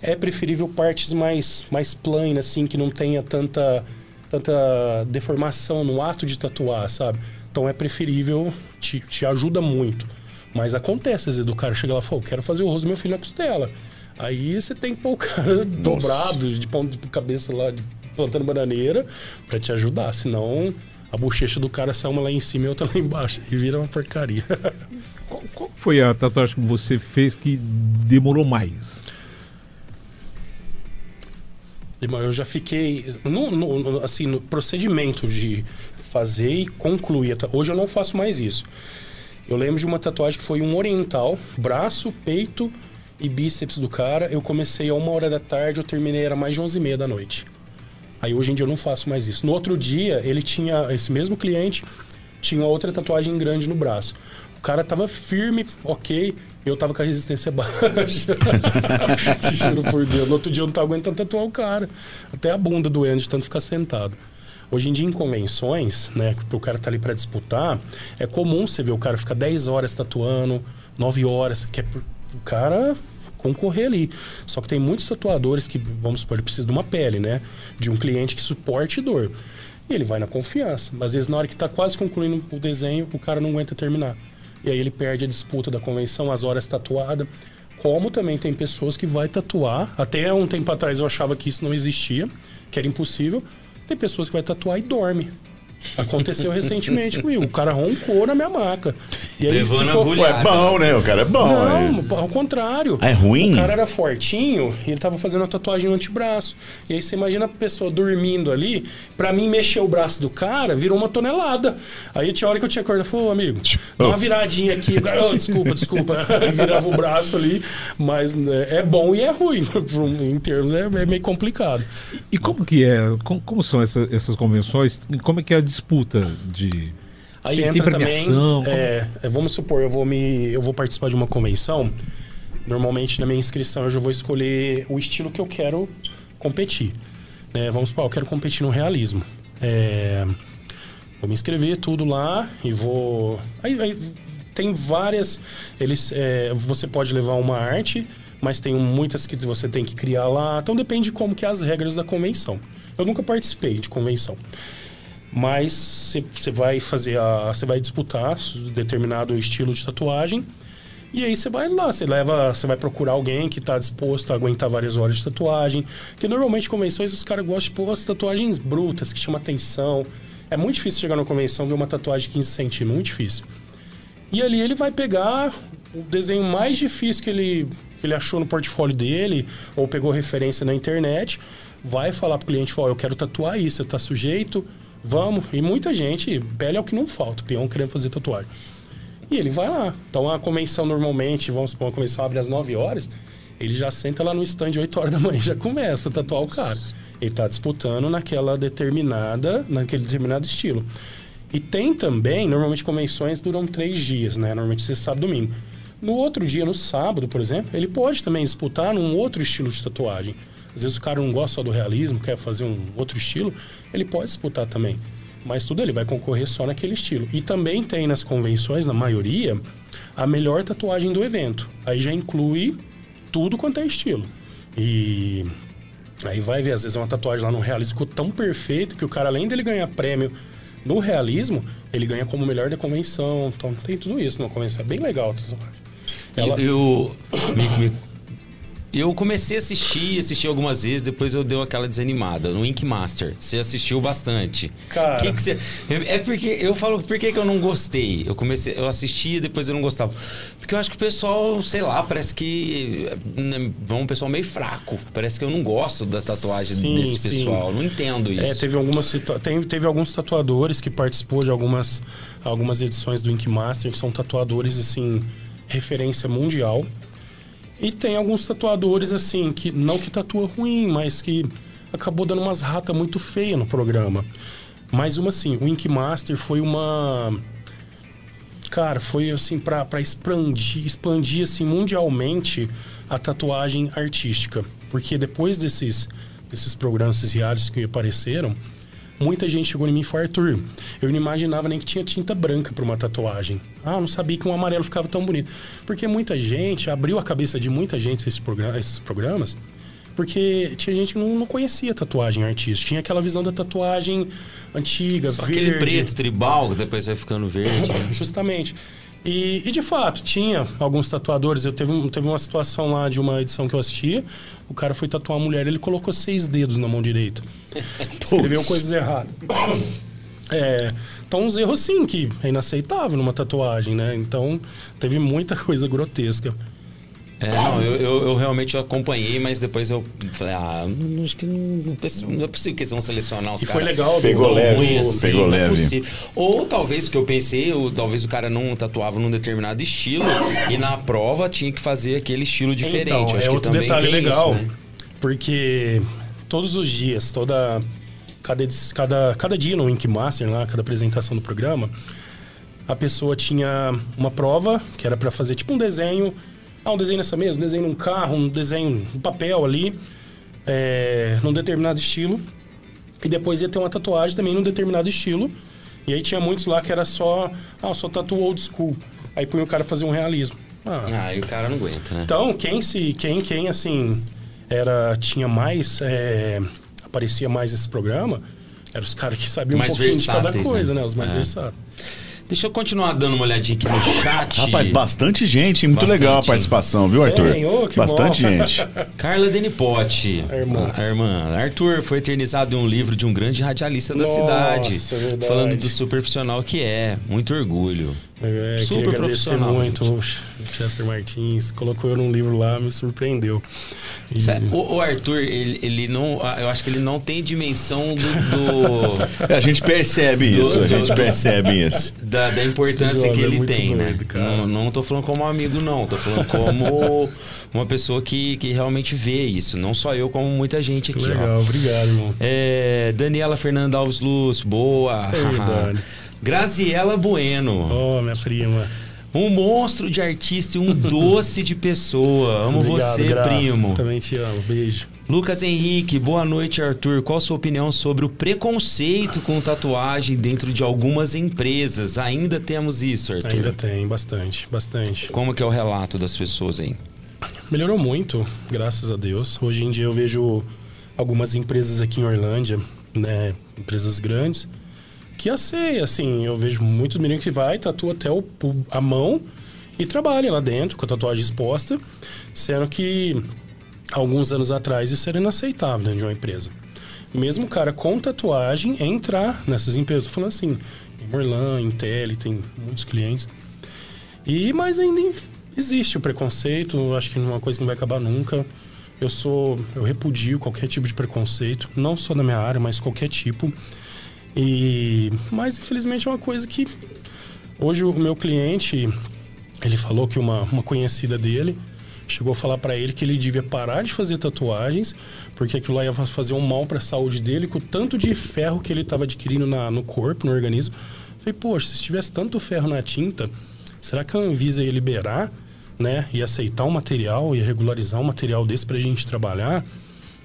é preferível partes mais, mais planas, assim, que não tenha tanta, tanta deformação no ato de tatuar, sabe? Então é preferível, te, te ajuda muito. Mas acontece, às vezes, do cara chega lá e fala, "Eu quero fazer o rosto do meu filho na costela. Aí você tem que pôr o cara dobrado, de ponta de cabeça lá, de, plantando bananeira, pra te ajudar. Senão a bochecha do cara sai uma lá em cima e outra lá embaixo. E vira uma porcaria. [LAUGHS] Qual, qual foi a tatuagem que você fez que demorou mais? Irmão, Eu já fiquei. No, no- assim, no procedimento de fazer e concluir. Hoje eu não faço mais isso. Eu lembro de uma tatuagem que foi um oriental, braço, peito e bíceps do cara. Eu comecei a uma hora da tarde, eu terminei, era mais de 11 e meia da noite. Aí hoje em dia eu não faço mais isso. No outro dia, ele tinha, esse mesmo cliente, tinha outra tatuagem grande no braço. O cara tava firme, ok, eu tava com a resistência [LAUGHS] baixa. Te por Deus. No outro dia eu não tava aguentando tatuar o cara. Até a bunda doendo de tanto ficar sentado. Hoje em dia, em convenções, né, que o cara tá ali para disputar, é comum você ver o cara ficar 10 horas tatuando, 9 horas, que é por- cara concorrer ali. Só que tem muitos tatuadores que, vamos supor, ele precisa de uma pele, né? De um cliente que suporte dor. E ele vai na confiança. Mas às vezes, na hora que está quase concluindo o desenho, o cara não aguenta terminar. E aí ele perde a disputa da convenção, as horas tatuadas. Como também tem pessoas que vai tatuar. Até um tempo atrás eu achava que isso não existia, que era impossível. Tem pessoas que vai tatuar e dorme. Aconteceu recentemente comigo. O cara roncou na minha maca. E aí Levando ficou... Ué, é bom, né? O cara é bom. Não, é... ao contrário. É ruim? O cara era fortinho e ele tava fazendo uma tatuagem no antebraço. E aí você imagina a pessoa dormindo ali. Pra mim, mexer o braço do cara virou uma tonelada. Aí tinha hora que eu tinha acordado e falei, ô amigo, dá uma viradinha aqui. oh, desculpa, desculpa. [LAUGHS] Virava o braço ali. Mas né, é bom e é ruim. [LAUGHS] em termos, é, é, meio complicado. E como que é? Como, como são essa, essas convenções? Como é que é a disputa de Aí tem, entra premiação, também, é, vamos supor, eu vou me eu vou participar de uma convenção. Normalmente na minha inscrição eu já vou escolher o estilo que eu quero competir. Né? Vamos supor, eu quero competir no realismo. É, vou me inscrever tudo lá e vou. Aí, aí tem várias. Eles, é, você pode levar uma arte, mas tem muitas que você tem que criar lá. Então depende de como que é as regras da convenção. Eu nunca participei de convenção mas você vai fazer a você vai disputar determinado estilo de tatuagem e aí você vai lá, você leva, você vai procurar alguém que está disposto a aguentar várias horas de tatuagem, porque normalmente convenções os caras gostam de pôr as tatuagens brutas que chamam atenção. É muito difícil chegar na convenção ver uma tatuagem de 15 centímetros, muito difícil. E ali ele vai pegar o desenho mais difícil que ele, que ele achou no portfólio dele, ou pegou referência na internet, vai falar pro cliente, ó, oh, eu quero tatuar isso, você está sujeito Vamos. E muita gente, pele é o que não falta, peão querendo fazer tatuagem. E ele vai lá. Então a convenção normalmente, vamos supor, a convenção abre às 9 horas, ele já senta lá no stand 8 horas da manhã e já começa a tatuar o cara. Ele está disputando naquela determinada, naquele determinado estilo. E tem também, normalmente convenções duram três dias, né? Normalmente você sabe domingo. No outro dia, no sábado, por exemplo, ele pode também disputar num outro estilo de tatuagem. Às vezes o cara não gosta só do realismo, quer fazer um outro estilo, ele pode disputar também. Mas tudo ele vai concorrer só naquele estilo. E também tem nas convenções, na maioria, a melhor tatuagem do evento. Aí já inclui tudo quanto é estilo. E aí vai ver, às vezes uma tatuagem lá no realismo ficou tão perfeito que o cara, além dele ganhar prêmio no realismo, ele ganha como melhor da convenção. Então tem tudo isso na convenção. É bem legal a tatuagem. Ela... Eu, eu [COUGHS] me, me eu comecei a assistir, assisti algumas vezes, depois eu dei aquela desanimada. No Ink Master. Você assistiu bastante. Cara. Que que você... É porque eu falo, por que, que eu não gostei? Eu comecei, eu assisti depois eu não gostava. Porque eu acho que o pessoal, sei lá, parece que. Vão um pessoal meio fraco. Parece que eu não gosto da tatuagem sim, desse sim. pessoal. Não entendo é, isso. É, teve algumas teve alguns tatuadores que participou de algumas, algumas edições do Ink Master, que são tatuadores, assim, referência mundial. E tem alguns tatuadores, assim, que não que tatua ruim, mas que acabou dando umas ratas muito feias no programa. Mas uma assim, o Ink Master foi uma. Cara, foi assim, para expandir, expandir assim, mundialmente a tatuagem artística. Porque depois desses, desses programas, esses reais que apareceram, muita gente chegou em mim e falou, Arthur, eu não imaginava nem que tinha tinta branca para uma tatuagem. Ah, não sabia que um amarelo ficava tão bonito. Porque muita gente, abriu a cabeça de muita gente esses, esses programas, porque tinha gente que não, não, conhecia tatuagem artística. Tinha aquela visão da tatuagem antiga, Só verde. aquele preto tribal que depois vai ficando verde. Né? [LAUGHS] Justamente. E, e, de fato, tinha alguns tatuadores. Eu teve, um, teve uma situação lá de uma edição que eu assistia. O cara foi tatuar uma mulher, ele colocou seis dedos na mão direita. [LAUGHS] Escreveu coisas erradas. É, então, uns erros, sim, que é inaceitável numa tatuagem, né? Então, teve muita coisa grotesca. É, não, eu, eu, eu, realmente acompanhei, mas depois eu falei, ah, acho que não, não é possível que eles vão selecionar os caras. E foi legal, pegou leve, ruim, assim, pegou é leve. É ou talvez o que eu pensei, ou talvez o cara não tatuava num determinado estilo e na prova tinha que fazer aquele estilo diferente. Então, acho é outro detalhe legal, isso, né? porque todos os dias, toda cada, cada, cada dia no Ink Master, lá, cada apresentação do programa, a pessoa tinha uma prova que era para fazer tipo um desenho ah, um desenho nessa mesa, um desenho num carro, um desenho no papel ali, é, num determinado estilo. E depois ia ter uma tatuagem também num determinado estilo. E aí tinha muitos lá que era só, ah, só tatuou old school. Aí punha o cara fazer um realismo. Ah, Ah, e o cara não aguenta, né? Então, quem se. Quem, quem assim, era. Tinha mais. é, aparecia mais esse programa, eram os caras que sabiam Mais um pouquinho de cada versáteis, coisa, né? né? Os mais É. versáteis. Deixa eu continuar dando uma olhadinha aqui no chat. Rapaz, bastante gente. Muito Bastante. legal a participação, viu, Arthur? Tem, que bastante bom. gente. [LAUGHS] Carla Denipote. A irmã. A irmã. Arthur foi eternizado em um livro de um grande radialista da Nossa, cidade. verdade. Falando do super profissional que é. Muito orgulho. É, Super queria agradecer profissional, muito o Chester Martins. Colocou eu num livro lá, me surpreendeu. E- O, o Arthur, ele, ele não. Eu acho que ele não tem dimensão do. do- [LAUGHS] É, a gente percebe isso, a gente percebe [LAUGHS] isso. da, da importância que é ele muito tem, né? doido, cara. Não, não tô falando como amigo, não. Tô falando como [LAUGHS] uma pessoa que, que realmente vê isso. Não só eu, como muita gente aqui, ó. legal, obrigado, irmão. É, Daniela Fernanda Alves Lúcio, boa. Ei, Dani. Graziela Bueno, Oh, minha prima. um monstro de artista e um [LAUGHS] doce de pessoa. Amo Obrigado, você, Gra. primo. Também te amo. Beijo. Lucas Henrique, boa noite, Arthur. Qual a sua opinião sobre o preconceito com tatuagem dentro de algumas empresas? Ainda temos isso, Arthur? Ainda tem, bastante, bastante. Como que é o relato das pessoas aí? Melhorou muito, graças a Deus. Hoje em dia eu vejo algumas empresas aqui em Orlândia, né, empresas grandes, que aceia, assim, eu vejo muitos meninos que vai, tatua até o, o- a mão e trabalha lá dentro com a tatuagem exposta, sendo que alguns anos atrás isso era inaceitável dentro de uma empresa. Mesmo o cara com tatuagem entrar nessas empresas, tô falando assim, em Morlan, Intel, tem muitos clientes. E mas ainda existe o preconceito, acho que é uma coisa que não vai acabar nunca. Eu sou, eu repudio qualquer tipo de preconceito, não só da minha área, mas qualquer tipo. E mas infelizmente é uma coisa que hoje o meu cliente, ele falou que uma, uma conhecida dele chegou a falar pra ele que ele devia parar de fazer tatuagens, porque aquilo lá ia fazer um mal pra saúde dele, com o tanto de ferro que ele estava adquirindo na, no corpo, no organismo. Falei, poxa, se tivesse tanto ferro na tinta, será que a Anvisa ia liberar, né? E aceitar um material, ia regularizar um material desse pra gente trabalhar?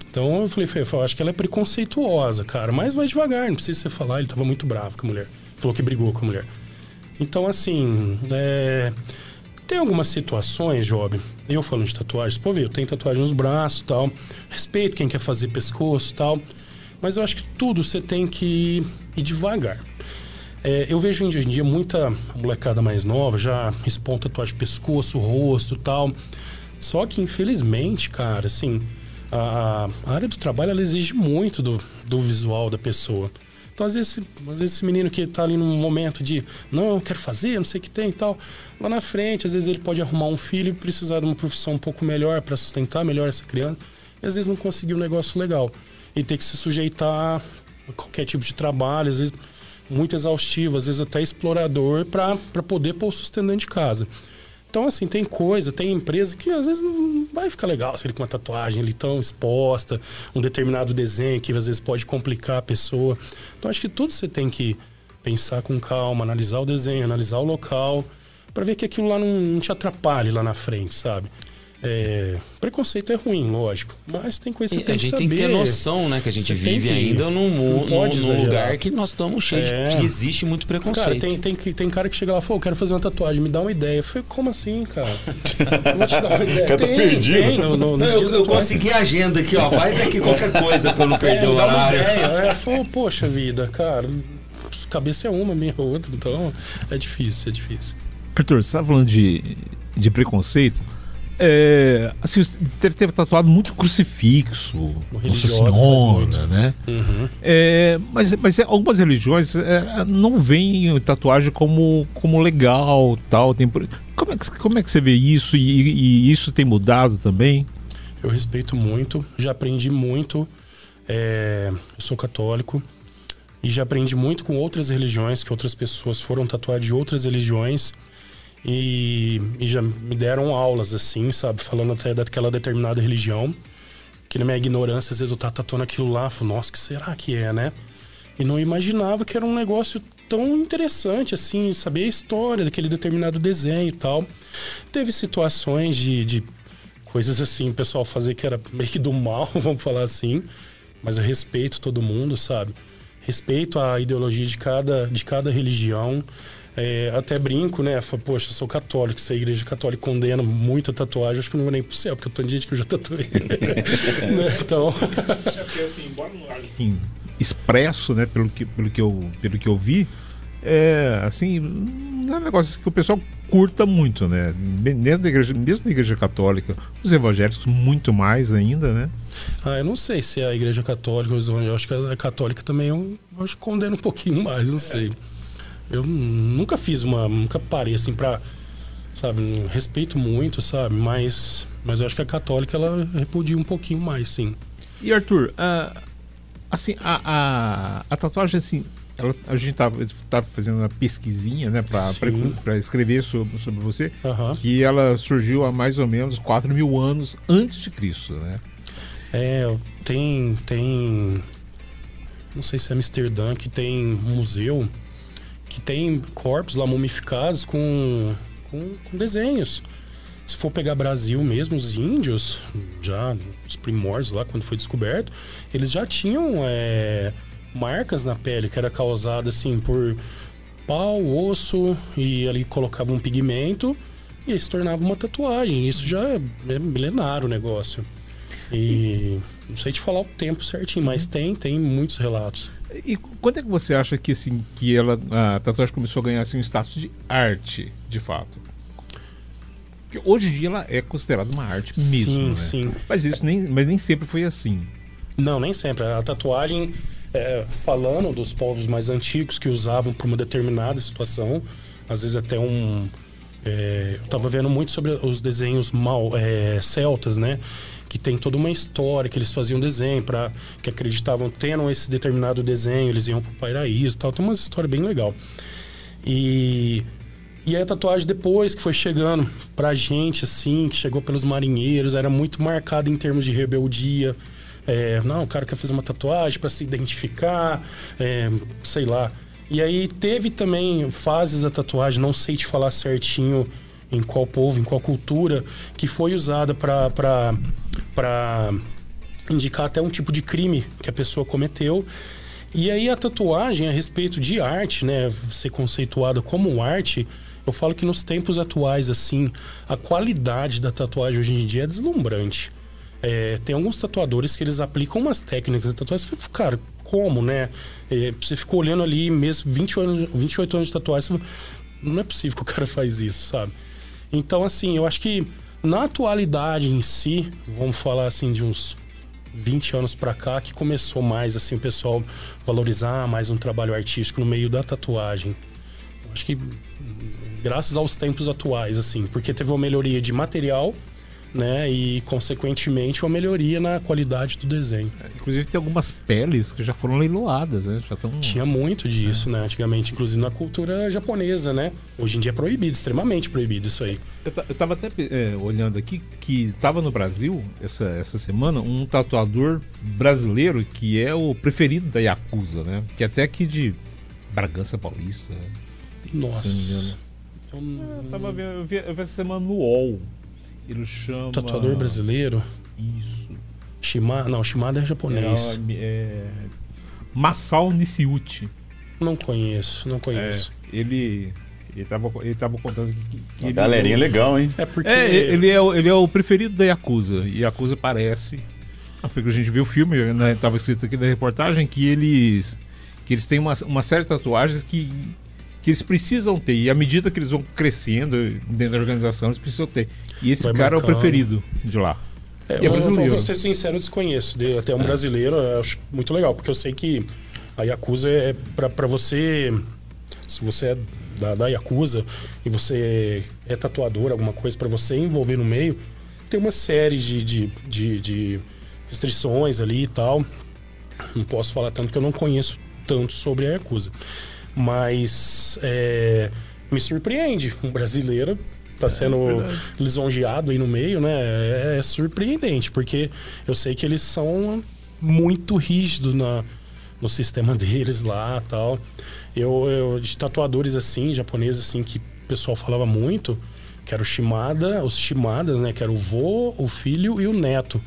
Então eu falei, Fê, eu acho que ela é preconceituosa, cara, mas vai devagar, não precisa você falar, ele tava muito bravo com a mulher. Falou que brigou com a mulher. Então, assim, é, tem algumas situações, Job, eu falando de tatuagens, pô, eu tenho tatuagem nos braços tal, respeito quem quer fazer pescoço tal, mas eu acho que tudo você tem que ir devagar. É, eu vejo hoje em dia muita molecada mais nova já expõe tatuagem de pescoço, rosto tal. Só que, infelizmente, cara, assim, a, a área do trabalho ela exige muito do, do visual da pessoa. Então, às vezes, às vezes, esse menino que tá ali num momento de não, eu quero fazer, não sei o que tem e tal, lá na frente, às vezes ele pode arrumar um filho e precisar de uma profissão um pouco melhor para sustentar melhor essa criança, e às vezes não conseguir um negócio legal. E ter que se sujeitar a qualquer tipo de trabalho, às vezes muito exaustivo, às vezes até explorador, para poder pôr o sustento dentro de casa. Então, assim, tem coisa, tem empresa que às vezes não vai ficar legal se ele com uma tatuagem ali tão exposta, um determinado desenho que às vezes pode complicar a pessoa. Então, acho que tudo você tem que pensar com calma, analisar o desenho, analisar o local, para ver que aquilo lá não, não te atrapalhe lá na frente, sabe? É, preconceito é ruim, lógico, mas tem coisa que você a tem que gente saber. tem que ter noção, né? Que a gente Você vive que- ainda num, lugar que nós estamos cheios É. de. que existe muito preconceito. Cara, tem, tem, que- tem cara que chega lá e fala, "Pô, eu quero fazer uma tatuagem, me dá uma ideia. Eu falei, como assim, cara? Eu vou te dar uma ideia. [LAUGHS] cara tá tem, perdido. tem, no, no, eu, eu consegui a agenda aqui, ó. Faz aqui [LAUGHS] qualquer coisa pra eu não perder É, o horário. É, falou, poxa vida, cara, cabeça é uma, minha é outra, então é difícil, é difícil. Arthur, você estava falando de, de preconceito. É, assim, deve ter tatuado muito crucifixo, Nossa Senhora, né? Uhum. É, mas, mas algumas religiões é, não veem tatuagem como, como legal, tal. Tem, como, é que, como é que você vê isso e, e isso tem mudado também? Eu respeito muito, já aprendi muito. é, eu sou católico e já aprendi muito com outras religiões, que outras pessoas foram tatuar de outras religiões e, e já me deram aulas, assim, sabe? Falando até daquela determinada religião. Que na minha ignorância, às vezes eu tava tatuando aquilo lá, falo, nossa, que será que é, né? E não imaginava que era um negócio tão interessante, assim, saber a história daquele determinado desenho e tal. Teve situações de, de coisas assim, o pessoal fazer que era meio que do mal, [LAUGHS] vamos falar assim. Mas eu respeito todo mundo, sabe? Respeito a ideologia de cada, de cada religião. É, até brinco, né? Falo, Poxa, eu sou católico, se a igreja católica condena muita tatuagem, acho que eu não vou nem pro céu, porque eu tô de gente que eu já tatuei. [LAUGHS] né? Então. assim, expresso, né, pelo que, pelo que, eu, pelo que eu vi, é assim, não é um negócio que o pessoal curta muito, né? Mesmo na igreja, mesmo na igreja católica, os evangélicos muito mais ainda, né? Ah, eu não sei se é a igreja católica ou os evangélicos, acho que a católica também eu, eu acho que condena um pouquinho mais, não sei. Eu nunca fiz uma, nunca parei assim pra, sabe, respeito muito, sabe, mas mas eu acho que a católica ela repudia um pouquinho mais, sim. E Arthur, ah, assim, a, a, a tatuagem, assim, ela, a gente tá, tá fazendo uma pesquisinha, né, pra escrever sobre, sobre você, Aham. que ela surgiu há mais ou menos 4 mil anos antes de Cristo, né? É, tem tem não sei se é Amsterdã que tem um museu que tem corpos lá mumificados com, com, com desenhos. Se for pegar Brasil mesmo, os índios, já os primórdios lá, quando foi descoberto, eles já tinham é, marcas na pele que era causada assim por pau, osso e ali colocava um pigmento e aí se tornava uma tatuagem. Isso já é, é milenário o negócio. E não sei te falar o tempo certinho, mas tem, tem muitos relatos. E quando é que você acha que assim que ela a tatuagem começou a ganhar assim um status de arte, de fato? Porque hoje em dia ela é considerada uma arte mesmo, sim, né? sim. Mas isso nem, mas nem sempre foi assim. Não, nem sempre. A tatuagem, é, falando dos povos mais antigos que usavam para uma determinada situação, às vezes até um. é, eu estava vendo muito sobre os desenhos mal, é, celtas, né? Que tem toda uma história que eles faziam desenho para que acreditavam tendo esse determinado desenho, eles iam para o paraíso, tal. Tem uma história bem legal. E e aí a tatuagem depois que foi chegando pra gente, assim, que chegou pelos marinheiros, era muito marcada em termos de rebeldia. É, não, o cara quer fazer uma tatuagem para se identificar, é, sei lá. E aí teve também fases da tatuagem, não sei te falar certinho em qual povo, em qual cultura, que foi usada para para indicar até um tipo de crime que a pessoa cometeu. E aí a tatuagem a respeito de arte, né, ser conceituada como arte, eu falo que nos tempos atuais, assim, a qualidade da tatuagem hoje em dia é deslumbrante. É, tem alguns tatuadores que eles aplicam umas técnicas da tatuagem. Cara, como, né? É, você ficou olhando ali mesmo 20 anos, 28 anos de tatuagem, você fala, não é possível que o cara faz isso, sabe? Então, assim, eu acho que na atualidade em si, vamos falar assim de uns 20 anos pra cá, que começou mais assim o pessoal valorizar mais um trabalho artístico no meio da tatuagem. Acho que hum, graças aos tempos atuais, assim, porque teve uma melhoria de material, né, e consequentemente uma melhoria na qualidade do desenho. Inclusive tem algumas peles que já foram leiloadas, né? Já estão. Tinha muito disso, né, antigamente, inclusive na cultura japonesa, né? Hoje em dia é proibido, extremamente proibido isso aí. Eu, eu tava até é, olhando aqui que tava no Brasil essa, essa semana um tatuador brasileiro que é o preferido da Yakuza, né? Que é até aqui de Bragança Paulista. Nossa. Eu Então, tava vendo, eu vi, eu vi essa semana no UOL. Ele chama. tatuador brasileiro, Isso. Shimada, não, Shimada é japonês. É, é, Masao Nishiuchi. Não conheço, não conheço. É, ele. Ele tava, ele tava contando que. que ele- galerinha legal, hein? É, porque É, ele é, o- ele é o preferido da Yakuza. E Yakuza parece. Porque a gente viu o filme, né, tava escrito aqui na reportagem, que eles. que eles têm uma, uma série de tatuagens que. Que eles precisam ter. E à medida que eles vão crescendo dentro da organização, eles precisam ter. E esse Vai cara é o marcando. preferido de lá. É, é eu, brasileiro. vou ser sincero, eu desconheço. De, até um brasileiro, eu acho muito legal, porque eu sei que a Yakuza é pra você. Se você é da, da Yakuza e você é tatuador, alguma coisa, pra você envolver no meio, tem uma série de, de, de, de restrições ali e tal. Não posso falar tanto porque eu não conheço tanto sobre a Yakuza. Mas é, me surpreende um brasileiro tá sendo lisonjeado aí no meio, né? É, é surpreendente, porque eu sei que eles são muito rígidos na, no sistema [LAUGHS] deles lá tal. Eu, eu de tatuadores assim, japoneses assim, que o pessoal falava muito, que era o Shimada, os Shimadas, né? Que era o vô, o filho e o neto.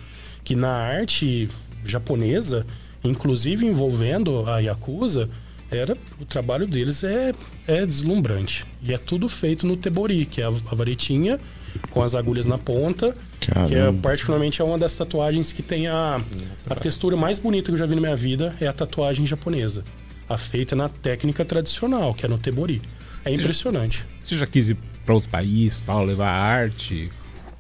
Que na arte japonesa, inclusive envolvendo a Yakuza, era o trabalho deles é, é deslumbrante. E é tudo feito no tebori, que é a, a varetinha com as agulhas na ponta, que é Caramba. particularmente é uma das tatuagens que tem a, a textura mais bonita que eu já vi na minha vida, é a tatuagem japonesa. A feita na técnica tradicional, que é no tebori. É impressionante. Você já quis ir pra outro país, tal, levar arte?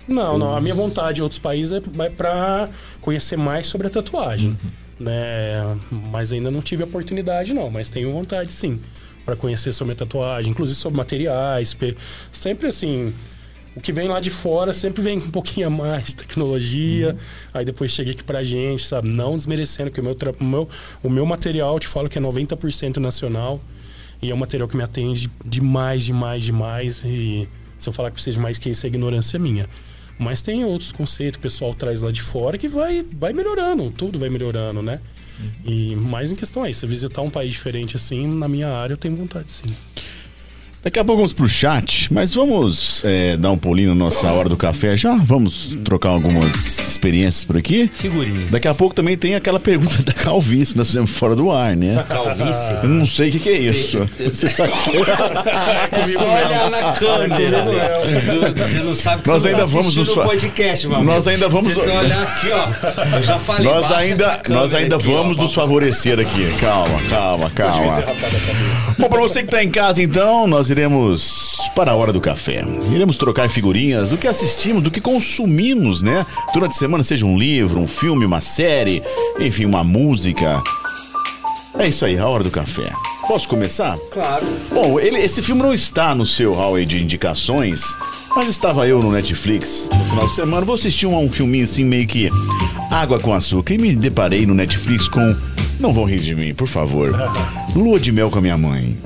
Não, não. A minha vontade em outros países é para conhecer mais sobre a tatuagem. Né? Mas ainda não tive a oportunidade, não. Mas tenho vontade, sim. para conhecer sobre a tatuagem, inclusive sobre materiais. Sempre assim. O que vem lá de fora sempre vem com um pouquinho a mais de tecnologia. Aí depois chega aqui pra gente, sabe? Não desmerecendo, porque o meu, o meu, o meu material, te falo que é 90% nacional. E é um material que me atende demais, demais, demais. E se eu falar que precisa de mais que isso, é ignorância minha. Mas tem outros conceitos que o pessoal traz lá de fora que vai, vai melhorando, tudo vai melhorando, né? E mais em questão é isso, visitar um país diferente assim, na minha área eu tenho vontade sim. Daqui a pouco vamos pro chat, mas vamos é, dar um pulinho na nossa hora do café já? Vamos trocar algumas experiências por aqui? Figurinhas. Daqui a pouco também tem aquela pergunta da calvície, nós fizemos fora do ar, né? Calvície. Eu não sei o que, que é isso. [LAUGHS] É só olhar na câmera. Do- Você não sabe que Nós você ainda não tá vamos nos podcast, meu Nós ainda vamos- Você tem olhar aqui, ó. Eu já falei, Nós ainda, nós ainda aqui, vamos ó. nos favorecer aqui. Calma, calma, calma. Bom, para você que está em casa, então, nós iremos para a hora do café. Iremos trocar figurinhas do que assistimos, do que consumimos, né? Durante a semana, seja um livro, um filme, uma série, enfim, uma música. É isso aí, a hora do café. Posso começar? Claro. Bom, ele- esse filme não está no seu hall de indicações, mas estava eu no Netflix no final de semana. Vou assistir um, um filminho assim, meio que água com açúcar. E me deparei no Netflix com. Não vão rir de mim, por favor. [LAUGHS] Lua de mel com a minha mãe.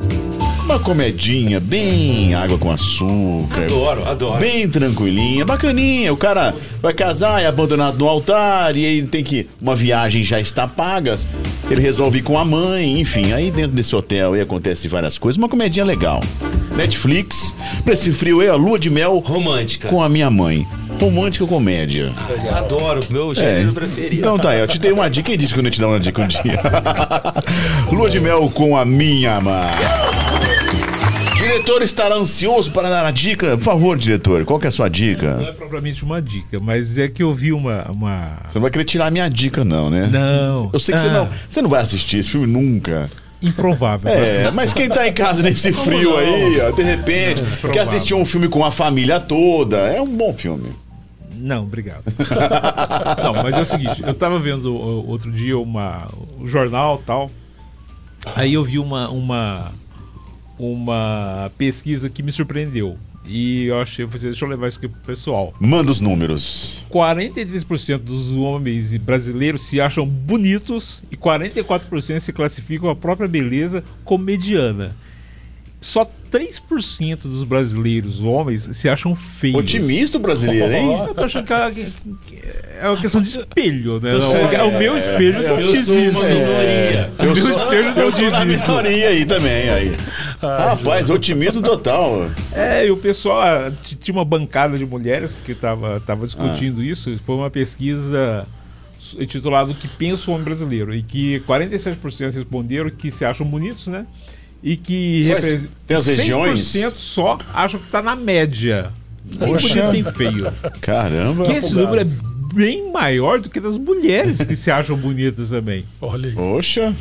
Uma comedinha bem água com açúcar. Adoro, adoro. Bem tranquilinha, bacaninha. O cara vai casar, é abandonado no altar, e aí tem que. Uma viagem já está paga. Ele resolve ir com a mãe, enfim. Aí dentro desse hotel aí acontece várias coisas. Uma comedinha legal. Netflix, pra esse frio aí, a lua de mel Romântica. com a minha mãe. Romântica comédia. Adoro, meu É, gênero preferido. então tá, eu te dei uma dica. Quem disse que eu não te dar uma dica um dia? [LAUGHS] Lua de mel com a minha mãe. Diretor estará ansioso para dar a dica? Por favor, diretor, qual que é a sua Não dica? é propriamente uma dica, mas é que eu vi uma. uma... Você não vai querer tirar a minha dica, não, né? Não. Eu sei que você Ah, não. Você não vai assistir esse filme nunca. Improvável. É, mas quem tá em casa nesse frio não? aí, ó, de repente, quer provável. assistir um filme com a família toda, é um bom filme. Não, obrigado. [LAUGHS] não, mas é o seguinte, eu tava vendo outro dia uma, um jornal tal. Aí eu vi uma, uma, uma pesquisa que me surpreendeu. E eu achei, eu falei, assim, deixa eu levar isso aqui pro pessoal. Manda os números. 43% dos homens brasileiros se acham bonitos e 44% se classificam a própria beleza como mediana. Só 3% dos brasileiros homens se acham feios. Otimista o brasileiro, hein? [LAUGHS] Eu tô achando que é, que é uma questão de espelho, né? sou- é, o meu espelho não Eu diz sou isso. uma minoria. O meu espelho não eu tô na diz isso. minoria aí também. Aí. Rapaz, otimismo total. [LAUGHS] É, e o pessoal ah, tinha uma bancada de mulheres que tava, tava discutindo isso. Foi uma pesquisa intitulada O que pensa o homem brasileiro. E que 47% responderam que se acham bonitos, né? E que Mas tem as regiões? 6% só acham que tá na média. Nem Poxa. bonito nem feio. Caramba. Que esse número é bem maior do que das mulheres que se acham bonitas também. Olha aí. Poxa,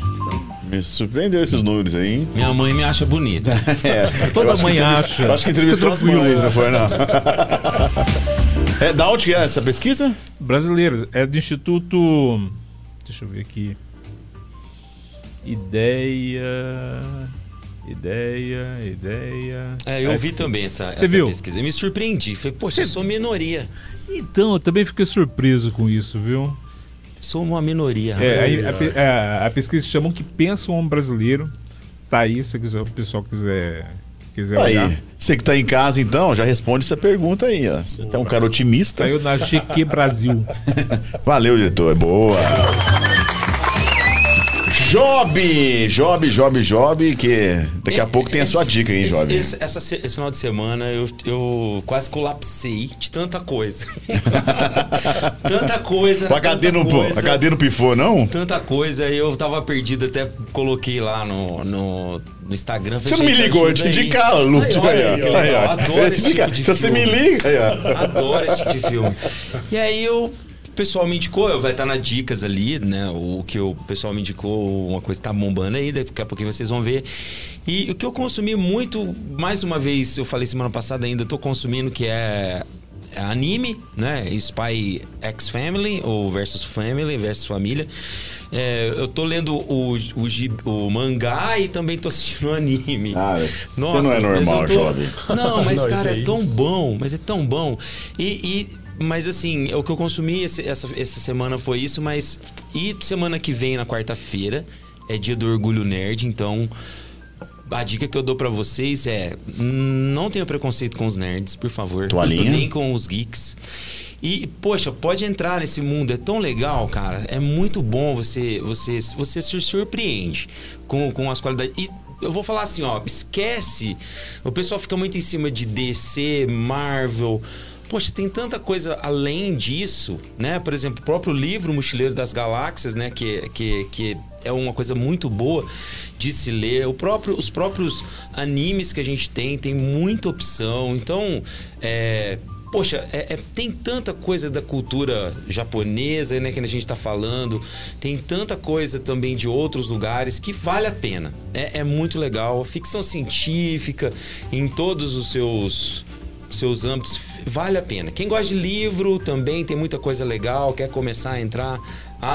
me surpreendeu esses números aí, hein? Minha mãe me acha bonita. [LAUGHS] É, [LAUGHS] Toda mãe acha. eu Acho que entrevistou as mães, não foi, não? [LAUGHS] É, da onde que é essa pesquisa? Brasileiro, é do Instituto. Deixa eu ver aqui. Ideia. Ideia, ideia. É, eu É, vi também essa, Você essa viu? pesquisa. Eu me surpreendi. Falei, poxa, eu sou minoria. Então, eu também fiquei surpreso com isso, viu? Sou uma minoria. É, aí rapaz. a, pe- a- a pesquisa chamam que pensa o homem brasileiro. Tá aí, se quiser- o pessoal quiser, quiser olhar. Aí, você que tá em casa, então, já responde essa pergunta aí, ó. Você é um cara otimista. Saiu na GQ Brasil. [LAUGHS] Valeu, diretor. Boa. Job! Job, Job, Job, que daqui a pouco tem a sua dica, hein, esse, Job? Esse, essa se- esse final de semana eu, eu quase colapsei de tanta coisa. [LAUGHS] tanta coisa. O HD, não, coisa, HD não pifou, não? Tanta coisa, eu tava perdido, até coloquei lá no, no, no Instagram. Você não me ligou, eu te indicar. Aí, olha, ó. adoro esse tipo de Se você me filme. liga, aí, ó. Adoro esse tipo de filme. [LAUGHS] E aí eu, pessoal me indicou, eu vai estar nas dicas ali, né? O que o pessoal me indicou, uma coisa que tá bombando aí, daqui a pouquinho vocês vão ver. E o que eu consumi muito, mais uma vez, eu falei semana passada ainda, eu tô consumindo que é é anime, né? Spy X Family ou versus Family versus Família. É, eu tô lendo o, o, o mangá e também tô assistindo o [LAUGHS] anime. Ah, você não é normal, eu tô- jovem. Não, [LAUGHS] mas Não, cara, é tão bom, mas é tão bom. E, e- mas assim, o que eu consumi esse- essa, essa semana foi isso, mas e semana que vem, na quarta-feira, é dia do Orgulho Nerd, então a dica que eu dou pra vocês é não tenha preconceito com os nerds, por favor. Toalhinha. Nem com os geeks. E, poxa, pode entrar nesse mundo, é tão legal, cara. É muito bom você você, você se surpreende com, com as qualidades. E eu vou falar assim, ó, esquece. O pessoal fica muito em cima de DC, Marvel. Poxa, tem tanta coisa além disso, né? Por exemplo, o próprio livro Mochileiro das Galáxias, né? Que, que, que é uma coisa muito boa de se ler. O próprio, os próprios animes que a gente tem, tem muita opção. Então, é, Poxa, é- é- tem tanta coisa da cultura japonesa, né, que a gente está falando, tem tanta coisa também de outros lugares que vale a pena. É, é muito legal. Ficção científica em todos os seus seus âmbitos, vale a pena. Quem gosta de livro também tem muita coisa legal, quer começar a entrar.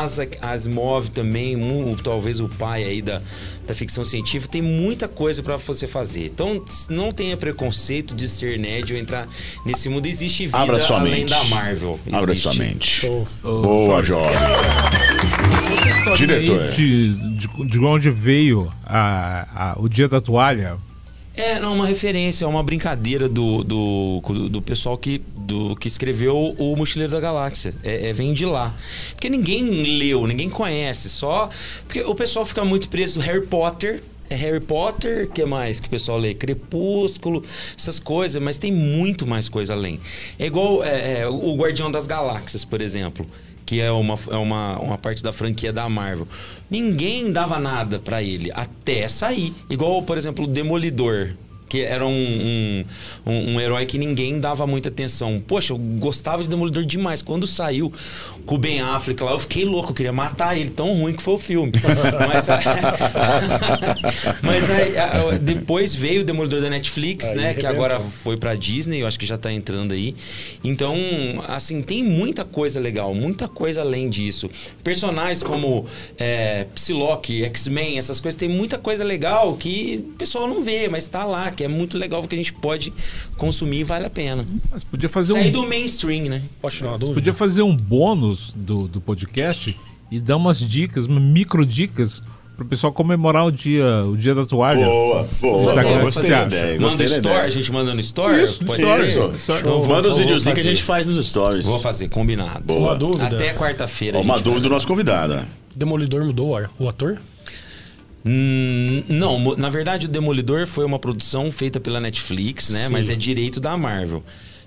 Isaac Asimov também, mu- talvez o pai aí da, da ficção científica, tem muita coisa para você fazer. Então, não tenha preconceito de ser nerd ou entrar nesse mundo. Existe vida Abra sua além mente. da Marvel. Abra Existe. sua mente. Show. Ô, Boa, jovem. Diretor. De, de, de onde veio a, a- o dia da toalha? É, não, uma referência, é uma brincadeira do, do, do pessoal que, do, que escreveu o Mochileiro da Galáxia. É, é, vem de lá. Porque ninguém leu, ninguém conhece, só. Porque o pessoal fica muito preso no Harry Potter. É Harry Potter, que mais que o pessoal lê? Crepúsculo, essas coisas, mas tem muito mais coisa além. É igual é, é, o Guardião das Galáxias, por exemplo que é uma, é uma, uma parte da franquia da Marvel. Ninguém dava nada pra ele até sair. Igual, por exemplo, o Demolidor. Que era um, um, um, um herói que ninguém dava muita atenção. Poxa, eu gostava de Demolidor demais. Quando saiu com o Ben Affleck lá, eu fiquei louco. Eu queria matar ele. Tão ruim que foi o filme. [LAUGHS] Mas, [LAUGHS] mas aí, depois veio o Demolidor da Netflix, Aí né? Que agora foi pra Disney, eu acho que já tá entrando aí. Então, assim, tem muita coisa legal, muita coisa além disso. Personagens como é, Psylocke, X-Men, essas coisas, tem muita coisa legal que o pessoal não vê, mas tá lá, que é muito legal, que a gente pode consumir e vale a pena. Mas podia fazer Sair um, do mainstream, né? Uma dúvida? podia fazer um bônus do, do podcast e dar umas dicas, micro dicas pro pessoal comemorar o dia, o dia da toalha. Boa, boa. Instagram, Gostei você da acha? ideia. Manda Gostei da story, a gente manda no story? Isso, Pode story, ser? story. Então, Manda vou- os vou videozinhos que a gente faz nos stories. Vou fazer, combinado. Boa. Uma dúvida. Até quarta-feira. Uma dúvida do nosso convidado. Demolidor mudou o ar- o ator? Hum, não, na verdade o Demolidor foi uma produção feita pela Netflix, né? Sim. Mas é direito da Marvel.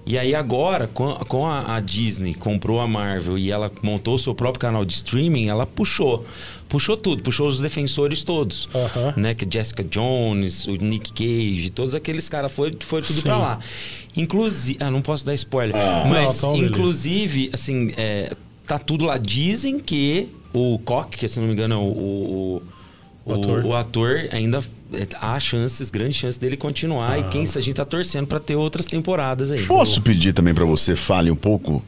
E aí agora, com, a, Disney comprou a Marvel e ela montou o seu próprio canal de streaming, ela puxou. Puxou tudo, puxou os defensores todos. Aham. Né? Que Jessica Jones, o Nick Cage, todos aqueles caras foram foi tudo pra lá. Inclusive. Ah, não posso dar spoiler. Ah. Mas, Não, inclusive, assim, é, tá tudo lá. Dizem que o Koch, que se não me engano é o- o- o, O ator. o ator ainda é, há chances, grandes chances dele continuar. Ah. E quem a gente tá torcendo pra ter outras temporadas aí. Posso pedir também pra você fale um pouco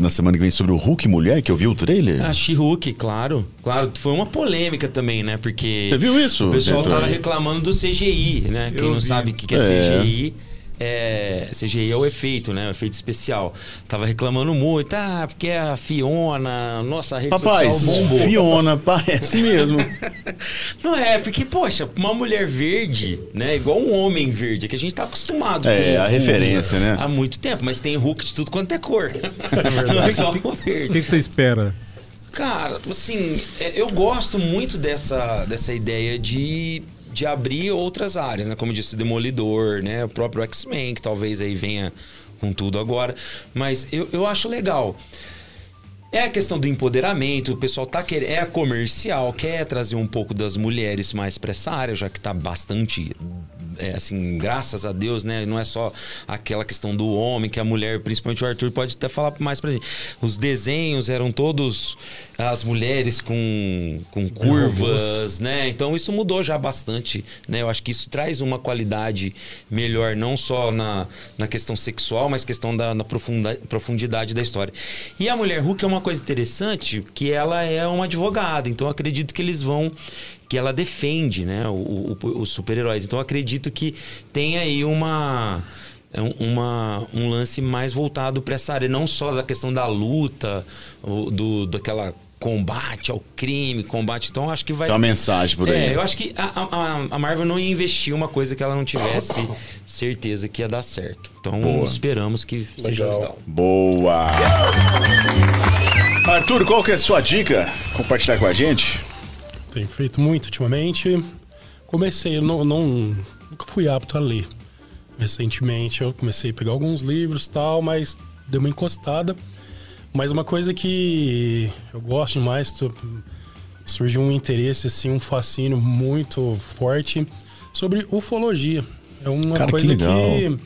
na semana que vem sobre o Hulk mulher, que eu vi o trailer? A She-Hulk, claro. Claro, foi uma polêmica também, né? Porque. Você viu isso? O pessoal tava reclamando do CGI, né? Quem Eu não vi. sabe o que, que é, É. CGI. É, CGI é o efeito, né? O efeito especial. Tava reclamando muito, ah, porque a Fiona, nossa, a rede Rapaz, social bombou. Fiona parece mesmo. [LAUGHS] Não é, porque, poxa, uma mulher verde, né? Igual um homem verde, é que a gente tá acostumado É, com a referência, né? Há muito tempo, mas tem Hulk de tudo quanto é cor. [LAUGHS] Não é só o O verde. que, que você espera? Cara, assim, é, eu gosto muito dessa, dessa ideia de, de abrir outras áreas, né? Como disse, Demolidor, né? O próprio X-Men, que talvez aí venha com tudo agora. Mas eu, eu acho legal. É a questão do empoderamento, o pessoal tá querendo. É comercial, quer trazer um pouco das mulheres mais para essa área, já que tá bastante. É, assim, graças a Deus, né? Não é só aquela questão do homem, que a mulher, principalmente o Arthur, pode até falar mais pra gente. Os desenhos eram todos as mulheres com, com curvas, né? Então isso mudou já bastante, né? Eu acho que isso traz uma qualidade melhor, não só na, na questão sexual, mas questão da na profunda, profundidade da história. E a mulher Hulk é uma coisa interessante, que ela é uma advogada, então acredito que eles vão que ela defende, né, os super-heróis. Então eu acredito que tem aí uma é um- uma, um lance mais voltado para essa área, não só da questão da luta, do daquela combate ao crime, combate. Então eu acho que vai Tem uma mensagem por aí. é, eu acho que a, a- a Marvel não ia investir uma coisa que ela não tivesse [LAUGHS] certeza que ia dar certo. Então Boa. esperamos que seja Legal. legal. Boa! Arthur, qual que é a sua dica? Compartilhar com a gente? Tenho feito muito ultimamente. Comecei, não, não nunca fui apto a ler. Recentemente eu comecei a pegar alguns livros e tal, mas deu uma encostada. Mas uma coisa que eu gosto demais, surgiu um interesse, assim, um fascínio muito forte sobre ufologia. É uma Cara, que coisa legal. que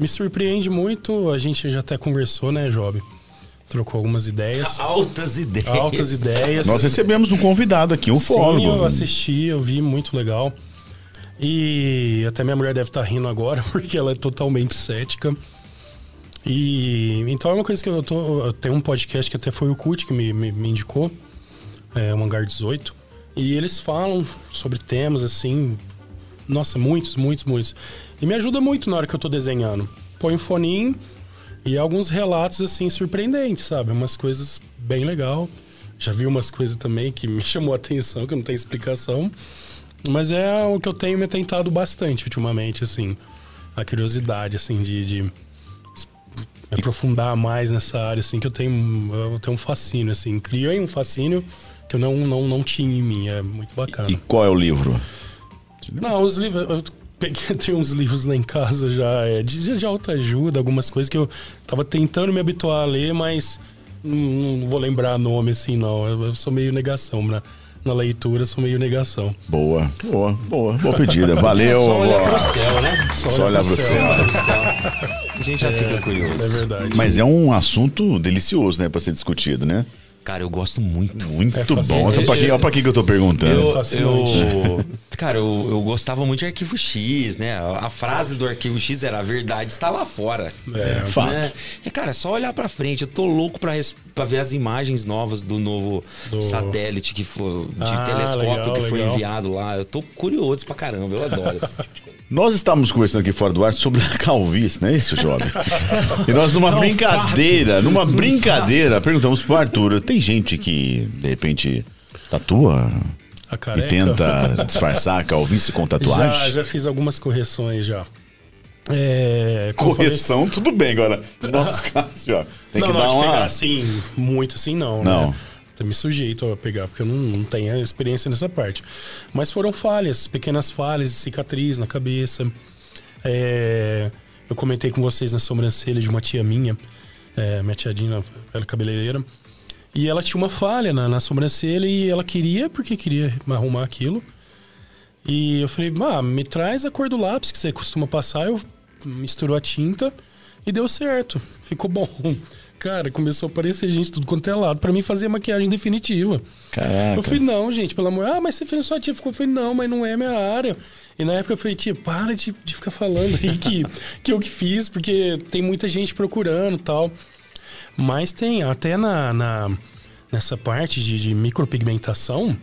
me surpreende muito. A gente já até conversou, né, Job? Trocou algumas ideias. Altas ideias. Altas ideias. Nós recebemos um convidado aqui, um Sim, fólogo. eu assisti, eu vi, muito legal. E até minha mulher deve estar rindo agora, [LAUGHS] porque ela é totalmente cética. E então é uma coisa que eu tô. eu tenho um podcast que até foi o Cut que me, me, me indicou, é, o Hangar 18. E eles falam sobre temas assim. Nossa, muitos, muitos, muitos. E me ajuda muito na hora que eu tô desenhando. Põe o foninho e alguns relatos assim surpreendentes, sabe? Umas coisas bem legal. Já vi umas coisas também que me [LAUGHS] chamou a atenção, que não tem explicação. Mas é o que eu tenho me tentado bastante ultimamente, assim. A curiosidade, assim, de, de me aprofundar mais nessa área, assim, que eu tenho, eu tenho um fascínio, assim. Criei um fascínio que eu não, não, não tinha em mim. É muito bacana. E qual é o livro? Não, os livros. Eu peguei, [LAUGHS] tenho uns livros lá em casa já, é, de, de autoajuda, algumas coisas que eu tava tentando me habituar a ler, mas não, não vou lembrar nome assim, não. Eu, eu sou meio negação, na, na leitura, eu sou meio negação. Boa, boa, boa. Boa pedida. Valeu. Só olhar ó. pro céu, né? Só olhar pro céu. Olha pro céu. A gente já fica curioso. É verdade. Mas é um assunto delicioso, né, pra ser discutido, né? Cara, eu gosto muito. Muito É bom. Então, pra quem, pra quem que eu tô perguntando? Eu, fascinante. eu- [LAUGHS] cara, eu, eu gostava muito de Arquivo X, né? A, frase do Arquivo X era a verdade está lá fora. É, fato. Né? E, cara, é só olhar pra frente. Eu tô louco pra, res- pra ver as imagens novas do novo Do- satélite que foi, de Ah, telescópio legal, que foi legal. enviado lá. Eu tô curioso pra caramba. Eu adoro esse tipo de coisa. Nós estávamos conversando aqui fora do ar sobre a calvície, não é isso, jovem? [LAUGHS] E nós, numa É brincadeira, numa brincadeira, perguntamos pro Arthur: tem gente que, de repente, tatua e tenta disfarçar a calvície com Já, tatuagem? já fiz algumas correções já. É, eu falei- Correção, tudo bem agora. No nosso [LAUGHS] caso, ó, tem não, que não, dar uma. pegar assim, muito assim não, Não. né? Eu me sujeito a pegar, porque eu não, não tenho experiência nessa parte. Mas foram falhas, pequenas falhas, cicatriz na cabeça. É, eu comentei com vocês na sobrancelha de uma tia minha, é, minha tia Dina, é cabeleireira. E ela tinha uma falha na, na sobrancelha e ela queria, porque queria arrumar aquilo. E eu falei, ah, me traz a cor do lápis que você costuma passar. Eu misturou a tinta e deu certo. Ficou bom. [LAUGHS] Cara, começou a aparecer gente tudo quanto é lado pra mim fazer a maquiagem definitiva. Caraca. Eu falei, não, gente, pelo amor. Ah, mas você fez sua tia. Ficou, eu falei, não, mas não é minha área. E na época eu falei, tia, para de, de ficar falando aí que, [LAUGHS] que eu que fiz, porque tem muita gente procurando e tal. Mas tem, até na, na- nessa parte de, de micropigmentação,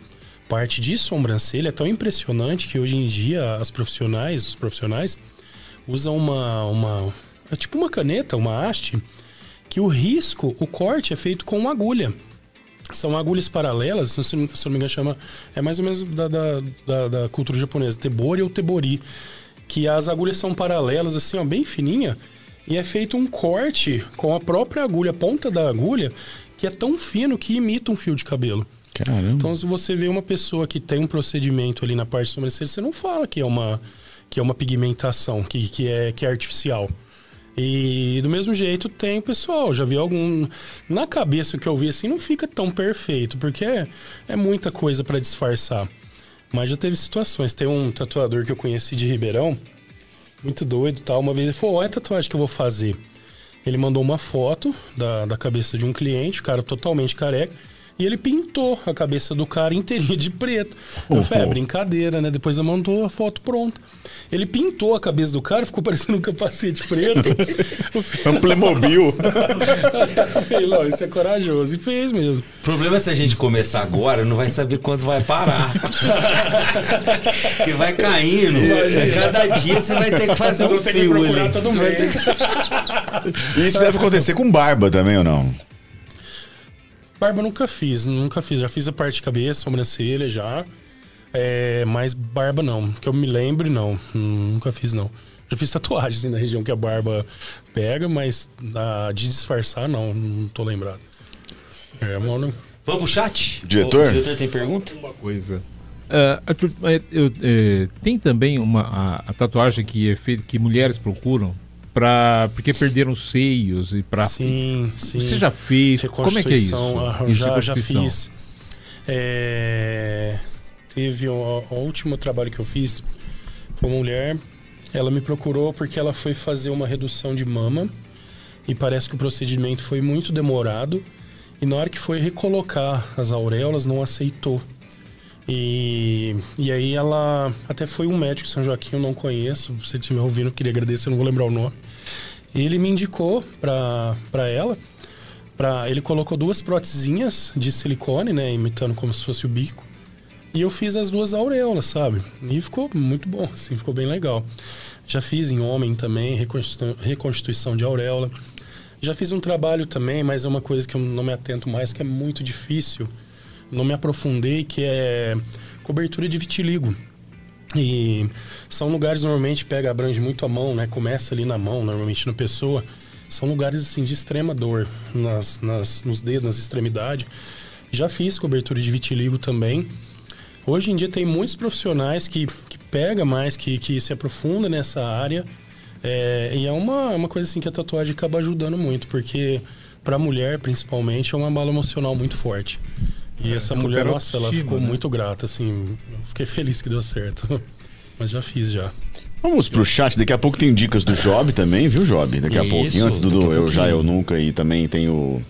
parte de sobrancelha é tão impressionante que hoje em dia as profissionais, os profissionais, usam uma, uma. É tipo uma caneta, uma haste, que o risco, o corte é feito com uma agulha. São agulhas paralelas, se, não- me engano, chama. É mais ou menos da, da, da- da cultura japonesa, tebori ou tebori. Que as agulhas são paralelas, assim, ó, bem fininha. E é feito um corte com a própria agulha, a ponta da agulha, que é tão fino que imita um fio de cabelo. Caramba. Então, se você vê uma pessoa que tem um procedimento ali na parte sobrancelha, você não fala que é uma, que é uma pigmentação, que, que, é, que é artificial. E do mesmo jeito tem pessoal, já vi algum. Na cabeça que eu vi assim, não fica tão perfeito, porque é, é muita coisa para disfarçar. Mas já teve situações. Tem um tatuador que eu conheci de Ribeirão, muito doido tal. Uma vez ele falou: Olha a tatuagem que eu vou fazer. Ele mandou uma foto da, da cabeça de um cliente, o cara totalmente careca. E ele pintou a cabeça do cara inteirinha de preto. Eu falei, é brincadeira, né? Depois ele mandou a foto pronta. Ele pintou a cabeça do cara, ficou [LAUGHS] parecendo um capacete preto. Eu [LAUGHS] É um Playmobil. eu [LAUGHS] falei, não, isso é corajoso. E fez mesmo. O problema é se a gente começar agora, não vai saber quando vai parar. Porque vai caindo. Cada dia você vai ter que fazer Vocês um que fio procurar ali. todo Você vai mês. ter- Isso deve acontecer com barba também ou não? Barba eu nunca fiz, nunca fiz. Já fiz a parte de cabeça, sobrancelha já. É, mas barba não. Que eu me lembre, não. Nunca fiz, não. Já fiz tatuagens assim, na região que a barba pega, mas ah, de disfarçar, não. Não tô lembrado. É, mano. Vamos pro chat? Diretor? O diretor tem pergunta? Uma coisa. Ah, Arthur, eu- é, tem também uma a, a tatuagem que é feita que mulheres procuram para porque perderam os seios e para Sim, sim. você já fez como é que é isso? Isso, já, já fiz. É, teve o, o último trabalho que eu fiz foi uma mulher. Ela me procurou porque ela foi fazer uma redução de mama e parece que o procedimento foi muito demorado. E na hora que foi recolocar as auréolas, não aceitou. E, e aí ela até foi um médico São Joaquim, eu não conheço. Se você estiver ouvindo, eu queria agradecer, eu não vou lembrar o nome. Ele me indicou pra ela. Pra, ele colocou duas prótesinhas de silicone, né? Imitando como se fosse o bico. E eu fiz as duas auréolas, sabe? E ficou muito bom, [LAUGHS] assim, ficou bem legal. Já fiz em homem também, reconstitu- reconstituição de auréola. Já fiz um trabalho também, mas é uma coisa que eu não me atento mais, que é muito difícil. Não me aprofundei, que é cobertura de vitiligo. E são lugares normalmente pega abrange muito a mão, né? Começa ali na mão, normalmente na pessoa. São lugares assim de extrema dor nas, nas, nos dedos, nas extremidades. Já fiz cobertura de vitiligo também. Hoje em dia tem muitos profissionais que, que pega mais, que, que se aprofunda nessa área. É, e é uma, uma coisa assim que a tatuagem acaba ajudando muito, porque para a mulher, principalmente, é uma bala emocional muito forte. E essa mulher, recupera a nossa, ela ficou né? muito grata, assim. Eu fiquei feliz que deu certo. [LAUGHS] Mas já fiz já. Vamos pro chat, daqui a pouco tem dicas do Job também, viu, Job? Daqui a Isso, pouquinho, antes do, a do Eu Já. Eu Nunca, e também tem o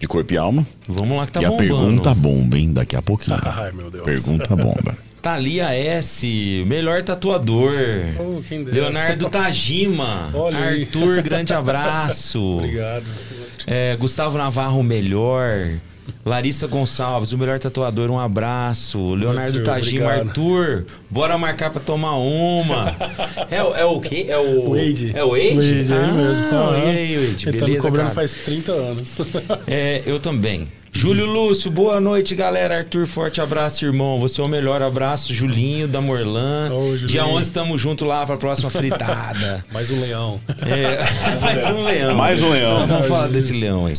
de Corpo e Alma. Vamos lá que tá e a bombando. pergunta bomba, hein? Daqui a pouquinho. [LAUGHS] Ai, meu Deus. pergunta [LAUGHS] bomba. Thalia S, melhor tatuador. Oh. Leonardo Tajima. Olha aí. Arthur, grande abraço. Obrigado. É, Gustavo Navarro, melhor. Larissa Gonçalves, o melhor tatuador, um abraço. Leonardo Tajima. Arthur, bora marcar pra tomar uma. É, o- é o quê? É o. Wade. É o Wade? Wade, é ele mesmo. Ah. E aí, Wade? Ele tá me Beleza, cobrando cara? faz 30 anos. É, eu também. Júlio Lúcio, boa noite, galera. Arthur, forte abraço, irmão. Você é o melhor abraço. Julinho, da Morlan. Ô. Dia 11 tamo junto lá pra próxima fritada. [LAUGHS] Mais um leão. É, [LAUGHS] mais um leão. Mais um leão. Vamos falar desse leão aí.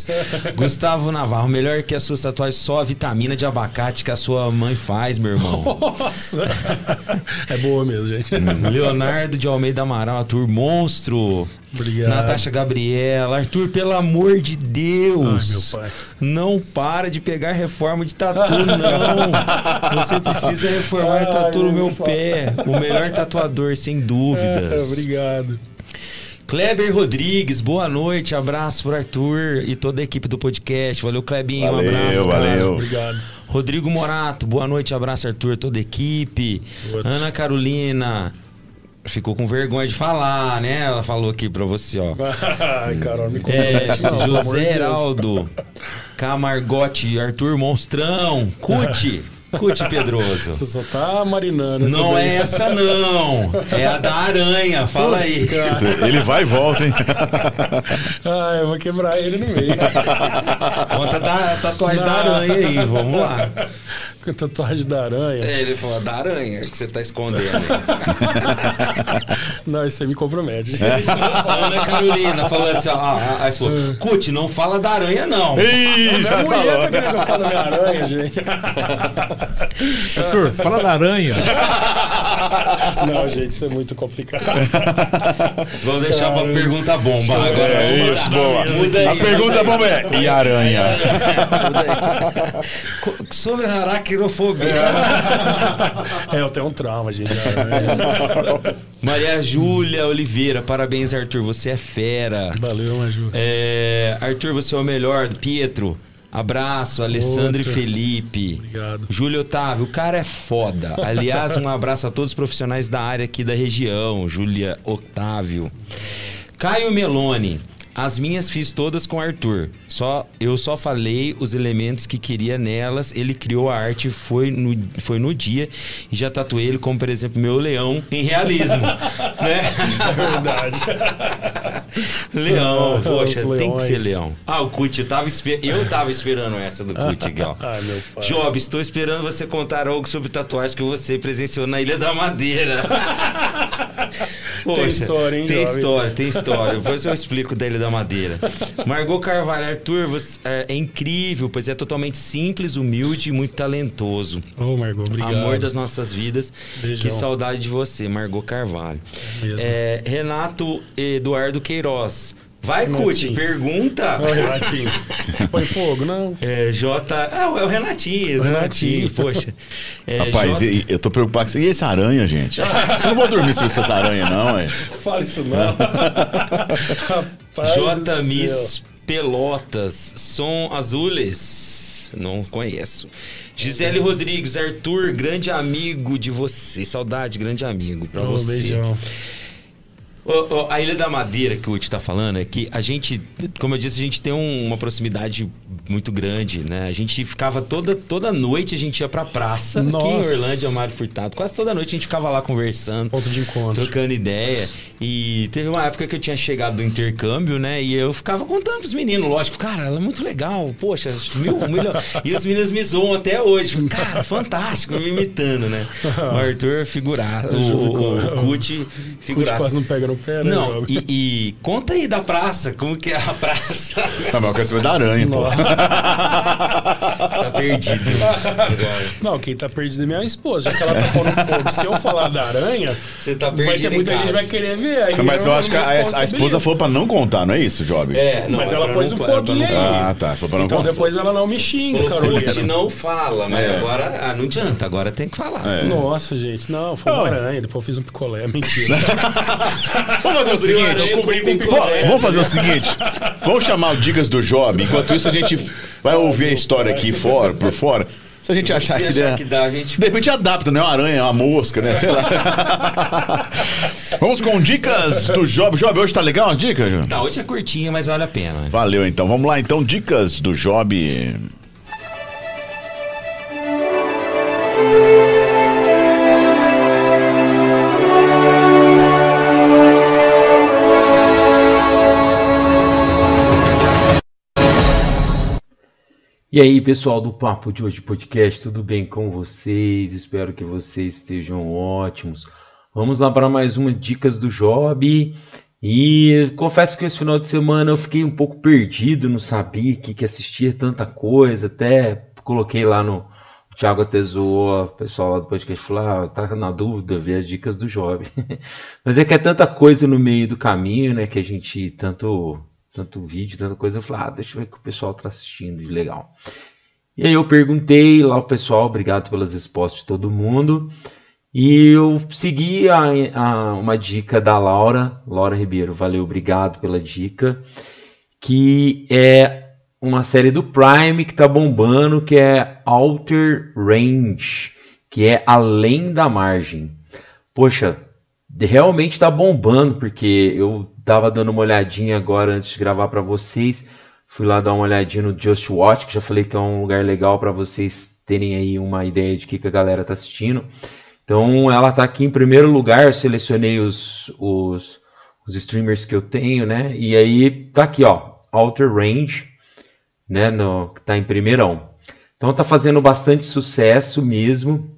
Gustavo Navarro, melhor que a sua tatuagem, só a vitamina de abacate que a sua mãe faz, meu irmão. Nossa! [LAUGHS] É boa mesmo, gente. Leonardo de Almeida Amaral, Arthur Monstro. Obrigado. Natasha Gabriela. Arthur, pelo amor de Deus. Ai, meu pai. Não para de pegar reforma de tatu, não. [LAUGHS] Você precisa reformar Ai, tatu no meu meu pé. O melhor tatuador, sem É, dúvidas. obrigado. Kleber Rodrigues, boa noite, abraço pro Arthur e toda a equipe do podcast. Valeu, Klebinho, Valeu, um abraço. cara. valeu. Obrigado. Rodrigo Morato, boa noite, abraço, Arthur, toda a equipe. Outro. Ana Carolina, ficou com vergonha de falar, né? Ela falou aqui pra você, ó. [LAUGHS] Ai, Carol, me É, não, José. Heraldo, Camargote, Arthur Monstrão, Cuti, Cuti Pedroso. Você só tá marinando. Não é essa não, é a da aranha, fala aí. Putz, cara. Ele vai e volta, hein? Ah, eu vou quebrar ele no meio. Conta da tatuagem da Não. aranha aí, vamos lá. Tatuagem da aranha. É, ele falou, da aranha que você tá escondendo. [LAUGHS] Não, isso aí me compromete. Ana Carolina falou assim, ó, aí você falou, Cut, não fala da aranha, não. Ih, já mulher falou. tá querendo que eu fale da minha aranha, gente. [LAUGHS] Arthur, fala da aranha. Não, gente, isso é muito complicado. Vamos deixar pra pergunta bomba agora. É isso, boa. Muda aí. A pergunta bomba é: e aranha? Sobre a aracnofobia. É, eu tenho um trauma, gente. aranha. Maria Júlia Oliveira, parabéns, Arthur. Você é fera. Valeu, Maju. É, Arthur, você é o melhor. Pietro, abraço. Alessandro e. Felipe. Obrigado. Júlio Otávio, o cara é foda. Aliás, um abraço a todos os profissionais da área aqui da região. Júlia Otávio. Caio Meloni. As minhas fiz todas com Arthur. Só eu só falei os elementos que queria nelas. Ele criou a arte foi no, foi no dia e já tatuei ele como por exemplo meu leão em realismo, [LAUGHS] né? É verdade. Leão, Os poxa, tem que ser leões. leão. Ah, o Cut, eu tava, esper... eu tava esperando essa do Cut, Gal. [LAUGHS] Ai, meu pai. Job, estou esperando você contar algo sobre tatuagens que você presenciou na Ilha da Madeira. [LAUGHS] Poxa, história, hein, Tem Job? história, tem história. Depois eu explico da Ilha da Madeira. [LAUGHS] Margot Carvalho, Arthur, você é, é incrível, pois é totalmente simples, humilde e muito talentoso. Ô, Margot, obrigado. Amor das nossas vidas. Beijão. Que saudade de você, Margot Carvalho. É, Renato Eduardo Queiroz. Vai, Cut, Renatinho. pergunta. Ô, Renatinho. [LAUGHS] Põe fogo, não? É, J. Ah, é o Renatinho, O Renatinho, Renatinho. poxa. É, Rapaz, J- e- eu tô preocupado com isso. E essa aranha, gente? [LAUGHS] Você não vou dormir sem essa aranha, não, é? Fala isso não. J. Miss Pelotas, Som Azules. Não conheço. Gisele Rodrigues, Arthur, grande amigo de você. Saudade, grande amigo pra. Ô, você. beijão. A Ilha da Madeira que o Uti tá falando é que a gente, como eu disse, a gente tem um- uma proximidade muito grande, né? A gente ficava toda, toda noite, a gente ia pra praça, aqui em Nossa. Orlândia, Mário Furtado. Quase toda noite a gente ficava lá conversando. Ponto de encontro. Trocando ideia. E teve uma época que eu tinha chegado do intercâmbio, né? E eu ficava contando pros meninos, lógico, cara, ela é muito legal, poxa, mil, milhão. E os meninos me zoam até hoje. Cara, fantástico, me imitando, né? [LAUGHS] O Arthur figurar, o, o, o Cuti Curte figuraça. quase não pega no né? Não, Job? e, e conta aí da praça, como que é a praça? [LAUGHS] Ah, mas eu quero saber da aranha, pô. [LAUGHS] tá perdido. Não, quem tá perdido é minha esposa, já que ela tá pondo fogo. Se eu falar da aranha, Você tá vai perdido ter em muita gente que vai querer ver. Aí Não, mas eu não acho que a, a esposa falou pra não contar, não é isso, Job? É, não, Mas é ela pra pôs não- um é foguinho não aí. Ah, tá. Foi pra não Então contar. depois ela não me xinga, O Carolina. Não fala, mas É. agora ah, não adianta, agora tem que falar. É. Nossa, gente, não, foi uma aranha. Depois eu fiz um picolé, mentira. [LAUGHS] Vamos fazer o seguinte. Vamos- fazer o seguinte. Vamos chamar o Dicas do Job. Enquanto isso, a gente vai ouvir a história aqui fora, por fora. Se a gente achar que, achar der- que dá, a gente. De repente adapta, né? Uma aranha, uma mosca, né? Sei lá. [LAUGHS] Vamos com dicas do Job. Job, hoje tá legal as dicas? Tá, hoje é curtinha, mas vale a pena. Valeu, então. Vamos lá, então. Dicas do Job. E aí, pessoal do Papo de Hoje Podcast, tudo bem com vocês? Espero que vocês estejam ótimos. Vamos lá para mais uma Dicas do Job. E confesso que esse final de semana eu fiquei um pouco perdido, não sabia que, que assistia tanta coisa. Até coloquei lá no. Thiago até o pessoal lá do podcast falou: ah, tá na dúvida, ver as dicas do Job. [LAUGHS] Mas é que é tanta coisa no meio do caminho, né? Que a gente tanto tanto vídeo, tanta coisa. Eu falei, ah, deixa eu ver o que o pessoal tá assistindo de legal. E aí eu perguntei lá o pessoal, obrigado pelas respostas de todo mundo. E eu segui a, a- uma dica da Laura, Laura Ribeiro, valeu, obrigado pela dica, que é uma série do Prime que tá bombando, que é Alter Range, que é Além da Margem. Poxa, realmente tá bombando, porque eu tava dando uma olhadinha agora antes de gravar para vocês. Fui lá dar uma olhadinha no Just Watch, que já falei que é um lugar legal para vocês terem aí uma ideia de que, que a galera tá assistindo. Então ela tá aqui em primeiro lugar, eu selecionei os, os, os streamers que eu tenho, né? E aí tá aqui, ó, Outer Range, né? No, tá em primeirão. Então tá fazendo bastante sucesso mesmo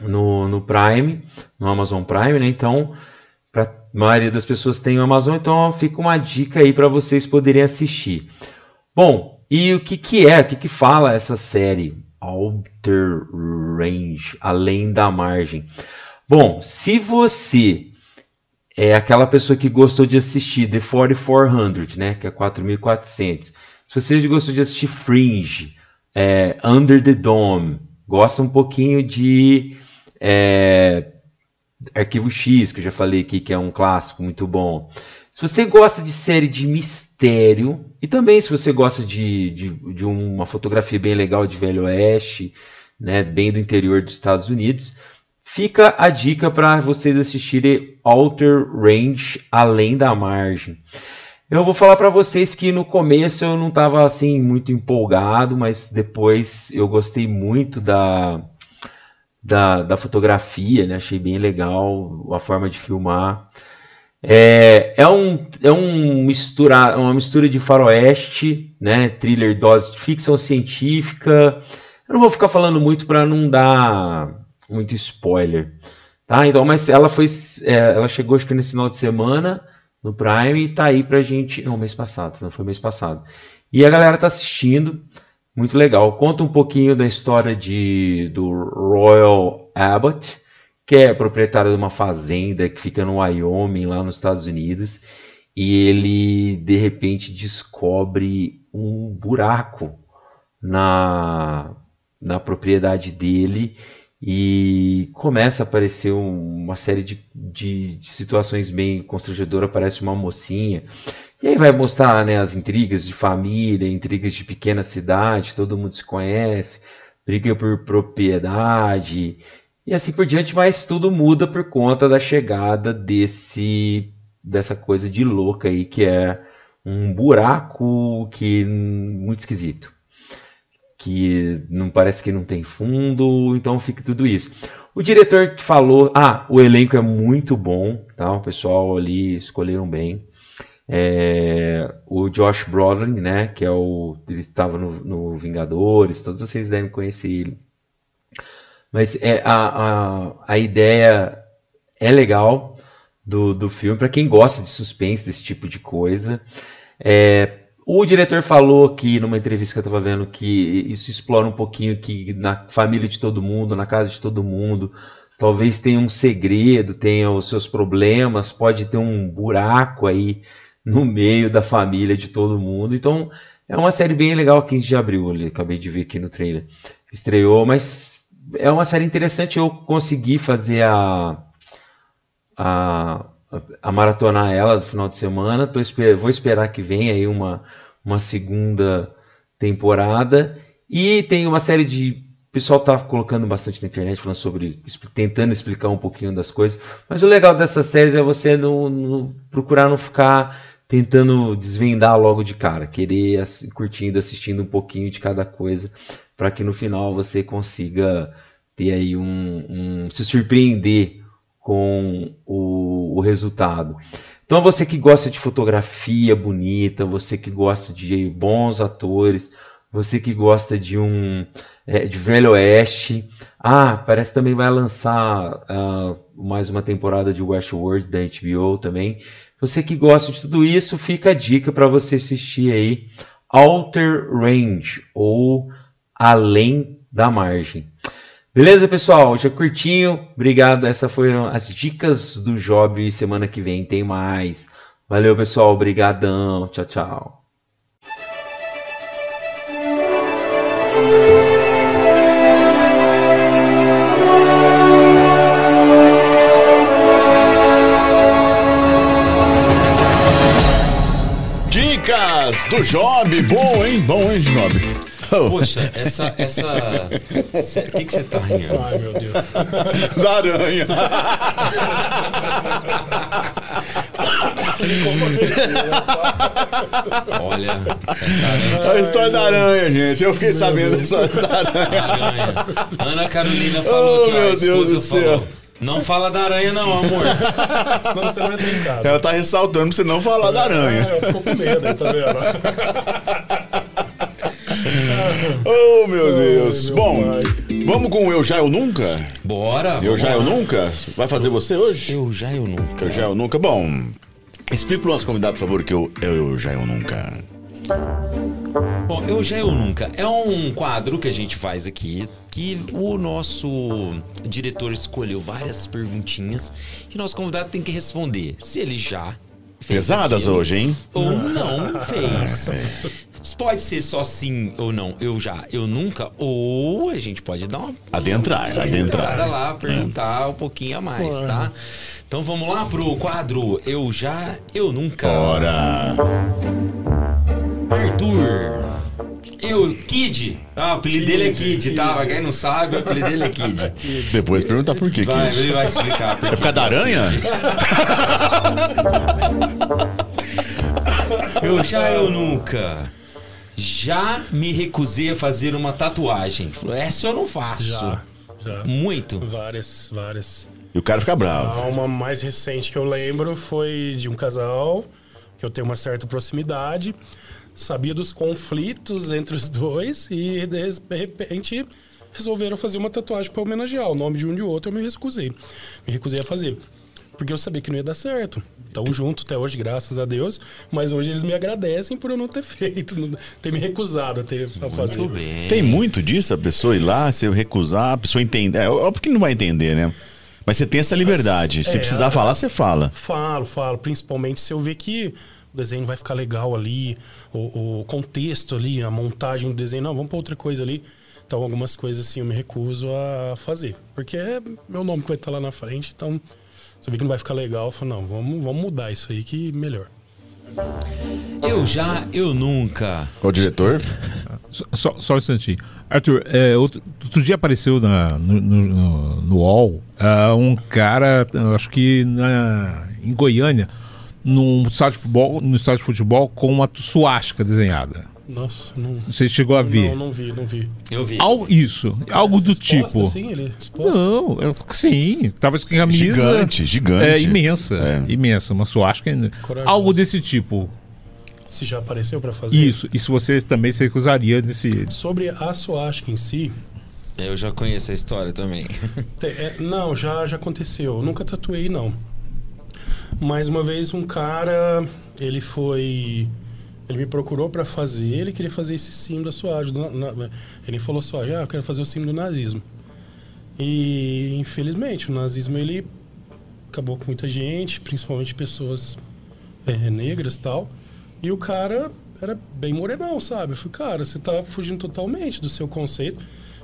no, no Prime, no Amazon Prime, né? Então, para a maioria das pessoas tem o Amazon, então fica uma dica aí para vocês poderem assistir. Bom, e o que que é, o que que fala essa série Alter Range, Além da Margem? Bom, se você é aquela pessoa que gostou de assistir The 4400, né, que é 4400. Se você gostou de assistir Fringe, é, Under the Dome, gosta um pouquinho de é, Arquivo X, que eu já falei aqui, que é um clássico muito bom. Se você gosta de série de mistério, e também se você gosta de, de, de uma fotografia bem legal de Velho Oeste, né, bem do interior dos Estados Unidos, fica a dica para vocês assistirem Alter Range Além da Margem. Eu vou falar para vocês que no começo eu não estava assim muito empolgado, mas depois eu gostei muito da, da, da fotografia, né? achei bem legal a forma de filmar. É, é, um, é um mistura, uma mistura de faroeste, né? thriller, dose de ficção científica. Eu não vou ficar falando muito para não dar muito spoiler. Tá? Então, mas ela foi. É, ela chegou acho que nesse final de semana no Prime e tá aí pra gente. Não, mês passado, não foi mês passado. E a galera tá assistindo, muito legal. Conta um pouquinho da história de, do Royal Abbott, que é proprietário de uma fazenda que fica no Wyoming, lá nos Estados Unidos. E ele de repente descobre um buraco na, na propriedade dele e começa a aparecer uma série de, de, de, situações bem constrangedoras. Aparece uma mocinha, e aí vai mostrar né, as intrigas de família, intrigas de pequena cidade, todo mundo se conhece, briga por propriedade e assim por diante, mas tudo muda por conta da chegada desse dessa coisa de louca aí que é um buraco que muito esquisito que não parece que não tem fundo, então fica tudo isso. O diretor falou, ah, o elenco é muito bom, tá? O pessoal ali escolheram bem. É, o Josh Brolin, né, que é o ele estava no, no, Vingadores, todos vocês devem conhecer ele. Mas é a, a, a ideia é legal do, do filme para quem gosta de suspense desse tipo de coisa. É, o diretor falou aqui numa entrevista que eu estava vendo que isso explora um pouquinho que na família de todo mundo, na casa de todo mundo, talvez tenha um segredo, tenha os seus problemas, pode ter um buraco aí no meio da família de todo mundo. Então é uma série bem legal, 15 de abril, ali, acabei de ver aqui no trailer. Estreou, mas é uma série interessante. Eu consegui fazer a, a a maratonar ela no final de semana. Tô vou esperar que venha aí uma, uma segunda temporada. E tem uma série de. O pessoal tá colocando bastante na internet, falando sobre. tentando explicar um pouquinho das coisas. Mas o legal dessas séries é você não, não procurar não ficar tentando desvendar logo de cara, querer curtindo, assistindo um pouquinho de cada coisa, para que no final você consiga ter aí um, um se surpreender com o, o resultado. Então, você que gosta de fotografia bonita, você que gosta de bons atores, você que gosta de um é, de Velho Oeste, ah, parece também vai lançar uh, mais uma temporada de Westworld da HBO também. Você que gosta de tudo isso, fica a dica para você assistir aí Alter Range ou Além da Margem. Beleza, pessoal? Já curtinho. Obrigado. Essas foram as dicas do Job. Semana que vem tem mais. Valeu, pessoal. Obrigadão. Tchau, tchau. Dicas do Job. Bom, hein? Bom, hein, Job? Poxa, essa. essa... O que, que você tá rindo? Ai, meu Deus. Da aranha. Olha, essa aranha. A história da aranha, gente. Eu fiquei sabendo da história da aranha. aranha. Ana Carolina falou Oh, que meu a esposa Deus do céu. falou. Não fala da aranha, não, amor. [LAUGHS] Senão você não entra em casa. Ela tá ressaltando pra você não falar da aranha. Ah, eu fico com medo, tá vendo? [LAUGHS] [LAUGHS] Oh, meu Deus. meu Bom, pai. vamos com o Eu Já Eu Nunca? Bora! Eu Já lá. Eu Nunca? Vai fazer você hoje? Eu já, eu nunca. Eu Já Eu Nunca? Bom, explica pro nosso convidado, por favor, que eu, eu Já Eu Nunca. Bom, Eu Já Eu Nunca é um quadro que a gente faz aqui que o nosso diretor escolheu várias perguntinhas e nosso convidado tem que responder se ele já Pesadas aquilo hoje, hein? ou não fez. Pode ser só sim ou não, eu já, eu nunca, ou a gente pode dar uma Adentrar, uma adentrar. entrada lá, perguntar um pouquinho a mais, tá? Então vamos lá pro quadro Eu Já, Eu Nunca. Ora. Arthur. Eu, Kid. Ah, o apelido dele é Kid, tá? Pra quem não sabe, o apelido dele é Kid. [LAUGHS] Depois perguntar por quê. Vai, que- ele vai explicar. É por causa da aranha? [LAUGHS] Eu já, eu nunca. Já me recusei a fazer uma tatuagem. Falou, essa eu não faço. Já, já. Muito. Várias, várias. E o cara fica bravo. A uma mais recente que eu lembro foi de um casal que eu tenho uma certa proximidade, sabia dos conflitos entre os dois e de repente resolveram fazer uma tatuagem para homenagear o nome de um de outro. Eu me recusei, me recusei a fazer. Porque eu sabia que não ia dar certo. Estão juntos até hoje, graças a Deus. Mas hoje eles me agradecem por eu não ter [LAUGHS] feito, não ter me recusado a, ter, a fazer. Muito bem. Tem muito disso, a pessoa ir lá, se recusar, a pessoa entender. É óbvio que não vai entender, né? Mas você tem essa liberdade. Se É, precisar a- falar, você fala. Falo, falo. Principalmente se eu ver que o desenho vai ficar legal ali, o, o contexto ali, a montagem do desenho. Não, vamos para outra coisa ali. Então, algumas coisas assim eu me recuso a fazer. Porque é meu nome que vai estar lá na frente. Então, se eu ver que não vai ficar legal, eu falo, não, vamos, vamos mudar isso aí que melhor. Eu já, eu nunca. O diretor? Só, só, só um instantinho. Arthur, é, outro, outro dia apareceu na, no, no, no, UOL ah, um cara, eu acho que na, em Goiânia, num estádio de futebol, no estádio de futebol com uma suástica desenhada. Nossa, não, Você chegou a ver? não, não vi, não vi. Eu vi. Algo, isso, algo do Exposta, tipo. Assim, ele exposto? Não, eu- sim, tava com camisa. Gigante, gigante. É, imensa, É. imensa, uma suástica. Corajoso. Algo desse tipo. Se já apareceu para fazer. Isso, e se você também se recusaria nesse. Sobre a suástica em si, Eu já conheço a história também. Te- é, não, já, já aconteceu. Eu nunca tatuei, não. Mas uma vez um cara, ele foi. Ele me procurou pra fazer, ele queria fazer esse símbolo da na- ele falou só, ah, eu quero fazer o símbolo do nazismo. E infelizmente o nazismo ele acabou com muita gente, principalmente pessoas é, negras tal. E o cara era bem morenão, sabe? Eu falei, cara, você tá fugindo totalmente do seu conceito.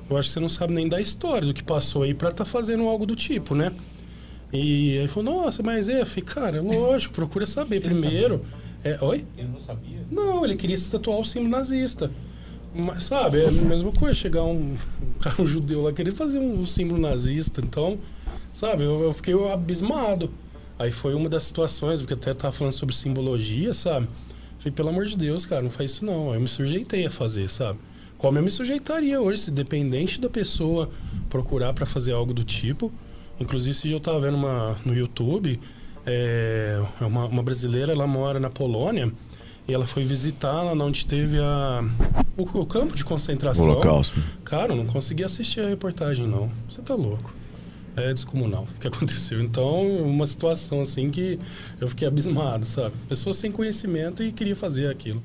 Eu acho que você não sabe nem da história do que passou aí pra tá fazendo algo do tipo, né? E aí ele falou, nossa, mas é, eu falei, cara, lógico, procura saber primeiro. É, oi? Ele não sabia? Não, ele queria se tatuar o símbolo nazista. Mas, sabe, é a mesma coisa, chegar um, um cara um judeu lá querer fazer um símbolo nazista. Então, sabe, eu, eu fiquei abismado. Aí foi uma das situações, porque até tava falando sobre simbologia, sabe? Falei, pelo amor de Deus, cara, não faz isso não. Aí eu me sujeitei a fazer, sabe? Como eu me sujeitaria hoje, se dependente da pessoa procurar para fazer algo do tipo. Inclusive, dia eu tava vendo uma, no YouTube, é, uma, uma brasileira, ela mora na Polônia, e ela foi visitar lá onde teve a, o, o campo de concentração. Holocausto. Cara, eu não consegui assistir a reportagem, não. Você tá louco. É descomunal o que [LAUGHS] aconteceu. Então, uma situação assim que eu fiquei abismado, sabe? Pessoa sem conhecimento e queria fazer aquilo.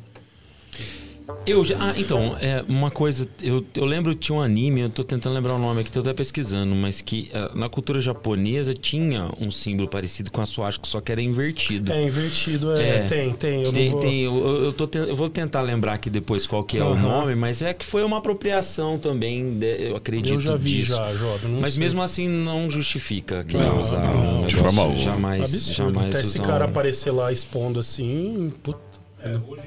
Eu já. Ah, então, é uma coisa. Eu, eu lembro que tinha um anime, eu tô tentando lembrar o nome aqui, tô até pesquisando, mas que ah, na cultura japonesa tinha um símbolo parecido com a suástica, só que era invertido. É invertido, é, É. tem, tem. Eu Tem, não vou... tem, eu, eu, tô eu vou tentar lembrar aqui depois qual que é o Aham. nome, mas é que foi uma apropriação também, de- eu acredito Eu já vi disso. já, Jovem. não Mas sei. mesmo assim não justifica quem Não, usar não, um De forma alguma. jamais, Absurdo. jamais Até esse cara um- aparecer lá expondo assim, puta. hoje,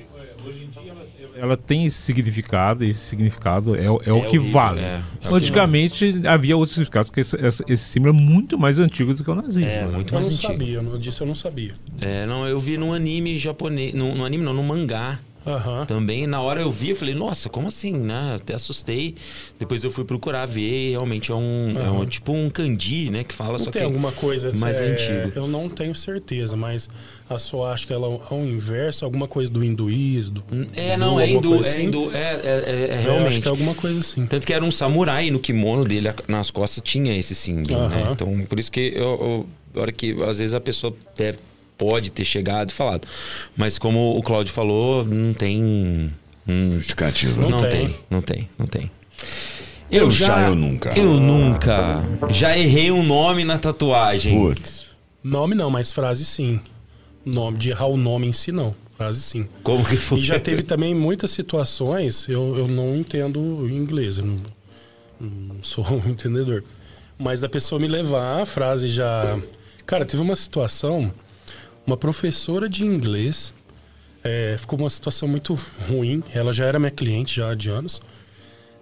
hoje em dia ela, ela tem esse significado, e esse significado é, o- é o que horrível, vale. é. É Antigamente havia outros significados, porque esse, esse- esse símbolo é muito mais antigo do que o nazismo. É, né? muito Eu mais não antigo. sabia, eu não- disso eu não sabia. É, não, eu vi num anime japonês, num, num anime não, num mangá Aham. Também, na hora eu vi, eu falei, nossa, como assim, né? Até assustei. Depois eu fui procurar ver, realmente é um, é um tipo um candy, né? Que fala, Não só tem que alguma coisa mais é, antigo. Eu não tenho certeza, mas a sua acho que ela é o inverso, alguma coisa do hinduísmo. Do, É, do- não, é hindu, é assim. hindu, é, é, é- é Eu acho realmente. que é alguma coisa assim. Tanto que era um samurai no kimono dele, nas costas tinha esse símbolo, né? Aham. Então, por isso que eu, eu, a hora que às vezes a pessoa deve, pode ter chegado e falado. Mas como o Claudio falou, não tem. hum, Justificativa. Não não, tem. tem. não tem, não tem. Eu já, eu nunca. Eu nunca. Já errei um nome na tatuagem. Putz. Nome não, mas frase sim. Nome, de errar o nome em si não. Frase sim. Como que foi? E já teve também muitas situações, eu, eu não entendo inglês, eu não, não sou [LAUGHS] um entendedor. Mas da pessoa me levar, a frase já. Cara, teve uma situação, uma professora de inglês, é, ficou uma situação muito ruim, ela já era minha cliente já de anos.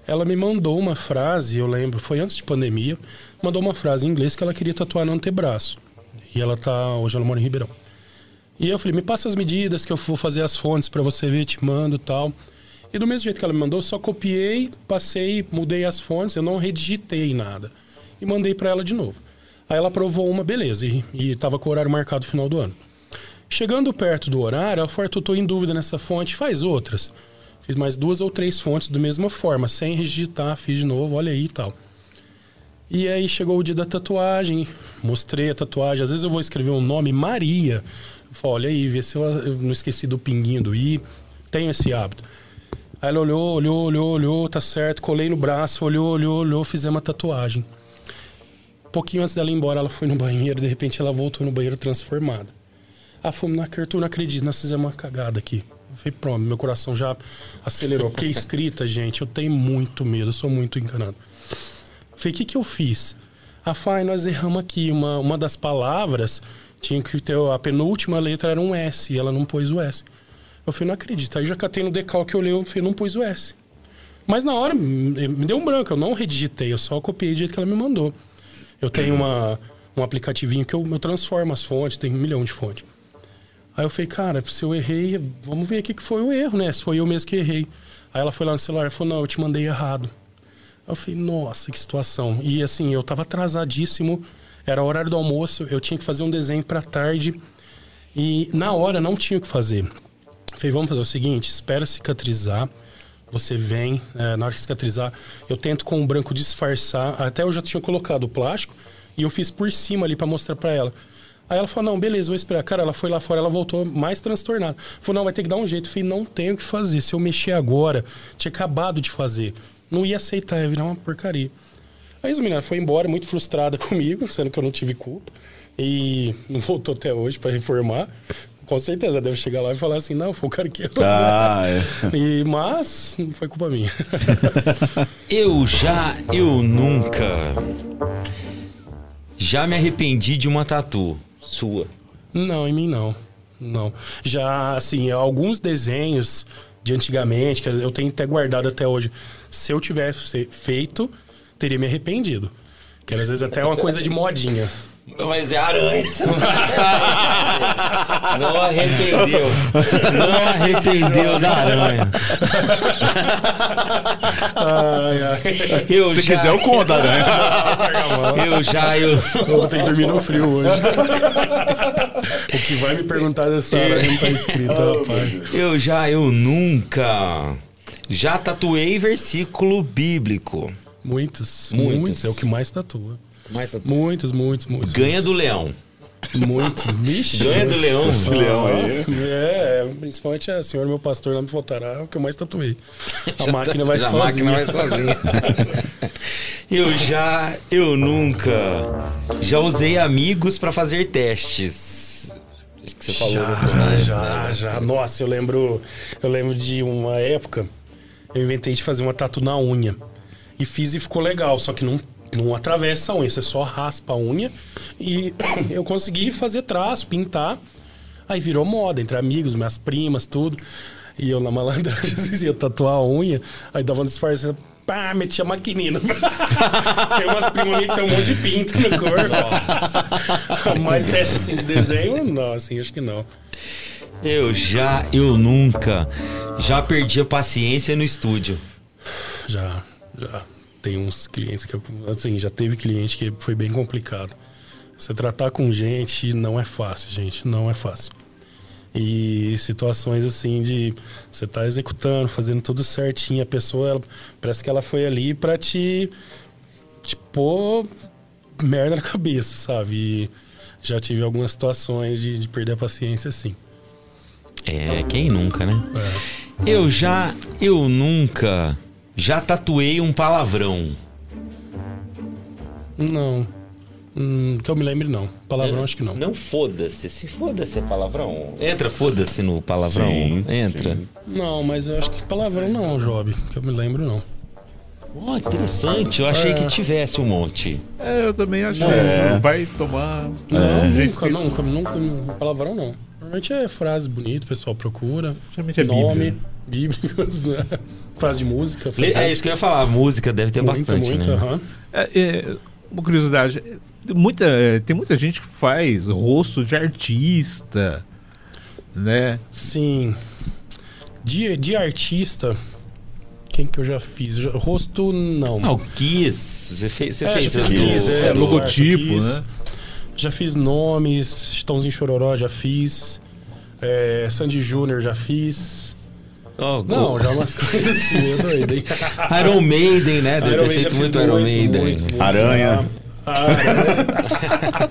Ela me mandou uma frase, eu lembro, foi antes de pandemia, mandou uma frase em inglês que ela queria tatuar no antebraço. E ela tá, hoje ela mora em Ribeirão. E eu falei, me passa as medidas que eu vou fazer as fontes pra você ver, te mando tal. E do mesmo jeito que ela me mandou, só copiei, passei, mudei as fontes, eu não redigitei nada. E mandei pra ela de novo. Aí ela aprovou uma, beleza, e, e tava com o horário marcado no final do ano. Chegando perto do horário, ela falou, Arthur, tô em dúvida nessa fonte, faz outras. Fiz mais duas ou três fontes da mesma forma, sem redigitar, fiz de novo, olha aí e tal. E aí chegou o dia da tatuagem, mostrei a tatuagem. Às vezes eu vou escrever um nome, Maria. Eu falo, olha aí, vê se eu, eu não esqueci do pinguinho do I. Tenho esse hábito. Aí ela olhou, olhou, olhou, olhou, tá certo. Colei no braço, olhou, olhou, olhou, fizemos a tatuagem. Um pouquinho antes dela ir embora, ela foi no [LAUGHS] banheiro, de repente ela voltou no banheiro transformada. Ah, fomos na Arthur, não acredito, nós fizemos uma cagada aqui. Eu falei, pronto, meu coração já acelerou. Porque escrita, [LAUGHS] gente, eu tenho muito medo, eu sou muito enganado. Falei, o que, que eu fiz? Ah, Fai, nós erramos aqui. Uma, uma das palavras tinha que ter a penúltima letra era um S e ela não pôs o S. Eu falei, não acredito. Aí eu já catei no decalque, eu olhei, eu falei, não pôs o S. Mas na hora me deu um branco, eu não redigitei, eu só copiei do jeito que ela me mandou. Eu tenho uma, um aplicativinho que eu, eu transformo as fontes, tem um milhão de fontes. Aí eu falei, cara, se eu errei, vamos ver o que foi o erro, né? Se foi eu mesmo que errei. Aí ela foi lá no celular e falou, não, eu te mandei errado. Eu falei, nossa, que situação. E assim, eu tava atrasadíssimo, era horário do almoço, eu tinha que fazer um desenho pra tarde. E na hora não tinha o que fazer. Eu falei, vamos fazer o seguinte, espera cicatrizar. Você vem, é, na hora que cicatrizar, eu tento com o branco disfarçar. Até eu já tinha colocado o plástico e eu fiz por cima ali pra mostrar pra ela. Aí ela falou, não, beleza, vou esperar. Cara, ela foi lá fora, ela voltou mais transtornada. Falou, não, vai ter que dar um jeito. Eu falei, não tenho o que fazer. Se eu mexer agora, tinha acabado de fazer. Não ia aceitar, ia virar uma porcaria. Aí a menina foi embora, muito frustrada [LAUGHS] comigo, sendo que eu não tive culpa. E não voltou até hoje pra reformar. Com certeza, deve chegar lá e falar assim, não, foi o cara que errou. Tá, é. [LAUGHS] E, mas não foi culpa minha. [LAUGHS] Eu já, eu nunca. Já me arrependi de uma tatu sua. Não, em mim não. Não. Já, assim, alguns desenhos de antigamente, que eu tenho até guardado até hoje. Se eu tivesse feito, teria me arrependido. Que às vezes até é uma coisa de modinha. Mas é aranha. [LAUGHS] Não arrependeu. Não arrependeu da aranha. Ai, ai. Eu Se já, quiser, eu conto, né? Eu já, eu. Eu vou ter que dormir no frio hoje. o que vai me perguntar dessa hora não tá escrito, rapaz. Eu já, eu nunca. Já tatuei versículo bíblico. Muitos, Muitos. muitos. É o que mais tatua. Mas Muitos, muitos, muitos. ganha do leão. Muito. Vixe. Ganha do leão. Esse leão aí. É, principalmente a senhora, meu pastor, lá me faltará, é o que eu mais tatuei. [LAUGHS] A máquina vai Já a sozinha. máquina vai sozinha. [LAUGHS] eu já, eu nunca. Já usei amigos pra fazer testes. Acho que você falou Já, no começo, já, né? já. Nossa, eu lembro, eu lembro de uma época, eu inventei de fazer uma tatu na unha. E fiz e ficou legal, só que não, não atravessa a unha, você só raspa a unha. E [COUGHS] eu consegui fazer traço, pintar. Aí virou moda entre amigos, minhas primas, tudo. E eu na malandragem [LAUGHS] às vezes ia tatuar a unha, aí dava um disfarce, pá, metia a maquinina. [LAUGHS] tem umas primas que tem um monte de pinto no corpo. [LAUGHS] Mas teste assim de desenho, não, assim, acho que não. Eu já, eu nunca. Já perdi a paciência no estúdio. Já, já. Tem uns clientes que, assim, já teve cliente que foi bem complicado. Você tratar com gente não é fácil, gente. Não é fácil. E situações assim de você tá executando, fazendo tudo certinho, a pessoa, ela, parece que ela foi ali pra te, pôr merda na cabeça, sabe? E já tive algumas situações de, de perder a paciência, assim. É, quem nunca, né? É. Eu já, eu nunca já tatuei um palavrão. Não. Hum, que eu me lembre, não. Palavrão, acho que não. Não foda-se. Se foda-se é palavrão. Entra foda-se no palavrão. Sim, Entra. sim. Não, mas eu acho que palavrão não, Job. Que eu me lembro, não. Ó, interessante. Eu achei É. que tivesse um monte. É, eu também achei. É. Vai tomar. Não, É. nunca, nunca, nunca, Palavrão não. Normalmente é frase bonita, o pessoal procura. Geralmente é nome, Bíblia. bíblicos, [LAUGHS] né? Frase de música. Frase- É isso que eu ia falar. Música deve ter muito, bastante, muito, né? É, é, uma curiosidade. Muita, tem muita gente que faz rosto de artista, né? Sim. De, de artista, quem que eu já fiz? Já- rosto, não. Ah, o Kiss. Você fez, você É, fez. Kiss, É, é, logotipo, Kiss. né? Já fiz nomes, Chitãozinho Chororó já fiz. É, Sandy Júnior já fiz. Ó, Não, já umas coisas assim, eu doido, hein? [LAUGHS] Iron Maiden, né? Deve ter feito muito Iron Maiden. muitos, muitos, Aranha. né? Aranha.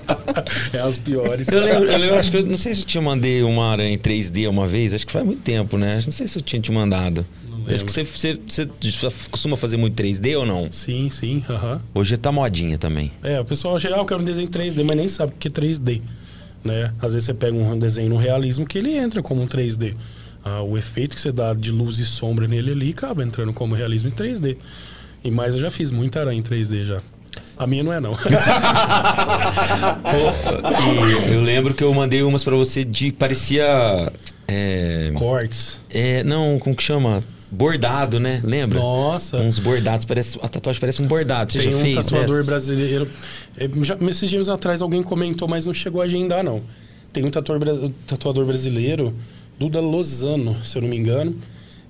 é as piores. Eu lembro, eu lembro, acho que eu não sei se eu te mandei uma aranha em 3D uma vez, acho que faz muito tempo, né? Não sei se eu tinha te mandado. Acho que você, você, você costuma fazer muito 3D ou não? Sim, sim, aham. Hoje tá modinha também. É, o pessoal acha, ah, eu quero um desenho 3D, mas nem sabe o que é 3D. Né? Às vezes você pega um desenho no realismo que ele entra como um 3D. Ah, o efeito que você dá de luz e sombra nele ali acaba entrando como realismo em 3D. E mais eu já fiz muita aranha em 3D já. A minha não é, não. [LAUGHS] E eu lembro que eu mandei umas pra você de parecia. É, Cortes. é, não, como que chama? Bordado, né? Lembra? Nossa. Uns bordados, parece, a tatuagem parece um bordado. Você Tem já um fez? tatuador essa? brasileiro. é, Já, esses dias atrás alguém comentou, mas não chegou a agendar, não. Tem um tatuador, tatuador brasileiro, Duda Lozano, se eu não me engano.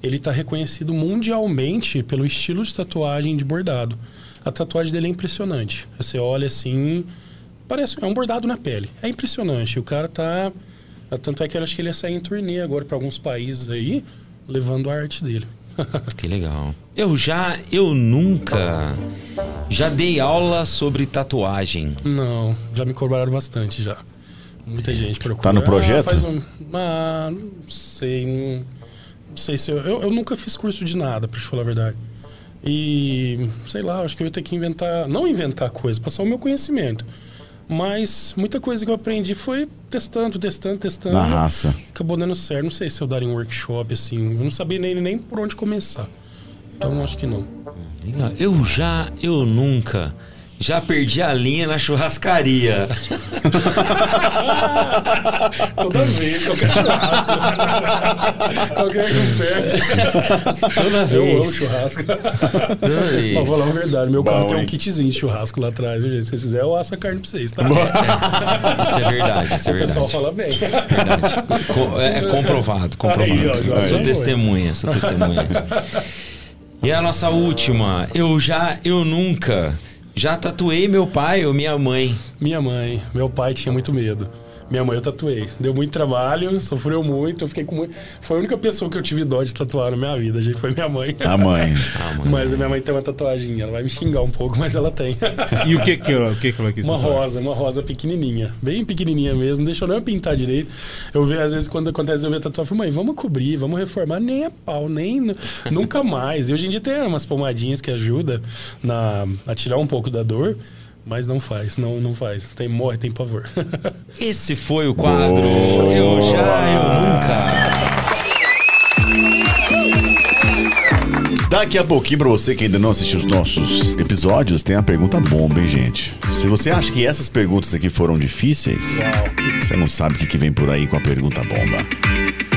Ele está reconhecido mundialmente pelo estilo de tatuagem de bordado. A tatuagem dele é impressionante. Você olha assim, parece é um bordado na pele. É impressionante. O cara tá. Tanto é que eu acho que ele ia sair em turnê agora para alguns países aí, levando a arte dele. [LAUGHS] Que legal. Eu já, eu nunca já dei aula sobre tatuagem. Não, já me cobraram bastante já. Muita gente procura. Tá no projeto? Ah, faz um... Ah, não sei. Não, não sei se eu, eu. eu nunca fiz curso de nada, pra te falar a verdade. E sei lá, acho que eu ia ter que inventar. Não inventar coisa, passar o meu conhecimento. Mas muita coisa que eu aprendi foi testando, testando, testando. Na raça. Acabou dando certo. Não sei se eu daria um workshop assim. Eu não sabia nem, nem por onde começar. Então acho que não. Legal. Eu já, eu nunca já perdi a linha na churrascaria. [LAUGHS] Toda vez, qualquer churrasco. qualquer que perde. Toda Eu amo vez. churrasco. Toda vez. Mas vou falar a verdade, meu Bom, carro tem um kitzinho de churrasco lá atrás, viu? Se vocês quiserem, eu asso a carne pra vocês, tá? Isso é verdade, isso é o pessoal verdade. fala bem. verdade. Co- É, é comprovado, comprovado. Aí, ó, sou testemunha, sou testemunha. E a nossa última, eu já, eu nunca já tatuei meu pai ou minha mãe. Minha mãe, meu pai tinha muito medo. Minha mãe eu tatuei. Deu muito trabalho, sofreu muito, eu fiquei com muito... Foi a única pessoa que eu tive dó de tatuar na minha vida, gente, foi minha mãe. A mãe. Ah, mãe. Mas a minha mãe tem uma tatuagem, ela vai me xingar um pouco, mas ela tem. E o que que, ela- o que, que ela quis Uma tatuar? rosa, uma rosa pequenininha. Bem pequenininha mesmo, não deixou nem eu pintar direito. Eu vejo, às vezes, quando acontece eu ver tatuagem, eu falo, mãe, vamos cobrir, vamos reformar. Nem a pau, nem... nunca mais. E hoje em dia tem umas pomadinhas que ajudam na, a tirar um pouco da dor, mas não faz, não, não faz. Tem morre, tem pavor. [LAUGHS] Esse foi o quadro Boa. Eu já, eu nunca. Daqui a pouquinho, pra você que ainda não assistiu os nossos episódios, tem a pergunta bomba, hein, gente? Se você acha que essas perguntas aqui foram difíceis, você não sabe o que, que vem por aí com a pergunta bomba.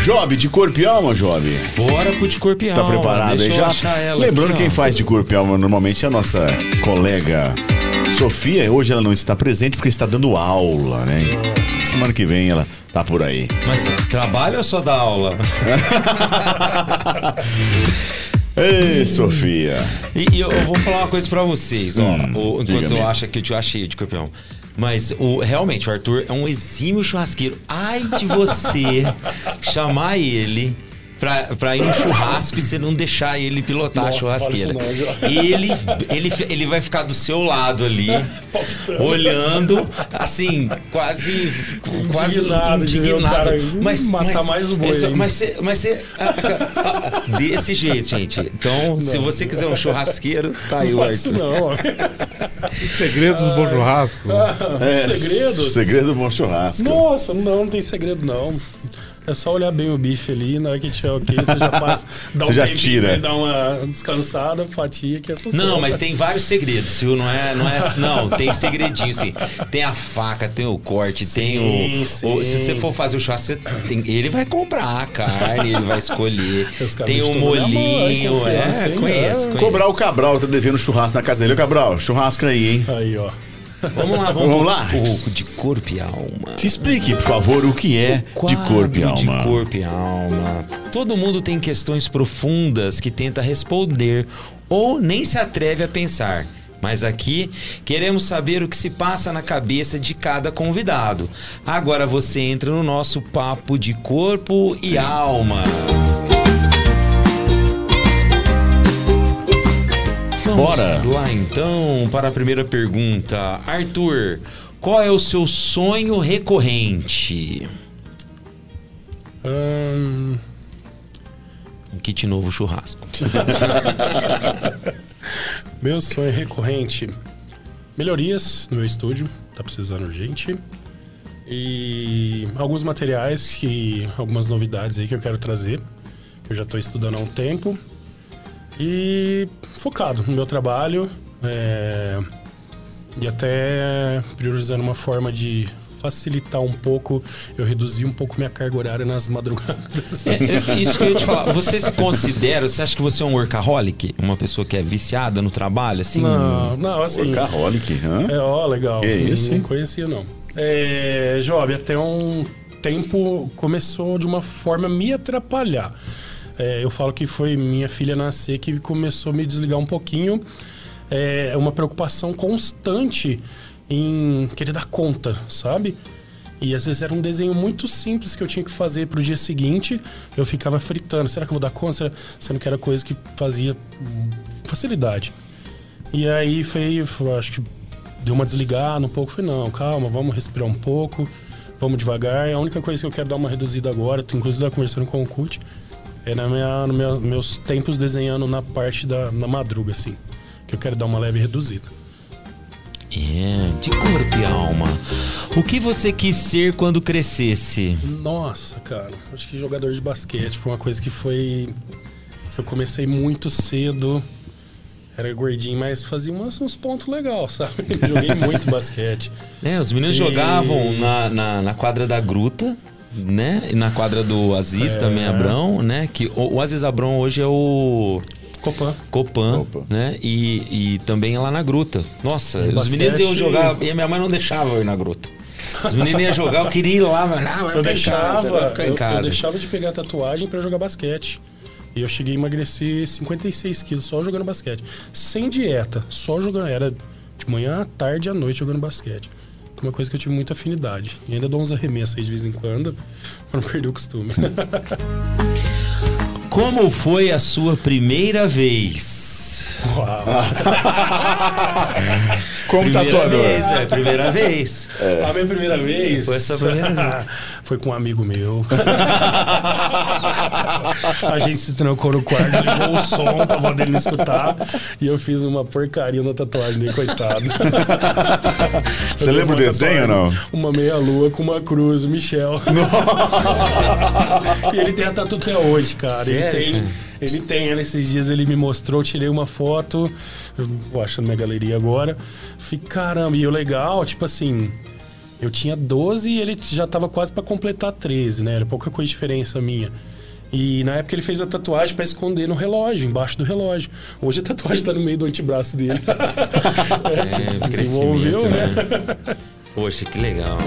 Job, de corpo e alma, Job. Bora pro de corpo e Tá alma. preparado Deixa aí já? Lembrando aqui, quem ó. faz de corpo e alma normalmente é a nossa colega Sofia, hoje ela não está presente porque está dando aula, né? Semana que vem ela tá por aí. Mas trabalha ou só dá aula? [LAUGHS] Ei, Sofia. E, e eu, eu vou falar uma coisa pra vocês, ó. Hum, o- enquanto eu acho que eu te achei de campeão. Mas o, realmente, o Arthur é um exímio churrasqueiro. Ai de você [LAUGHS] chamar ele pra, pra ir no churrasco e você não deixar ele pilotar Nossa, a churrasqueira. não, ele, ele, ele vai ficar do seu lado ali, [LAUGHS] olhando, assim, quase. quase Indignado de ver o cara matar mais o boi essa- mas você. Mas você ah, ah, ah, desse jeito, gente. Então, se você quiser um churrasqueiro, tá aí Não o faz isso Arthur. não, ó. Os segredos do bom churrasco. É, Segredos? Segredo do bom churrasco. Nossa, não, não tem segredo não. É só olhar bem o bife ali, na hora que tiver ok, você já passa, [LAUGHS] dá Você um já tempinho, tira. né, Dá uma descansada, fatia, que é sucesso. Não, mas tem vários segredos, viu? Não é, não é, não, tem segredinho, sim. Tem a faca, tem o corte, tem o, Sim, o- Se sim. você for fazer o churrasco, você tem- ele vai comprar a carne, ele vai escolher. [LAUGHS] Tem o molinho, confiança, é, conheço, É. conheço. Cobrar o Cabral tá devendo churrasco na casa dele. Ô, Cabral, churrasco aí, hein? Aí, ó. Vamos lá, vamos, Vamos um lá? pouco de corpo e alma. Te explique, por favor, o que é de corpo e alma. De corpo e alma. Todo mundo tem questões profundas que tenta responder ou nem se atreve a pensar. Mas aqui queremos saber o que se passa na cabeça de cada convidado. Agora você entra no nosso papo de corpo e alma. Vamos Bora. lá então para a primeira pergunta. Arthur, qual é o seu sonho recorrente? Ahn, Um kit novo churrasco. [LAUGHS] meu sonho recorrente. Melhorias no meu estúdio, tá precisando urgente. E alguns materiais que. algumas novidades aí que eu quero trazer. Que eu já tô estudando há um tempo. E focado no meu trabalho. é, e até priorizando uma forma de facilitar um pouco, eu reduzir um pouco minha carga horária nas madrugadas. É, é isso que eu ia te falar. Você se considera, você acha que você é um workaholic? Uma pessoa que é viciada no trabalho, assim? Não, não, assim. Workaholic, hã? É, ó, legal. Que isso, Não conhecia, não. É, Job, até um tempo começou de uma forma a me atrapalhar. É, eu falo que foi minha filha nascer que começou a me desligar um pouquinho. É uma preocupação constante em querer dar conta, sabe? E às vezes era um desenho muito simples que eu tinha que fazer pro dia seguinte. Eu ficava fritando. Será que eu vou dar conta? Será- Sendo que era coisa que fazia facilidade. E aí foi, acho que deu uma desligada um pouco. Falei, não, calma, vamos respirar um pouco, vamos devagar. A única coisa que eu quero dar uma reduzida agora, tô inclusive conversando com o Cut, é na minha, no meu- meus tempos desenhando na parte da na madruga, assim. Que eu quero dar uma leve reduzida. É, de corpo e alma. O que você quis ser quando crescesse? Nossa, cara, acho que jogador de basquete foi uma coisa que foi. que eu comecei muito cedo. Era gordinho, mas fazia umas- uns pontos legais, [LAUGHS] sabe? Joguei muito basquete. É, os meninos E- jogavam na, na, na quadra da Gruta, né? E na quadra do Aziz É. também, Abrão, né? Que o, o Aziz Abrão hoje é o Copan. Copan, né? E, e também é lá na Gruta. Nossa, E os basquete- meninos iam jogar e a minha mãe não deixava eu ir na Gruta. Os meninos iam jogar, eu queria ir lá, mas não, vai Eu casa, deixava, ficar eu, em casa. eu deixava de pegar tatuagem pra jogar basquete. E eu cheguei a emagrecer 56 quilos só jogando basquete. Sem dieta, só jogando. Era de manhã à tarde e à noite jogando basquete. É Uma coisa que eu tive muita afinidade. E ainda dou uns arremessos aí de vez em quando, pra não perder o costume. [LAUGHS] Como foi a sua primeira vez? Uau. [LAUGHS] Como primeira tatuador. Vez, é, primeira vez. A minha primeira vez. Foi essa primeira vez. [LAUGHS] Foi com um amigo meu. [LAUGHS] a gente se trancou no quarto, ligou o som pra poder ele não escutar. E eu fiz uma porcaria na tatuagem dele, coitado. [LAUGHS] Você lembra o desenho ou não? Uma meia-lua com uma cruz, o Michel. [LAUGHS] e ele tem a tatu até hoje, cara. Sério, ele tem. Ele tem ela esses dias, ele me mostrou, tirei uma foto, eu vou achar na minha galeria agora. Fiquei, caramba, e o legal, tipo assim, eu tinha 12 e ele já tava quase pra completar 13, né? Era pouca coisa de diferença minha. E na época ele fez a tatuagem para esconder no relógio, embaixo do relógio. Hoje a tatuagem tá no meio do antebraço dele. [LAUGHS] É, [LAUGHS] Desenvolveu, crescimento, né? Poxa, que legal.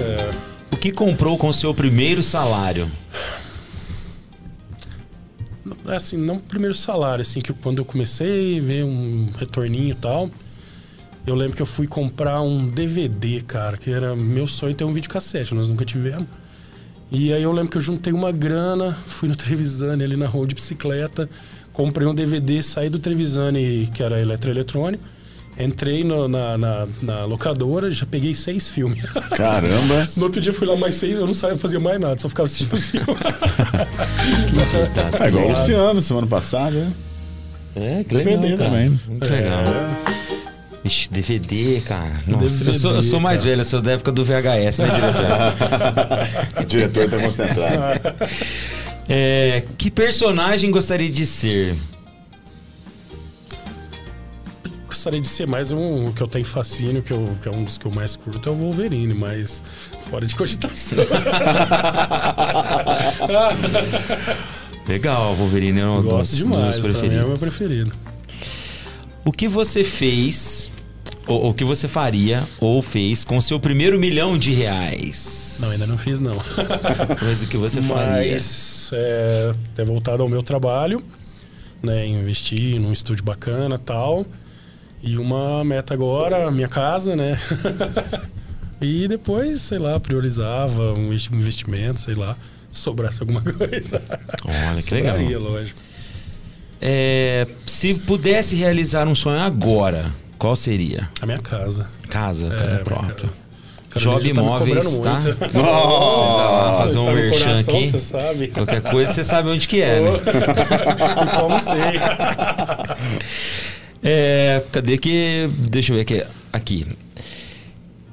O que comprou com o seu primeiro salário? assim, não primeiro salário, assim, que quando eu comecei a ver um retorninho e tal, eu lembro que eu fui comprar um DVD, cara, que era meu sonho ter um videocassete, nós nunca tivemos. E aí eu lembro que eu juntei uma grana, fui no Trevisani ali na rua de bicicleta, comprei um DVD, saí do Trevisani, que era eletroeletrônico, entrei no- na, na, na locadora, já peguei seis filmes. Caramba. [LAUGHS] no outro dia fui lá mais seis, eu não saía fazer mais nada, só ficava assistindo [LAUGHS] filme. É igual o Luciano, semana passada, né? É, que legal, cara. também. Muito legal. Ixi, DVD, cara. Nossa, DVD, eu, sou, eu sou mais cara. velho, eu sou da época do VHS, né, diretor? O [LAUGHS] diretor tá concentrado. É, que personagem gostaria de ser? Gostaria de ser mais um que eu tenho fascínio, que, eu, que é um dos que eu mais curto, é o Wolverine, mas fora de cogitação. [LAUGHS] Legal, Wolverine é um Gosto dos, demais, dos pra mim é o meu preferidos. preferido. O que você fez, ou o que você faria, ou fez, com seu primeiro milhão de reais? Não, ainda não fiz, não. [LAUGHS] Mas o que você faria? Mas é, é voltado ao meu trabalho, né? Investir num estúdio bacana tal. E uma meta agora, minha casa, né? [LAUGHS] e depois, sei lá, priorizava um investi- investimento, sei lá, se sobrasse alguma [LAUGHS] coisa. Olha, que legal. Sobraria, lógico. É, se pudesse realizar um sonho agora, qual seria? A minha casa. Casa, É, casa própria. casa. Job tá Imóveis, tá? muito. lá fazer um merchan coração, aqui. Você sabe. Qualquer coisa você sabe onde que é, né? [LAUGHS] Como sei. É, cadê que. Deixa eu ver aqui. Aqui.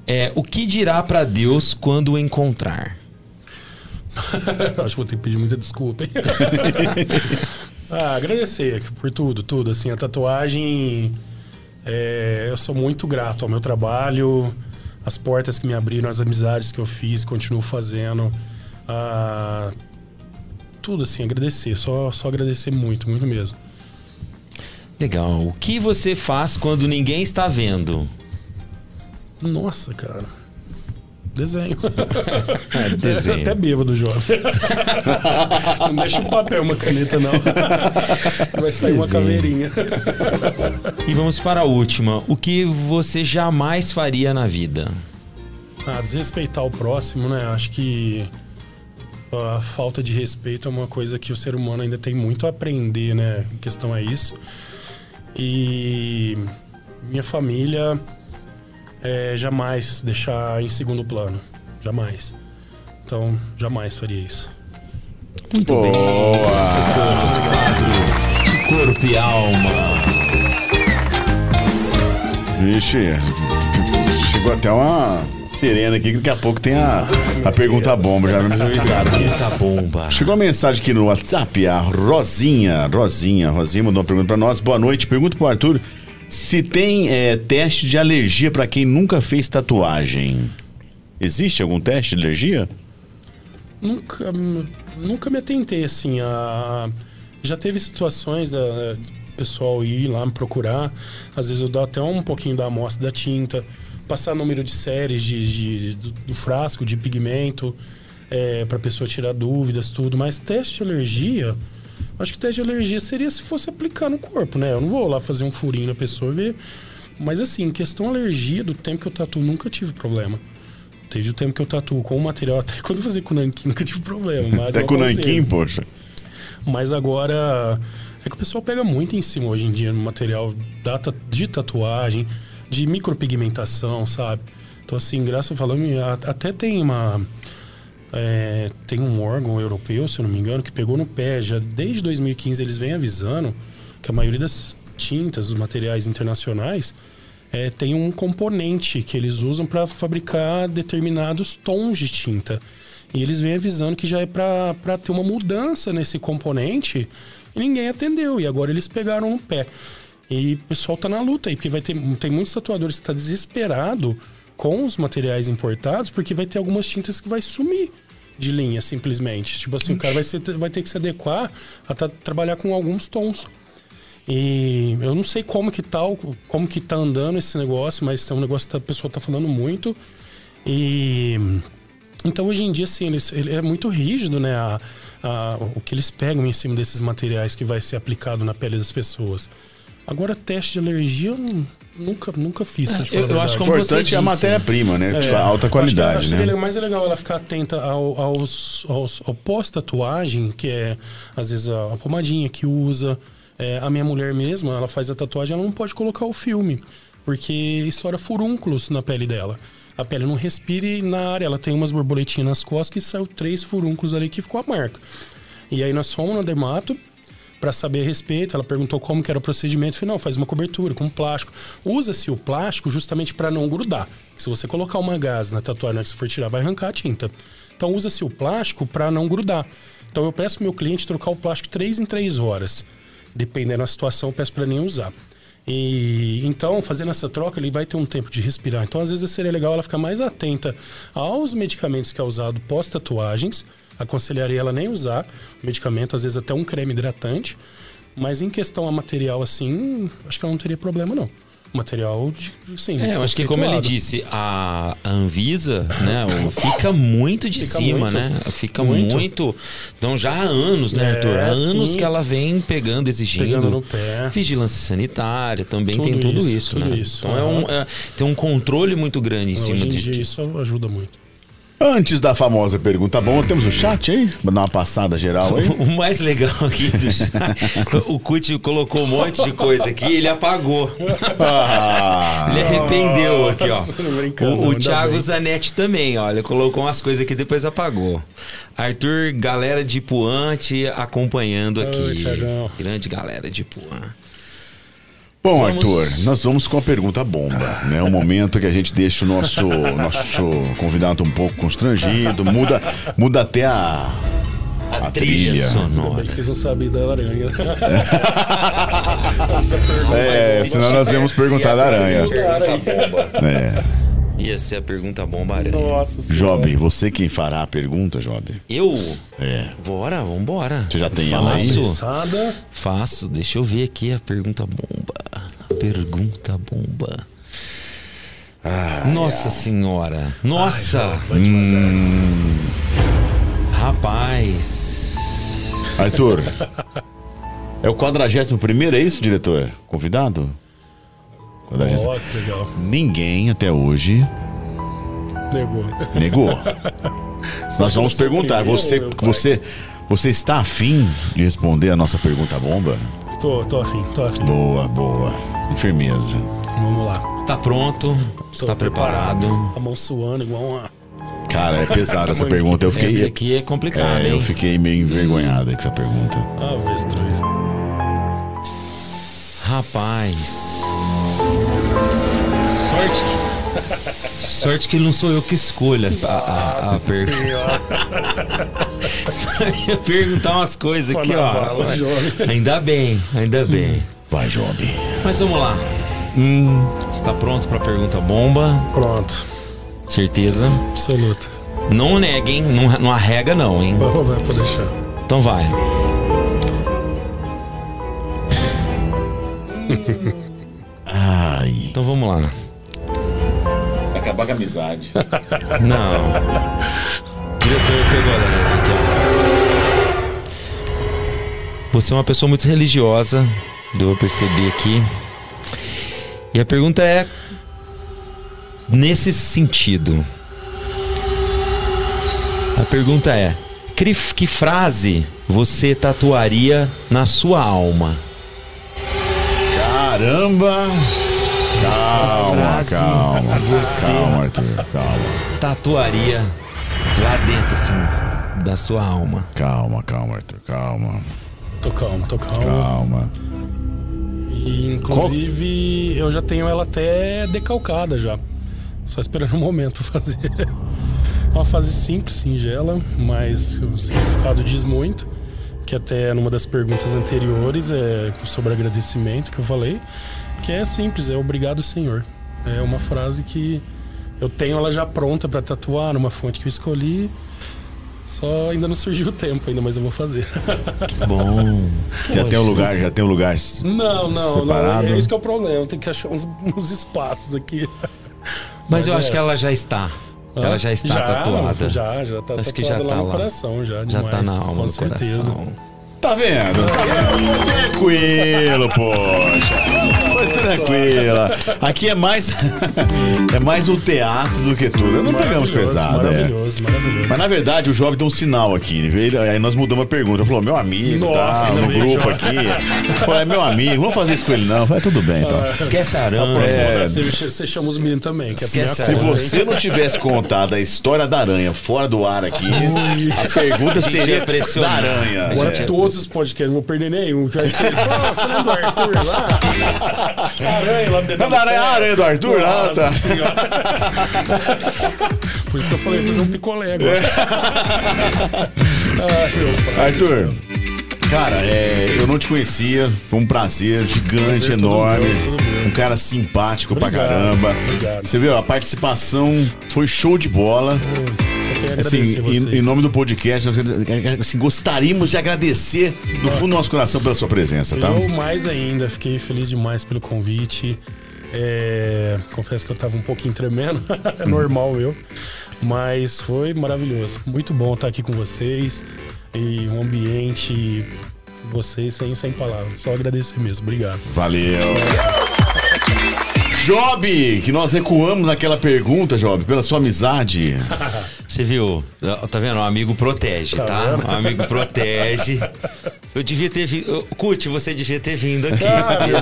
É, o que dirá pra Deus quando o encontrar? [LAUGHS] Acho que vou ter que pedir muita desculpa. hein? [LAUGHS] ah, agradecer por tudo, tudo. Assim, a tatuagem. É, eu sou muito grato ao meu trabalho, as portas que me abriram, as amizades que eu fiz, continuo fazendo. ah, tudo assim, agradecer. Só, só agradecer muito, muito mesmo. Legal. O que você faz quando ninguém está vendo? Nossa, cara. Desenho. [LAUGHS] É, desenho. Até bêbado, jovem. [LAUGHS] não deixa um papel, uma caneta, não. [LAUGHS] Vai sair uma Desenho. caveirinha. E vamos para a última. O que você jamais faria na vida? Ah, desrespeitar o próximo, né? Acho que a falta de respeito é uma coisa que o ser humano ainda tem muito a aprender, né? Em questão a isso. E minha família é, jamais deixar em segundo plano. Jamais. Então, jamais faria isso. Muito bem. Esse foi o nosso quadro de corpo e alma. Vixe, chegou até uma serena aqui, que daqui a pouco tem a, a pergunta bomba, já me avisaram. Eita bomba. Chegou uma mensagem aqui no WhatsApp, a Rosinha, Rosinha, Rosinha mandou uma pergunta pra nós. Boa noite, pergunta pro Arthur se tem é, teste de alergia pra quem nunca fez tatuagem. Existe algum teste de alergia? Nunca, nunca me atentei assim a. Já teve situações da pessoal ir lá me procurar. Às vezes eu dou até um pouquinho da amostra da tinta, passar número de séries de, de- do, do frasco, de pigmento, é, para pessoa tirar dúvidas, tudo. Mas teste de alergia, acho que teste de alergia seria se fosse aplicar no corpo, né? Eu não vou lá fazer um furinho na pessoa e ver. Mas assim, questão alergia, do tempo que eu tatuo, nunca tive problema. Desde o tempo que eu tatuo com o material, [LAUGHS] até quando eu fazia com nanquim, nunca tive problema. Mas Até com o nanquim, poxa. Mas agora é que o pessoal pega muito em cima hoje em dia no material de tatuagem, de micropigmentação, sabe? Então, assim, graças a falando, até tem uma. É, tem um órgão europeu, se eu não me engano, que pegou no pé. Já desde 2015 eles vêm avisando que a maioria das tintas, os materiais internacionais, é, tem um componente que eles usam para fabricar determinados tons de tinta. E eles vêm avisando que já é para ter uma mudança nesse componente e ninguém atendeu. E agora eles pegaram no pé. E o pessoal tá na luta aí, porque vai ter, tem muitos tatuadores que tá desesperado com os materiais importados, porque vai ter algumas tintas que vai sumir. de linha, simplesmente. Tipo assim, o cara vai, ser, vai ter que se adequar a tá- trabalhar com alguns tons. E eu não sei como que tá, como que tá andando esse negócio, mas é um negócio que a pessoa tá falando muito. E então hoje em dia, assim, ele é muito rígido, né? a- a- o que eles pegam em cima desses materiais que vai ser aplicado na pele das pessoas. Agora, teste de alergia eu não- nunca, nunca fiz, falar eu- eu a acho O como verdade. importante é a matéria-prima, né? Tipo, a É, alta eu qualidade, acho que, né? que mais é legal ela ficar atenta ao, aos, aos, ao pós-tatuagem, que é, às vezes, a, a pomadinha que usa. É, a minha mulher mesma, ela faz a tatuagem, ela não pode colocar o filme, porque estoura furúnculos na pele dela. A pele não respira e na área ela tem umas borboletinhas nas costas que saiu três furúnculos ali que ficou a marca. E aí nós fomos no dermato para saber a respeito. Ela perguntou como que era o procedimento. Eu falei, não, faz uma cobertura com plástico. Usa-se o plástico justamente para não grudar. Se você colocar uma gás na tatuagem na hora que você for tirar, vai arrancar a tinta. Então usa-se o plástico para não grudar. Então eu peço meu cliente trocar o plástico três em três horas. Dependendo da situação, eu peço para nem usar. E então, fazendo essa troca, ele vai ter um tempo de respirar. Então, às vezes seria legal ela ficar mais atenta aos medicamentos que é usado pós-tatuagens. Aconselharia ela nem usar medicamento, às vezes até um creme hidratante. Mas em questão a material, assim, acho que ela não teria problema, não. Material, de- sim. É, eu acho que como ele disse, a Anvisa, né, [LAUGHS] fica muito de Fica cima, muito. né? Fica Muito. muito. Então já há anos, né, É, Arthur? Há anos sim. que ela vem pegando, exigindo. Pegando no pé. Vigilância sanitária também Tudo tem tudo isso, isso, tudo né? isso. Então é um, é- tem um controle muito grande em cima de, dia disso. isso ajuda muito. Antes da famosa pergunta bom, temos o chat aí? Vou dar uma passada geral aí. [LAUGHS] O mais legal aqui do chat, o Cuti colocou um monte de coisa aqui, ele apagou. Ah, Ele arrependeu aqui, ó. O, o Thiago bem. Zanetti também, olha, colocou umas coisas aqui depois apagou. Arthur, galera de Puan te acompanhando aqui. Oi. Grande galera de Puan. Bom, Vamos- Arthur, nós vamos com a pergunta bomba, né? O momento que a gente deixa o nosso, nosso convidado um pouco constrangido, muda, muda até a, a trilha. Ainda sonora. bem que vocês não sabem da aranha. [LAUGHS] É, senão nós íamos perguntar da aranha. Pergunta bomba. É. Ia ser a pergunta bomba aranha. Nossa senhora. Job, você quem fará a pergunta, Job? Eu? É. Bora, vambora. Você já tem ela aí? Faço. Deixa eu ver aqui a pergunta bomba. Pergunta bomba. Nossa senhora. Nossa. Hum. Rapaz. Arthur, é o 41 primeiro, é isso, diretor? Convidado? 41º. Ó, que legal. Ninguém até hoje Negou. negou. [LAUGHS] Nós vamos perguntar, você, você, você está afim de responder a nossa pergunta bomba? Tô, tô afim, tô afim. Boa, boa. Com firmeza. Vamos lá. Está pronto? Está preparado? A mão suando igual uma. Cara, é pesada essa [LAUGHS] pergunta. Eu Essa fiquei, aqui é complicada, é, eu fiquei meio envergonhado com essa pergunta. Avestruz. Rapaz. Sorte que. Sorte que não sou eu que escolho a, a, a pergunta. ia [LAUGHS] perguntar umas coisas aqui, ó. Ainda bem, ainda bem. Vai, Job. Mas vamos lá. Está pronto para a pergunta bomba? Pronto. Certeza? Absoluta. Não neguem, não, não arrega não, hein? Vai, vai, pode deixar. Então vai. Ai. Então vamos lá. Acabar com a amizade. [LAUGHS] Não. Diretor aqui, ó. Você é uma pessoa muito religiosa, deu a perceber aqui. E a pergunta é nesse sentido. A pergunta é: que, que frase você tatuaria na sua alma? Caramba! Calma, calma. você- Calma, Arthur. Calma. Tatuaria lá dentro, assim, da sua alma. Calma, calma, Arthur. Calma. Tô calmo, tô calmo. Calma. E inclusive eu já tenho ela até decalcada já. Só esperando um momento pra [LAUGHS] fazer. É uma fase simples, singela, mas o significado diz muito. Que até numa das perguntas anteriores é sobre agradecimento que eu falei. Que é simples, é obrigado, Senhor. É uma frase que eu tenho ela já pronta pra tatuar numa fonte que eu escolhi. Só ainda não surgiu o tempo ainda, mas eu vou fazer. Bom. Já tem um lugar, já tem um lugar. Não, não, Separado? não. É isso que é o problema. Tem que achar uns, uns espaços aqui. Mas, eu é acho que essa. ela já está. Ela já está tatuada. Já, já tá Acho que já tá lá no coração, já. Já tá demais, na alma com certeza. coração. Tá vendo? Tranquilo, poxa. Tranquila. Aqui é mais [LAUGHS] é mais um teatro do que tudo. Não pegamos Maravilhoso, pesado, é. Maravilhoso, maravilhoso. Mas na verdade o Jovem deu um sinal aqui. Ele aí nós mudamos a pergunta. Falou, meu amigo, Nossa, tá, no grupo Jovem. aqui. Falou, é meu amigo, não vamos fazer isso com ele não. Vai tudo bem, então. Esquece a A aranha. É. você, você chama os meninos também, que é a Esquece Se você não tivesse contado a história da aranha fora do ar aqui, a pergunta seria ia pressionar. da aranha. Agora É. todos os podcasts, não vou perder nenhum. Que aí vocês, "Pô, você lembra do Arthur lá? Aranha lá dentro Não, da aranha, a aranha do Arthur? Ah, Nossa tá. Senhora. Por isso que eu falei fazer um picolé agora. É. [LAUGHS] Ai, pai. Arthur, cara, é, eu não te conhecia. Foi um prazer gigante, Prazer enorme. meu, meu. Um cara simpático pra Obrigado, caramba. obrigado. Você viu, a participação foi show de bola. Assim, em, nome do podcast, assim, gostaríamos de agradecer do fundo do nosso coração pela sua presença, tá? Eu mais ainda, fiquei feliz demais pelo convite. É, confesso que eu tava um pouquinho tremendo, [LAUGHS] é normal eu. Mas foi maravilhoso. Muito bom estar aqui com vocês. E um ambiente. Vocês sem, sem palavras. Só agradecer mesmo. Obrigado. Valeu. Job, que nós recuamos naquela pergunta, Job, pela sua amizade. [LAUGHS] Você viu? Tá vendo? O amigo protege, Tá tá? amigo protege. Eu devia ter vindo. Curte, você devia ter vindo aqui. Ah, não, não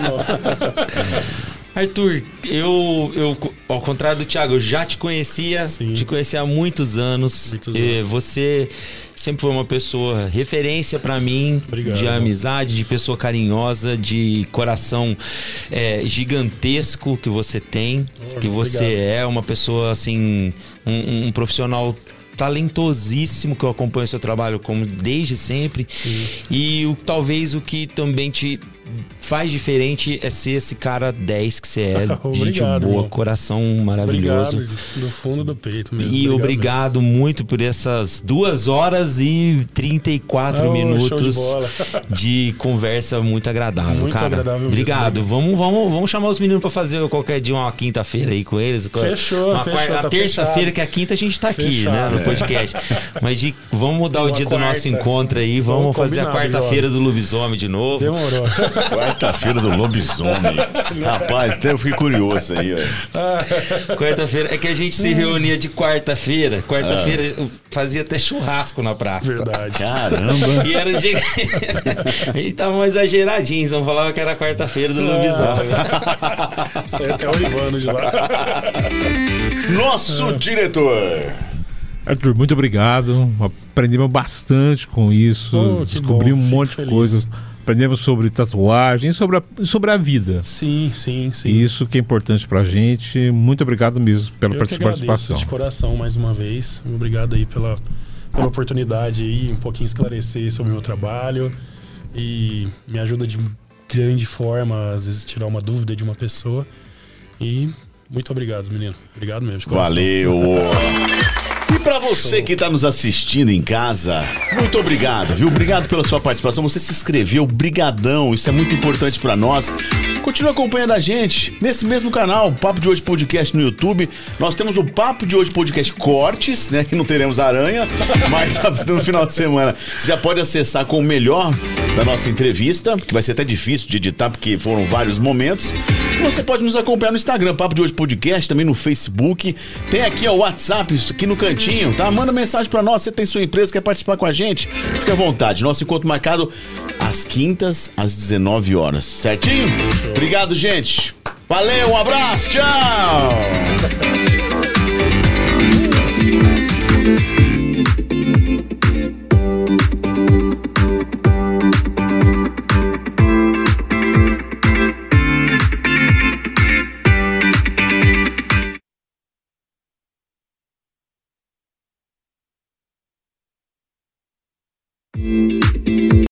não. [LAUGHS] Arthur, eu, eu, ao contrário do Thiago, eu já te conhecia, Sim. te conhecia há muitos anos. Muitos anos. você sempre foi uma pessoa referência pra mim, Obrigado. de amizade, de pessoa carinhosa, de coração é, gigantesco que você tem, Oh, que você obrigado. é uma pessoa assim, um, um profissional talentosíssimo que eu acompanho seu trabalho como desde sempre e o, talvez o que também te faz diferente é ser esse cara 10 que você é, [LAUGHS] gente Obrigado, boa, irmão. coração maravilhoso. Obrigado do fundo do peito mesmo. E obrigado muito por essas duas horas e 34 Oh, de minutos bola. [LAUGHS] de conversa muito agradável, Muito cara. agradável mesmo, obrigado. obrigado. Vamos, vamos, vamos chamar os meninos pra fazer qualquer dia uma quinta-feira aí com eles. Fechou, uma fechou, quarta- tá a terça-feira, que é a quinta, a gente tá aqui, Fechado. né, no podcast. Mas de, vamos mudar o dia do nosso quarta. encontro aí. Vamos, Vamos fazer a quarta-feira do lobisomem de novo. Demorou. [LAUGHS] Quarta-feira do lobisomem. [LAUGHS] Rapaz, até eu fiquei curioso aí, ó. Quarta-feira. É que a gente se reunia de quarta-feira. Quarta-feira eu fazia até churrasco na praça. Verdade. Caramba. E era o dia que... A gente tava mais exageradinho, então falava que era quarta-feira do lobisomem. [LAUGHS] Isso aí até o Ivano de lá. [LAUGHS] Nosso diretor. Arthur, muito obrigado. Aprendemos bastante com isso. Oh, que descobrimos bom, um monte de coisas. Aprendemos sobre tatuagem, sobre a, sobre a vida. Sim, sim, sim. Isso que é importante pra gente. Muito obrigado mesmo pela Eu que agradeço participação. de coração mais uma vez. Obrigado aí pela, pela oportunidade aí, um pouquinho esclarecer sobre o meu trabalho. E me ajuda de grande forma, às vezes, tirar uma dúvida de uma pessoa. E muito obrigado, menino. Obrigado mesmo. de coração. Valeu. [LAUGHS] Pra você que tá nos assistindo em casa, muito obrigado, viu? Obrigado pela sua participação. Você se inscreveu, brigadão. Isso é muito importante pra nós. Continua acompanhando a gente nesse mesmo canal, Papo de Hoje Podcast no YouTube. Nós temos o Papo de Hoje Podcast Cortes, né? Que não teremos aranha, [LAUGHS] mas [LAUGHS] no final de semana você já pode acessar com o melhor da nossa entrevista, que vai ser até difícil de editar, porque foram vários momentos. Você pode nos acompanhar no Instagram, Papo de Hoje Podcast, também no Facebook. Tem aqui ó, o WhatsApp, aqui no cantinho, tá? Manda mensagem pra nós, você tem sua empresa, quer participar com a gente? Fique à vontade. Nosso encontro marcado às quintas, às 19 horas, certinho? Obrigado, gente. Valeu, um abraço, tchau!